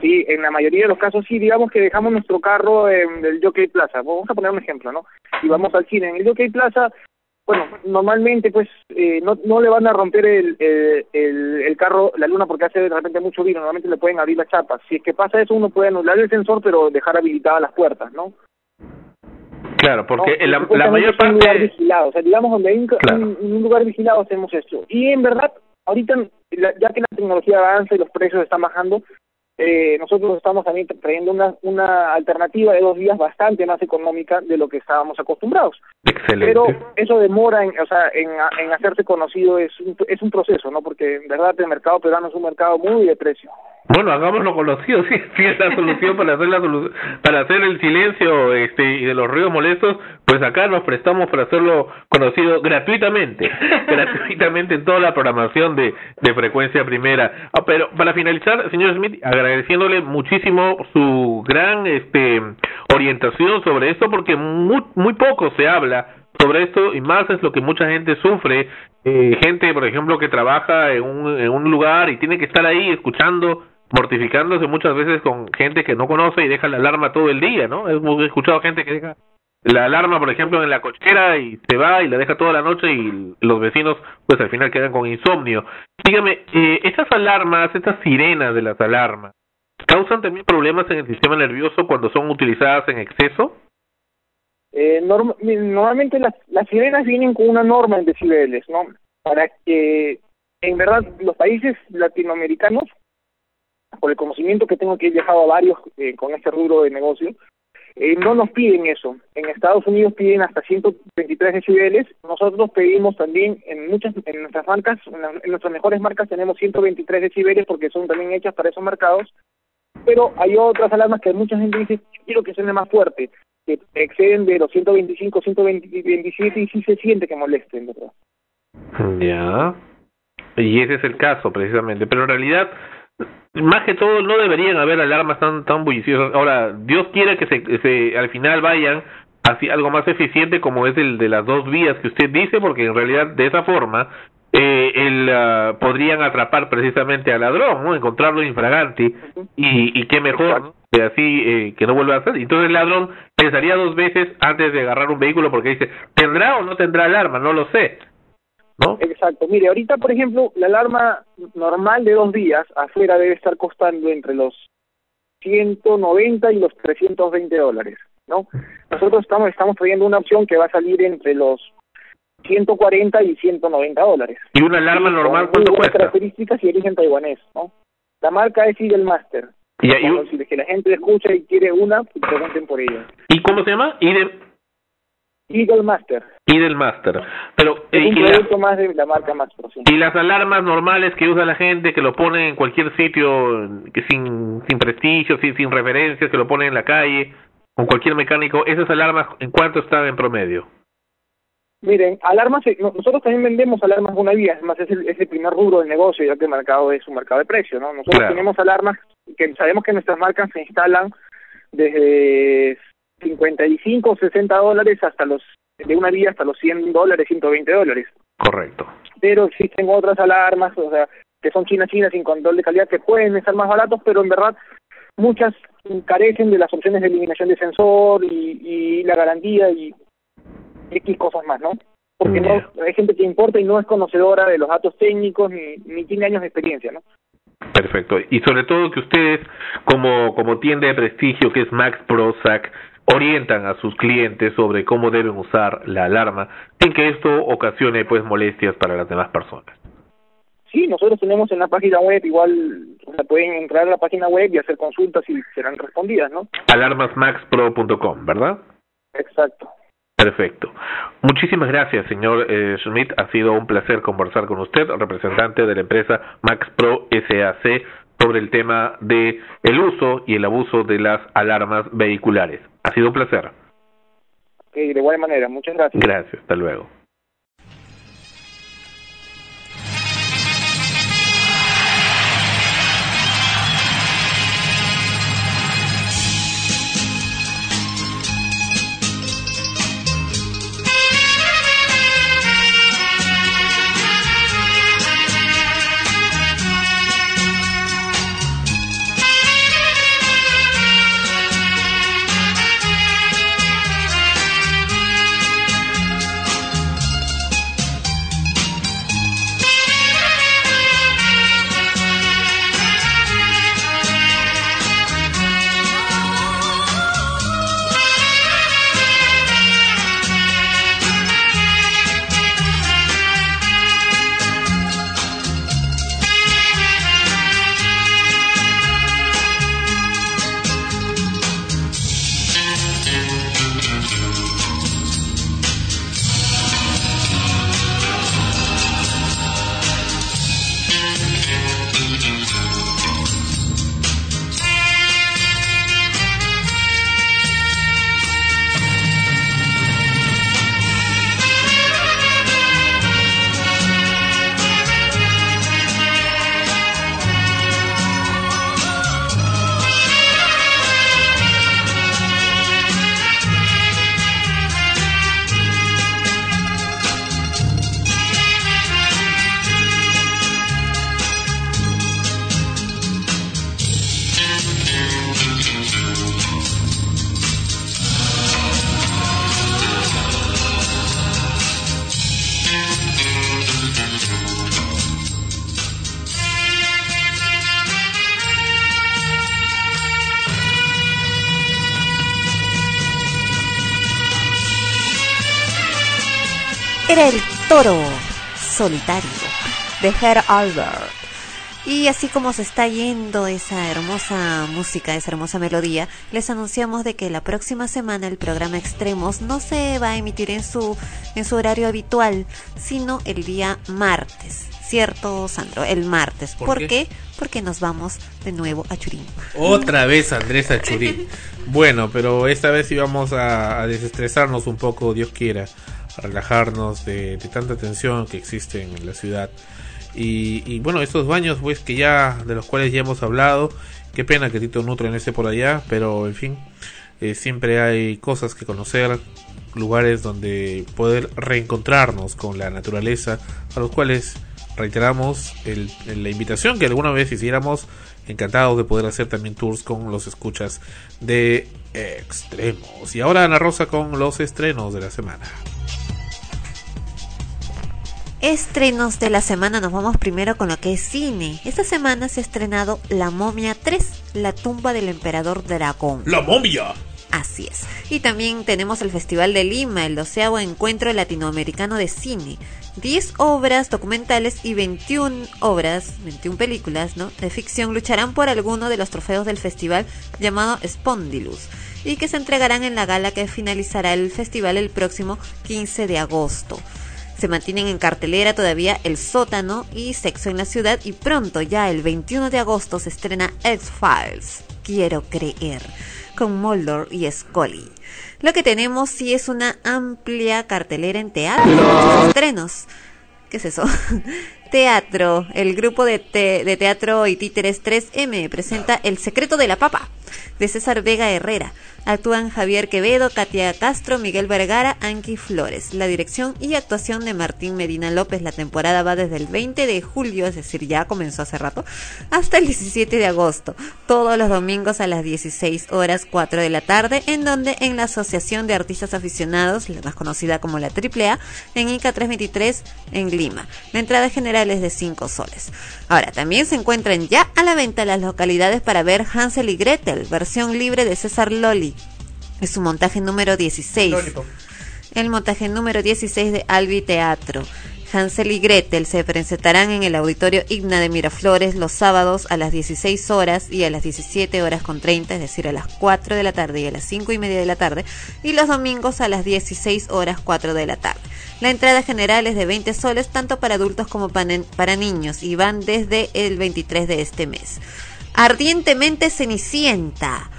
Sí, en la mayoría de los casos sí, digamos que dejamos nuestro carro en el Jockey Plaza. Vamos a poner un ejemplo, ¿no? Y vamos al cine. En el Jockey Plaza, bueno, normalmente pues eh, no, no le van a romper el, el, el, el carro, la luna, porque hace de repente mucho vino. Normalmente le pueden abrir las chapas. Si es que pasa eso, uno puede anular el sensor, pero dejar habilitadas las puertas, ¿no? Claro, porque ¿no? la, mayor es un lugar parte... vigilado, o sea, digamos donde hay un, ca- Claro. un- un lugar vigilado hacemos esto. Y en verdad, ahorita, ya que la tecnología avanza y los precios están bajando, eh, nosotros estamos también tra- trayendo una, una alternativa de dos días bastante más económica de lo que estábamos acostumbrados. Excelente. Pero eso demora, en, o sea, en, en hacerse conocido es un, es un proceso, ¿no? Porque en verdad el mercado peruano es un mercado muy de precio. Bueno, hagámoslo conocido, sí, sí es la solución para hacer la solu- para hacer el silencio este y de los ruidos molestos, pues acá nos prestamos para hacerlo conocido gratuitamente, (laughs) gratuitamente en toda la programación de, de frecuencia primera. Ah, pero para finalizar, señor Smith, agradeciéndole muchísimo su gran este orientación sobre esto porque muy, muy poco se habla sobre esto y más es lo que mucha gente sufre, eh, gente por ejemplo que trabaja en un, lugar y tiene que estar ahí escuchando mortificándose muchas veces con gente que no conoce y deja la alarma todo el día, ¿no? Hemos escuchado gente que deja la alarma, por ejemplo, en la cochera y se va y la deja toda la noche y los vecinos, pues al final quedan con insomnio. Dígame, eh, estas alarmas, estas sirenas de las alarmas, ¿causan también problemas en el sistema nervioso cuando son utilizadas en exceso? Eh, norm- normalmente las, las sirenas vienen con una norma en decibeles, ¿no? Para que, en verdad, los países latinoamericanos, por el conocimiento que tengo que he viajado a varios eh, con este rubro de negocio, eh, no nos piden eso. En Estados Unidos piden hasta 123 decibeles. Nosotros pedimos también en muchas, en nuestras marcas, en, nuestras mejores marcas tenemos 123 decibeles porque son también hechas para esos mercados. Pero hay otras alarmas que mucha gente dice, quiero que suene más fuerte, que exceden de los 125, 127 y sí se siente que molesten, ¿verdad? Ya. Y ese es el caso, precisamente. Pero en realidad, más que todo, no deberían haber alarmas tan tan bulliciosas. Ahora, Dios quiere que se, se al final vayan hacia algo más eficiente como es el de las dos vías que usted dice, porque en realidad de esa forma eh, el, ah, podrían atrapar precisamente al ladrón, ¿no? Encontrarlo infraganti y, y qué mejor. Que así eh, que no vuelva a hacer. Entonces el ladrón pensaría dos veces antes de agarrar un vehículo porque dice, ¿tendrá o no tendrá alarma? No lo sé. ¿No? Exacto. Mire, ahorita, por ejemplo, la alarma normal de dos días afuera debe estar costando entre los 190 y los 320 dólares, ¿no? Nosotros estamos estamos trayendo una opción que va a salir entre los 140 y 190 dólares. ¿Y una alarma normal cuánto cuesta? características y origen taiwanés, ¿no? La marca es Eagle Master. Y, si la gente escucha y quiere una, pues pregunten por ella. ¿Y cómo se llama? Idel, Eagle Master. Idel Master. Pero, Es eh, un y, la- producto más de la marca Master, sí. y las alarmas normales que usa la gente, que lo ponen en cualquier sitio, que sin, sin prestigio, sin, sin referencias, que lo ponen en la calle, con cualquier mecánico, esas alarmas, ¿en cuánto están en promedio? Miren, alarmas, eh, no- nosotros también vendemos alarmas una vía, es más, es el, es el primer rubro del negocio, ya que el mercado es un mercado de precio, ¿no? Nosotros Claro. tenemos alarmas que sabemos que nuestras marcas se instalan desde 55 o 60 dólares hasta los, de una vía hasta los 100 dólares, 120 dólares. Correcto. Pero existen otras alarmas, o sea, que son chinas chinas sin control de calidad, que pueden estar más baratos, pero en verdad muchas carecen de las opciones de eliminación de sensor y, y la garantía y X cosas más, ¿no? Porque no, hay gente que importa y no es conocedora de los datos técnicos ni, ni tiene años de experiencia, ¿no? Perfecto. Y sobre todo que ustedes, como, como tienda de prestigio que es Max Prozac, orientan a sus clientes sobre cómo deben usar la alarma sin que esto ocasione pues molestias para las demás personas. Sí, nosotros tenemos en la página web, igual o sea, pueden entrar a la página web y hacer consultas y serán respondidas, ¿no? Alarmasmaxpro.com, ¿verdad? Exacto. Perfecto. Muchísimas gracias, señor eh, Schmidt. Ha sido un placer conversar con usted, representante de la empresa Max Pro SAC, sobre el tema de el uso y el abuso de las alarmas vehiculares. Ha sido un placer. Ok, de igual manera, muchas gracias. Gracias. Hasta luego. Solitario de Herr Albert. Y así como se está yendo esa hermosa música, esa hermosa melodía, les anunciamos de que la próxima semana el programa Extremos no se va a emitir en su en su horario habitual, sino el día martes. ¿Cierto, Sandro? El martes. ¿Por ¿Por, qué? qué? Porque nos vamos de nuevo a Churín. Otra vez Andrés Achurín. (laughs) Bueno, pero esta vez íbamos a, a desestresarnos un poco, Dios quiera, a relajarnos de, tanta tensión que existe en la ciudad. Y, bueno, estos baños, pues que ya, de los cuales ya hemos hablado, qué pena que Tito Nutro no esté por allá, pero en fin, eh, siempre hay cosas que conocer, lugares donde poder reencontrarnos con la naturaleza, a los cuales reiteramos el- la invitación que alguna vez hiciéramos, encantados de poder hacer también tours con los escuchas de extremos. Y ahora Ana Rosa con los estrenos de la semana. Estrenos de la semana, nos vamos primero con lo que es cine. Esta semana se ha estrenado La momia 3, la tumba del emperador dragón. ¡La momia! Así es. Y también tenemos el Festival de Lima, el doceavo encuentro latinoamericano de cine. 10 obras documentales y 21 obras, 21 películas, ¿no? De ficción lucharán por alguno de los trofeos del festival llamado Spondylus y que se entregarán en la gala que finalizará el festival el próximo 15 de agosto. Se mantienen en cartelera todavía El sótano y Sexo en la ciudad y pronto ya el 21 de agosto se estrena X-Files. quiero creer, con Mulder y Scully. Lo que tenemos sí es una amplia cartelera en teatro, estrenos. ¿Qué es eso? Teatro. El grupo de, de teatro y títeres 3M presenta El secreto de la papa de César Vega Herrera. Actúan Javier Quevedo, Katia Castro, Miguel Vergara, Anki Flores. La dirección y actuación de Martín Medina López. La temporada va desde el 20 de julio, es decir, ya comenzó hace rato, hasta el 17 de agosto. Todos los domingos a las 16 horas 4 de la tarde, en donde en la Asociación de Artistas Aficionados, la más conocida como la AAA, en ICA 323 en Lima. La entrada general de 5 soles. Ahora, también se encuentran ya a la venta las localidades para ver Hansel y Gretel, versión libre de César Loli. Es su montaje número 16. El montaje número 16 de Albi Teatro. Hansel y Gretel se presentarán en el Auditorio Igna de Miraflores los sábados a las 16 horas y a las 17 horas con 30, es decir, a las 4 de la tarde y a las 5 y media de la tarde, y los domingos a las 16 horas 4 de la tarde. La entrada general es de 20 soles tanto para adultos como para, niños y van desde el 23 de este mes. Ardientemente Cenicienta.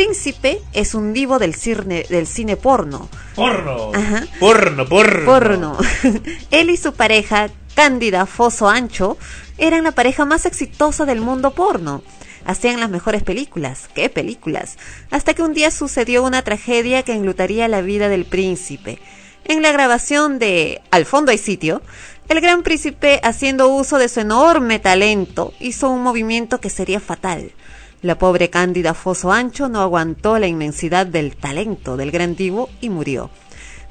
Príncipe es un divo del cine, del cine porno. Porno. Ajá. Porno, porno. Porno. (laughs) Él y su pareja, Cándida Foso Ancho, eran la pareja más exitosa del mundo porno. Hacían las mejores películas. ¿Qué películas? Hasta que un día sucedió una tragedia que enlutaría la vida del príncipe. En la grabación de Al fondo hay sitio, el gran príncipe, haciendo uso de su enorme talento, hizo un movimiento que sería fatal. La pobre Cándida Foso Ancho no aguantó la inmensidad del talento del gran divo y murió.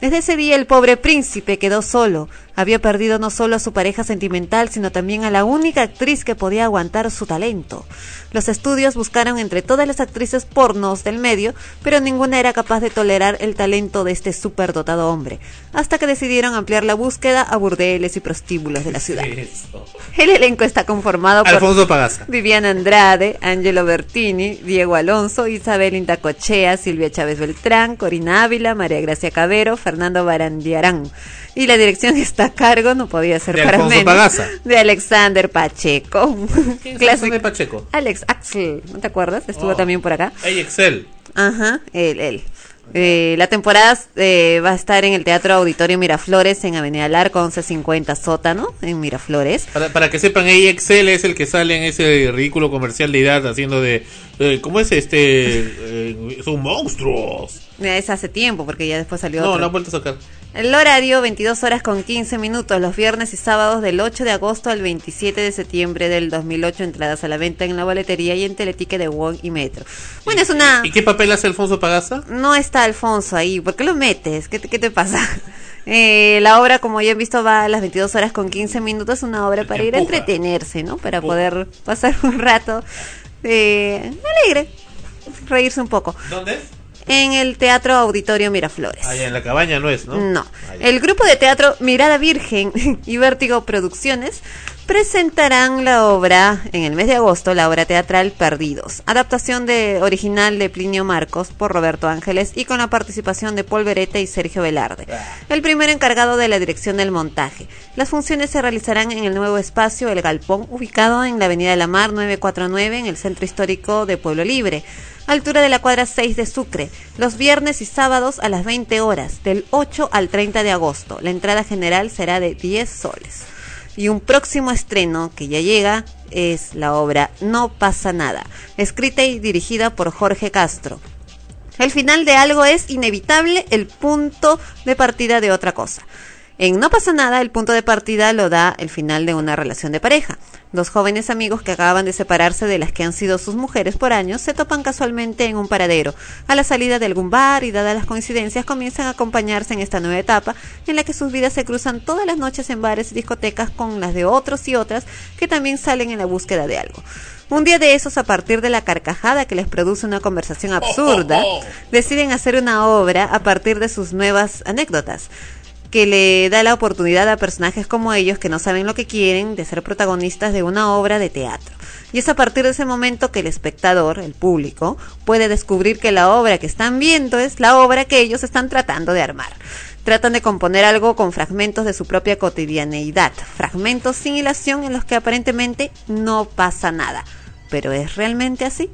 Desde ese día el pobre príncipe quedó solo. Había perdido no solo a su pareja sentimental, sino también a la única actriz que podía aguantar su talento. Los estudios buscaron entre todas las actrices pornos del medio, pero ninguna era capaz de tolerar el talento de este superdotado hombre, hasta que decidieron ampliar la búsqueda a burdeles y prostíbulos de la ciudad. (laughs) El elenco está conformado por Alfonso Pagaza. Viviana Andrade, Angelo Bertini, Diego Alonso, Isabel Intacochea, Silvia Chávez Beltrán, Corina Ávila, María Gracia Cabero, Fernando Barandiarán. Y la dirección está a cargo, no podía ser De para Alfonso menos, Pagaza. de Alexander Pacheco. (laughs) ¿Quién es Pacheco? Alex Axel, ¿no te acuerdas? Estuvo Oh. también por acá. Hay Excel. Ajá, él, él. Eh, la temporada eh, va a estar en el Teatro Auditorio Miraflores en Avenida Larco 1150 Sótano, en Miraflores. Para, para que sepan, Excel es el que sale en ese ridículo comercial de edad haciendo de... eh, ¿Cómo es este? eh, son monstruos. Es hace tiempo, porque ya después salió No, otro. no ha vuelto a sacar. El horario, 22 horas con 15 minutos, los viernes y sábados del 8 de agosto al 27 de septiembre del 2008, entradas a la venta en la boletería y en Teletique de Wong y Metro. Bueno, es una... ¿Y qué papel hace Alfonso Pagaza? No está Alfonso ahí, ¿por qué lo metes? ¿Qué te, qué te pasa? (laughs) Eh, la obra, como ya han visto, va a las 22 horas con 15 minutos, una obra para ir a entretenerse, ¿no? Para poder pasar (laughs) un rato eh, alegre, reírse un poco. ¿Dónde es? En el Teatro Auditorio Miraflores. Allá en la cabaña no es, ¿no? No. El grupo de teatro Mirada Virgen (laughs) y Vértigo Producciones presentarán la obra en el mes de agosto, la obra teatral Perdidos, adaptación de original de Plinio Marcos por Roberto Ángeles y con la participación de Paul Beretta y Sergio Velarde, el primer encargado de la dirección del montaje. Las funciones se realizarán en el nuevo espacio El Galpón, ubicado en la Avenida de la Mar 949 en el Centro Histórico de Pueblo Libre altura de la cuadra 6 de Sucre, los viernes y sábados a las 20 horas, del 8 al 30 de agosto. La entrada general será de 10 soles. Y un próximo estreno que ya llega es la obra No pasa nada, escrita y dirigida por Jorge Castro. El final de algo es inevitable el punto de partida de otra cosa. En No pasa nada, el punto de partida lo da el final de una relación de pareja. Dos jóvenes amigos que acaban de separarse de las que han sido sus mujeres por años se topan casualmente en un paradero, a la salida de algún bar y dadas las coincidencias comienzan a acompañarse en esta nueva etapa en la que sus vidas se cruzan todas las noches en bares y discotecas con las de otros y otras que también salen en la búsqueda de algo. Un día de esos, a partir de la carcajada que les produce una conversación absurda, (laughs) deciden hacer una obra a partir de sus nuevas anécdotas que le da la oportunidad a personajes como ellos que no saben lo que quieren de ser protagonistas de una obra de teatro. Y es a partir de ese momento que el espectador, el público, puede descubrir que la obra que están viendo es la obra que ellos están tratando de armar. Tratan de componer algo con fragmentos de su propia cotidianeidad, fragmentos sin hilación en los que aparentemente no pasa nada. ¿Pero es realmente así?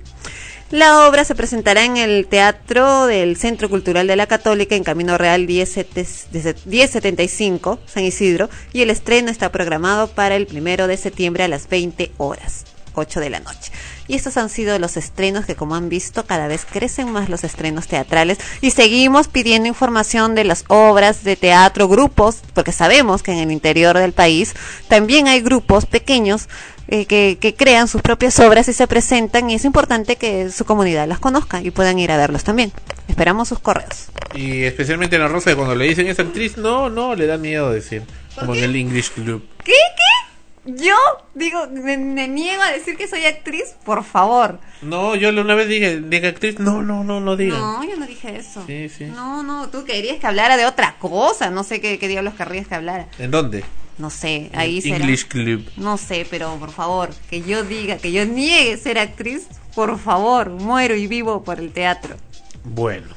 La obra se presentará en el Teatro del Centro Cultural de la Católica en Camino Real 10, 1075, San Isidro, y el estreno está programado para el primero de septiembre a las 20 horas, 8 de la noche. Y estos han sido los estrenos que, como han visto, cada vez crecen más los estrenos teatrales y seguimos pidiendo información de las obras de teatro, grupos, porque sabemos que en el interior del país también hay grupos pequeños eh, que, que crean sus propias obras y se presentan y es importante que su comunidad las conozca y puedan ir a verlos también. Esperamos sus correos. Y especialmente en la Rosa, cuando le dicen esa actriz, no, no, le da miedo decir. Como en el English Club. ¿Qué? ¿Qué? Yo digo, me, me niego a decir que soy actriz, por favor. No, yo una vez dije, diga actriz, no, no, no, no diga. No, yo no dije eso. Sí, sí. No, no, tú querías que hablara de otra cosa. No sé qué, qué diablos querrías que hablara. ¿En dónde? No sé, ahí será. English Club. No sé, pero por favor, que yo diga, que yo niegue ser actriz, por favor, muero y vivo por el teatro. Bueno.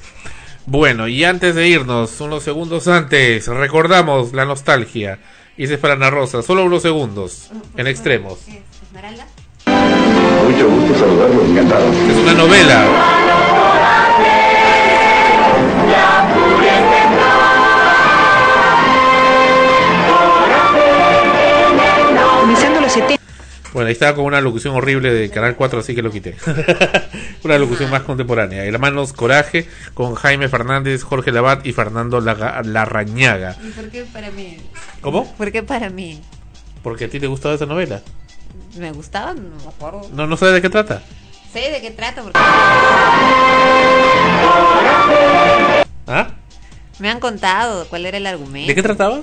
Bueno, y antes de irnos, unos segundos antes, recordamos la nostalgia. Y es para Ana Rosa, solo unos segundos, en extremos. ¿Esmeralda? Mucho gusto saludarlo, encantado. Es una novela. Bueno, ahí estaba con una locución horrible de Canal 4, así que lo quité. (laughs) una locución más contemporánea. Hermanos Coraje con Jaime Fernández, Jorge Labat y Fernando Larrañaga. ¿Y por qué para mí? ¿Cómo? ¿Por qué para mí? Porque a ti te gustaba esa novela. ¿Me gustaba? No me acuerdo. No, no sabes de qué trata. Sé de qué trata porque... ¿Ah? Me han contado cuál era el argumento. ¿De qué trataba?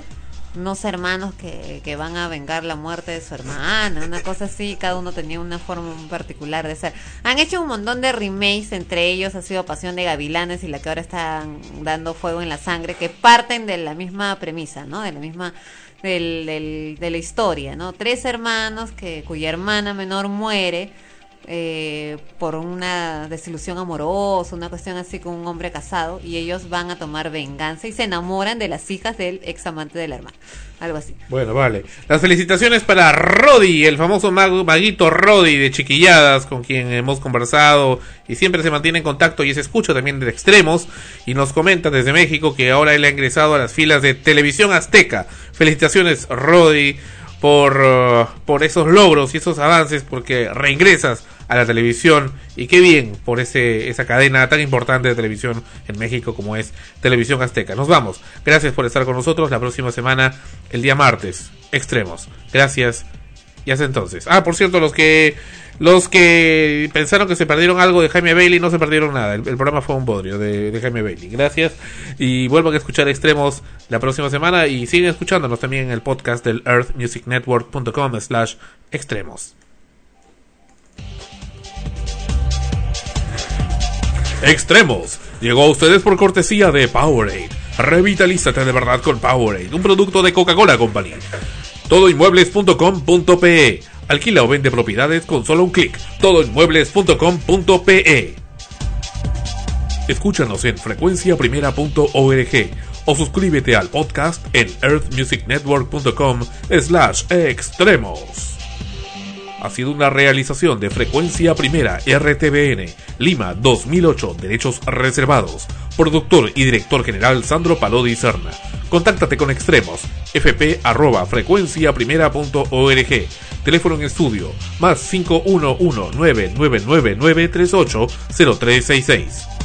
Unos hermanos que, que van a vengar la muerte de su hermana, una cosa así, cada uno tenía una forma muy particular de ser. Han hecho un montón de remakes, entre ellos ha sido Pasión de Gavilanes y la que ahora están dando fuego en la sangre, que parten de la misma premisa, ¿no? De la misma, del, del- de la historia, ¿no? Tres hermanos que, cuya hermana menor muere eh, por una desilusión amorosa, una cuestión así con un hombre casado, y ellos van a tomar venganza y se enamoran de las hijas del ex amante de la hermana. Algo así. Bueno, vale. Las felicitaciones para Rodi, el famoso mago, maguito Rodi de Chiquilladas, con quien hemos conversado y siempre se mantiene en contacto y se escucha también de extremos. Y nos comenta desde México que ahora él ha ingresado a las filas de Televisión Azteca. Felicitaciones, Rodi, por, uh, por esos logros y esos avances, porque reingresas a la televisión. Y qué bien por ese, esa cadena tan importante de televisión en México como es Televisión Azteca. Nos vamos. Gracias por estar con nosotros la próxima semana, el día martes. Extremos. Gracias. Y hasta entonces. Ah, por cierto, los que los que pensaron que se perdieron algo de Jaime Bailey no se perdieron nada. El, programa fue un bodrio de, de Jaime Bailey. Gracias. Y vuelvan a escuchar Extremos la próxima semana y siguen escuchándonos también en el podcast del earthmusicnetwork.com slash extremos. Extremos. Llegó a ustedes por cortesía de Powerade. Revitalízate de verdad con Powerade, un producto de Coca-Cola Company. Todoinmuebles.com.pe Alquila o vende propiedades con solo un clic. Todoinmuebles.com.pe Escúchanos en frecuenciaprimera.org o suscríbete al podcast en earthmusicnetwork.com slash extremos. Ha sido una realización de Frecuencia Primera RTBN, Lima 2008, derechos reservados. Productor y director general Sandro Palodi Serna. Contáctate con Extremos, fp arroba frecuenciaprimera.org. Teléfono en estudio, más 511 9999 38 0366.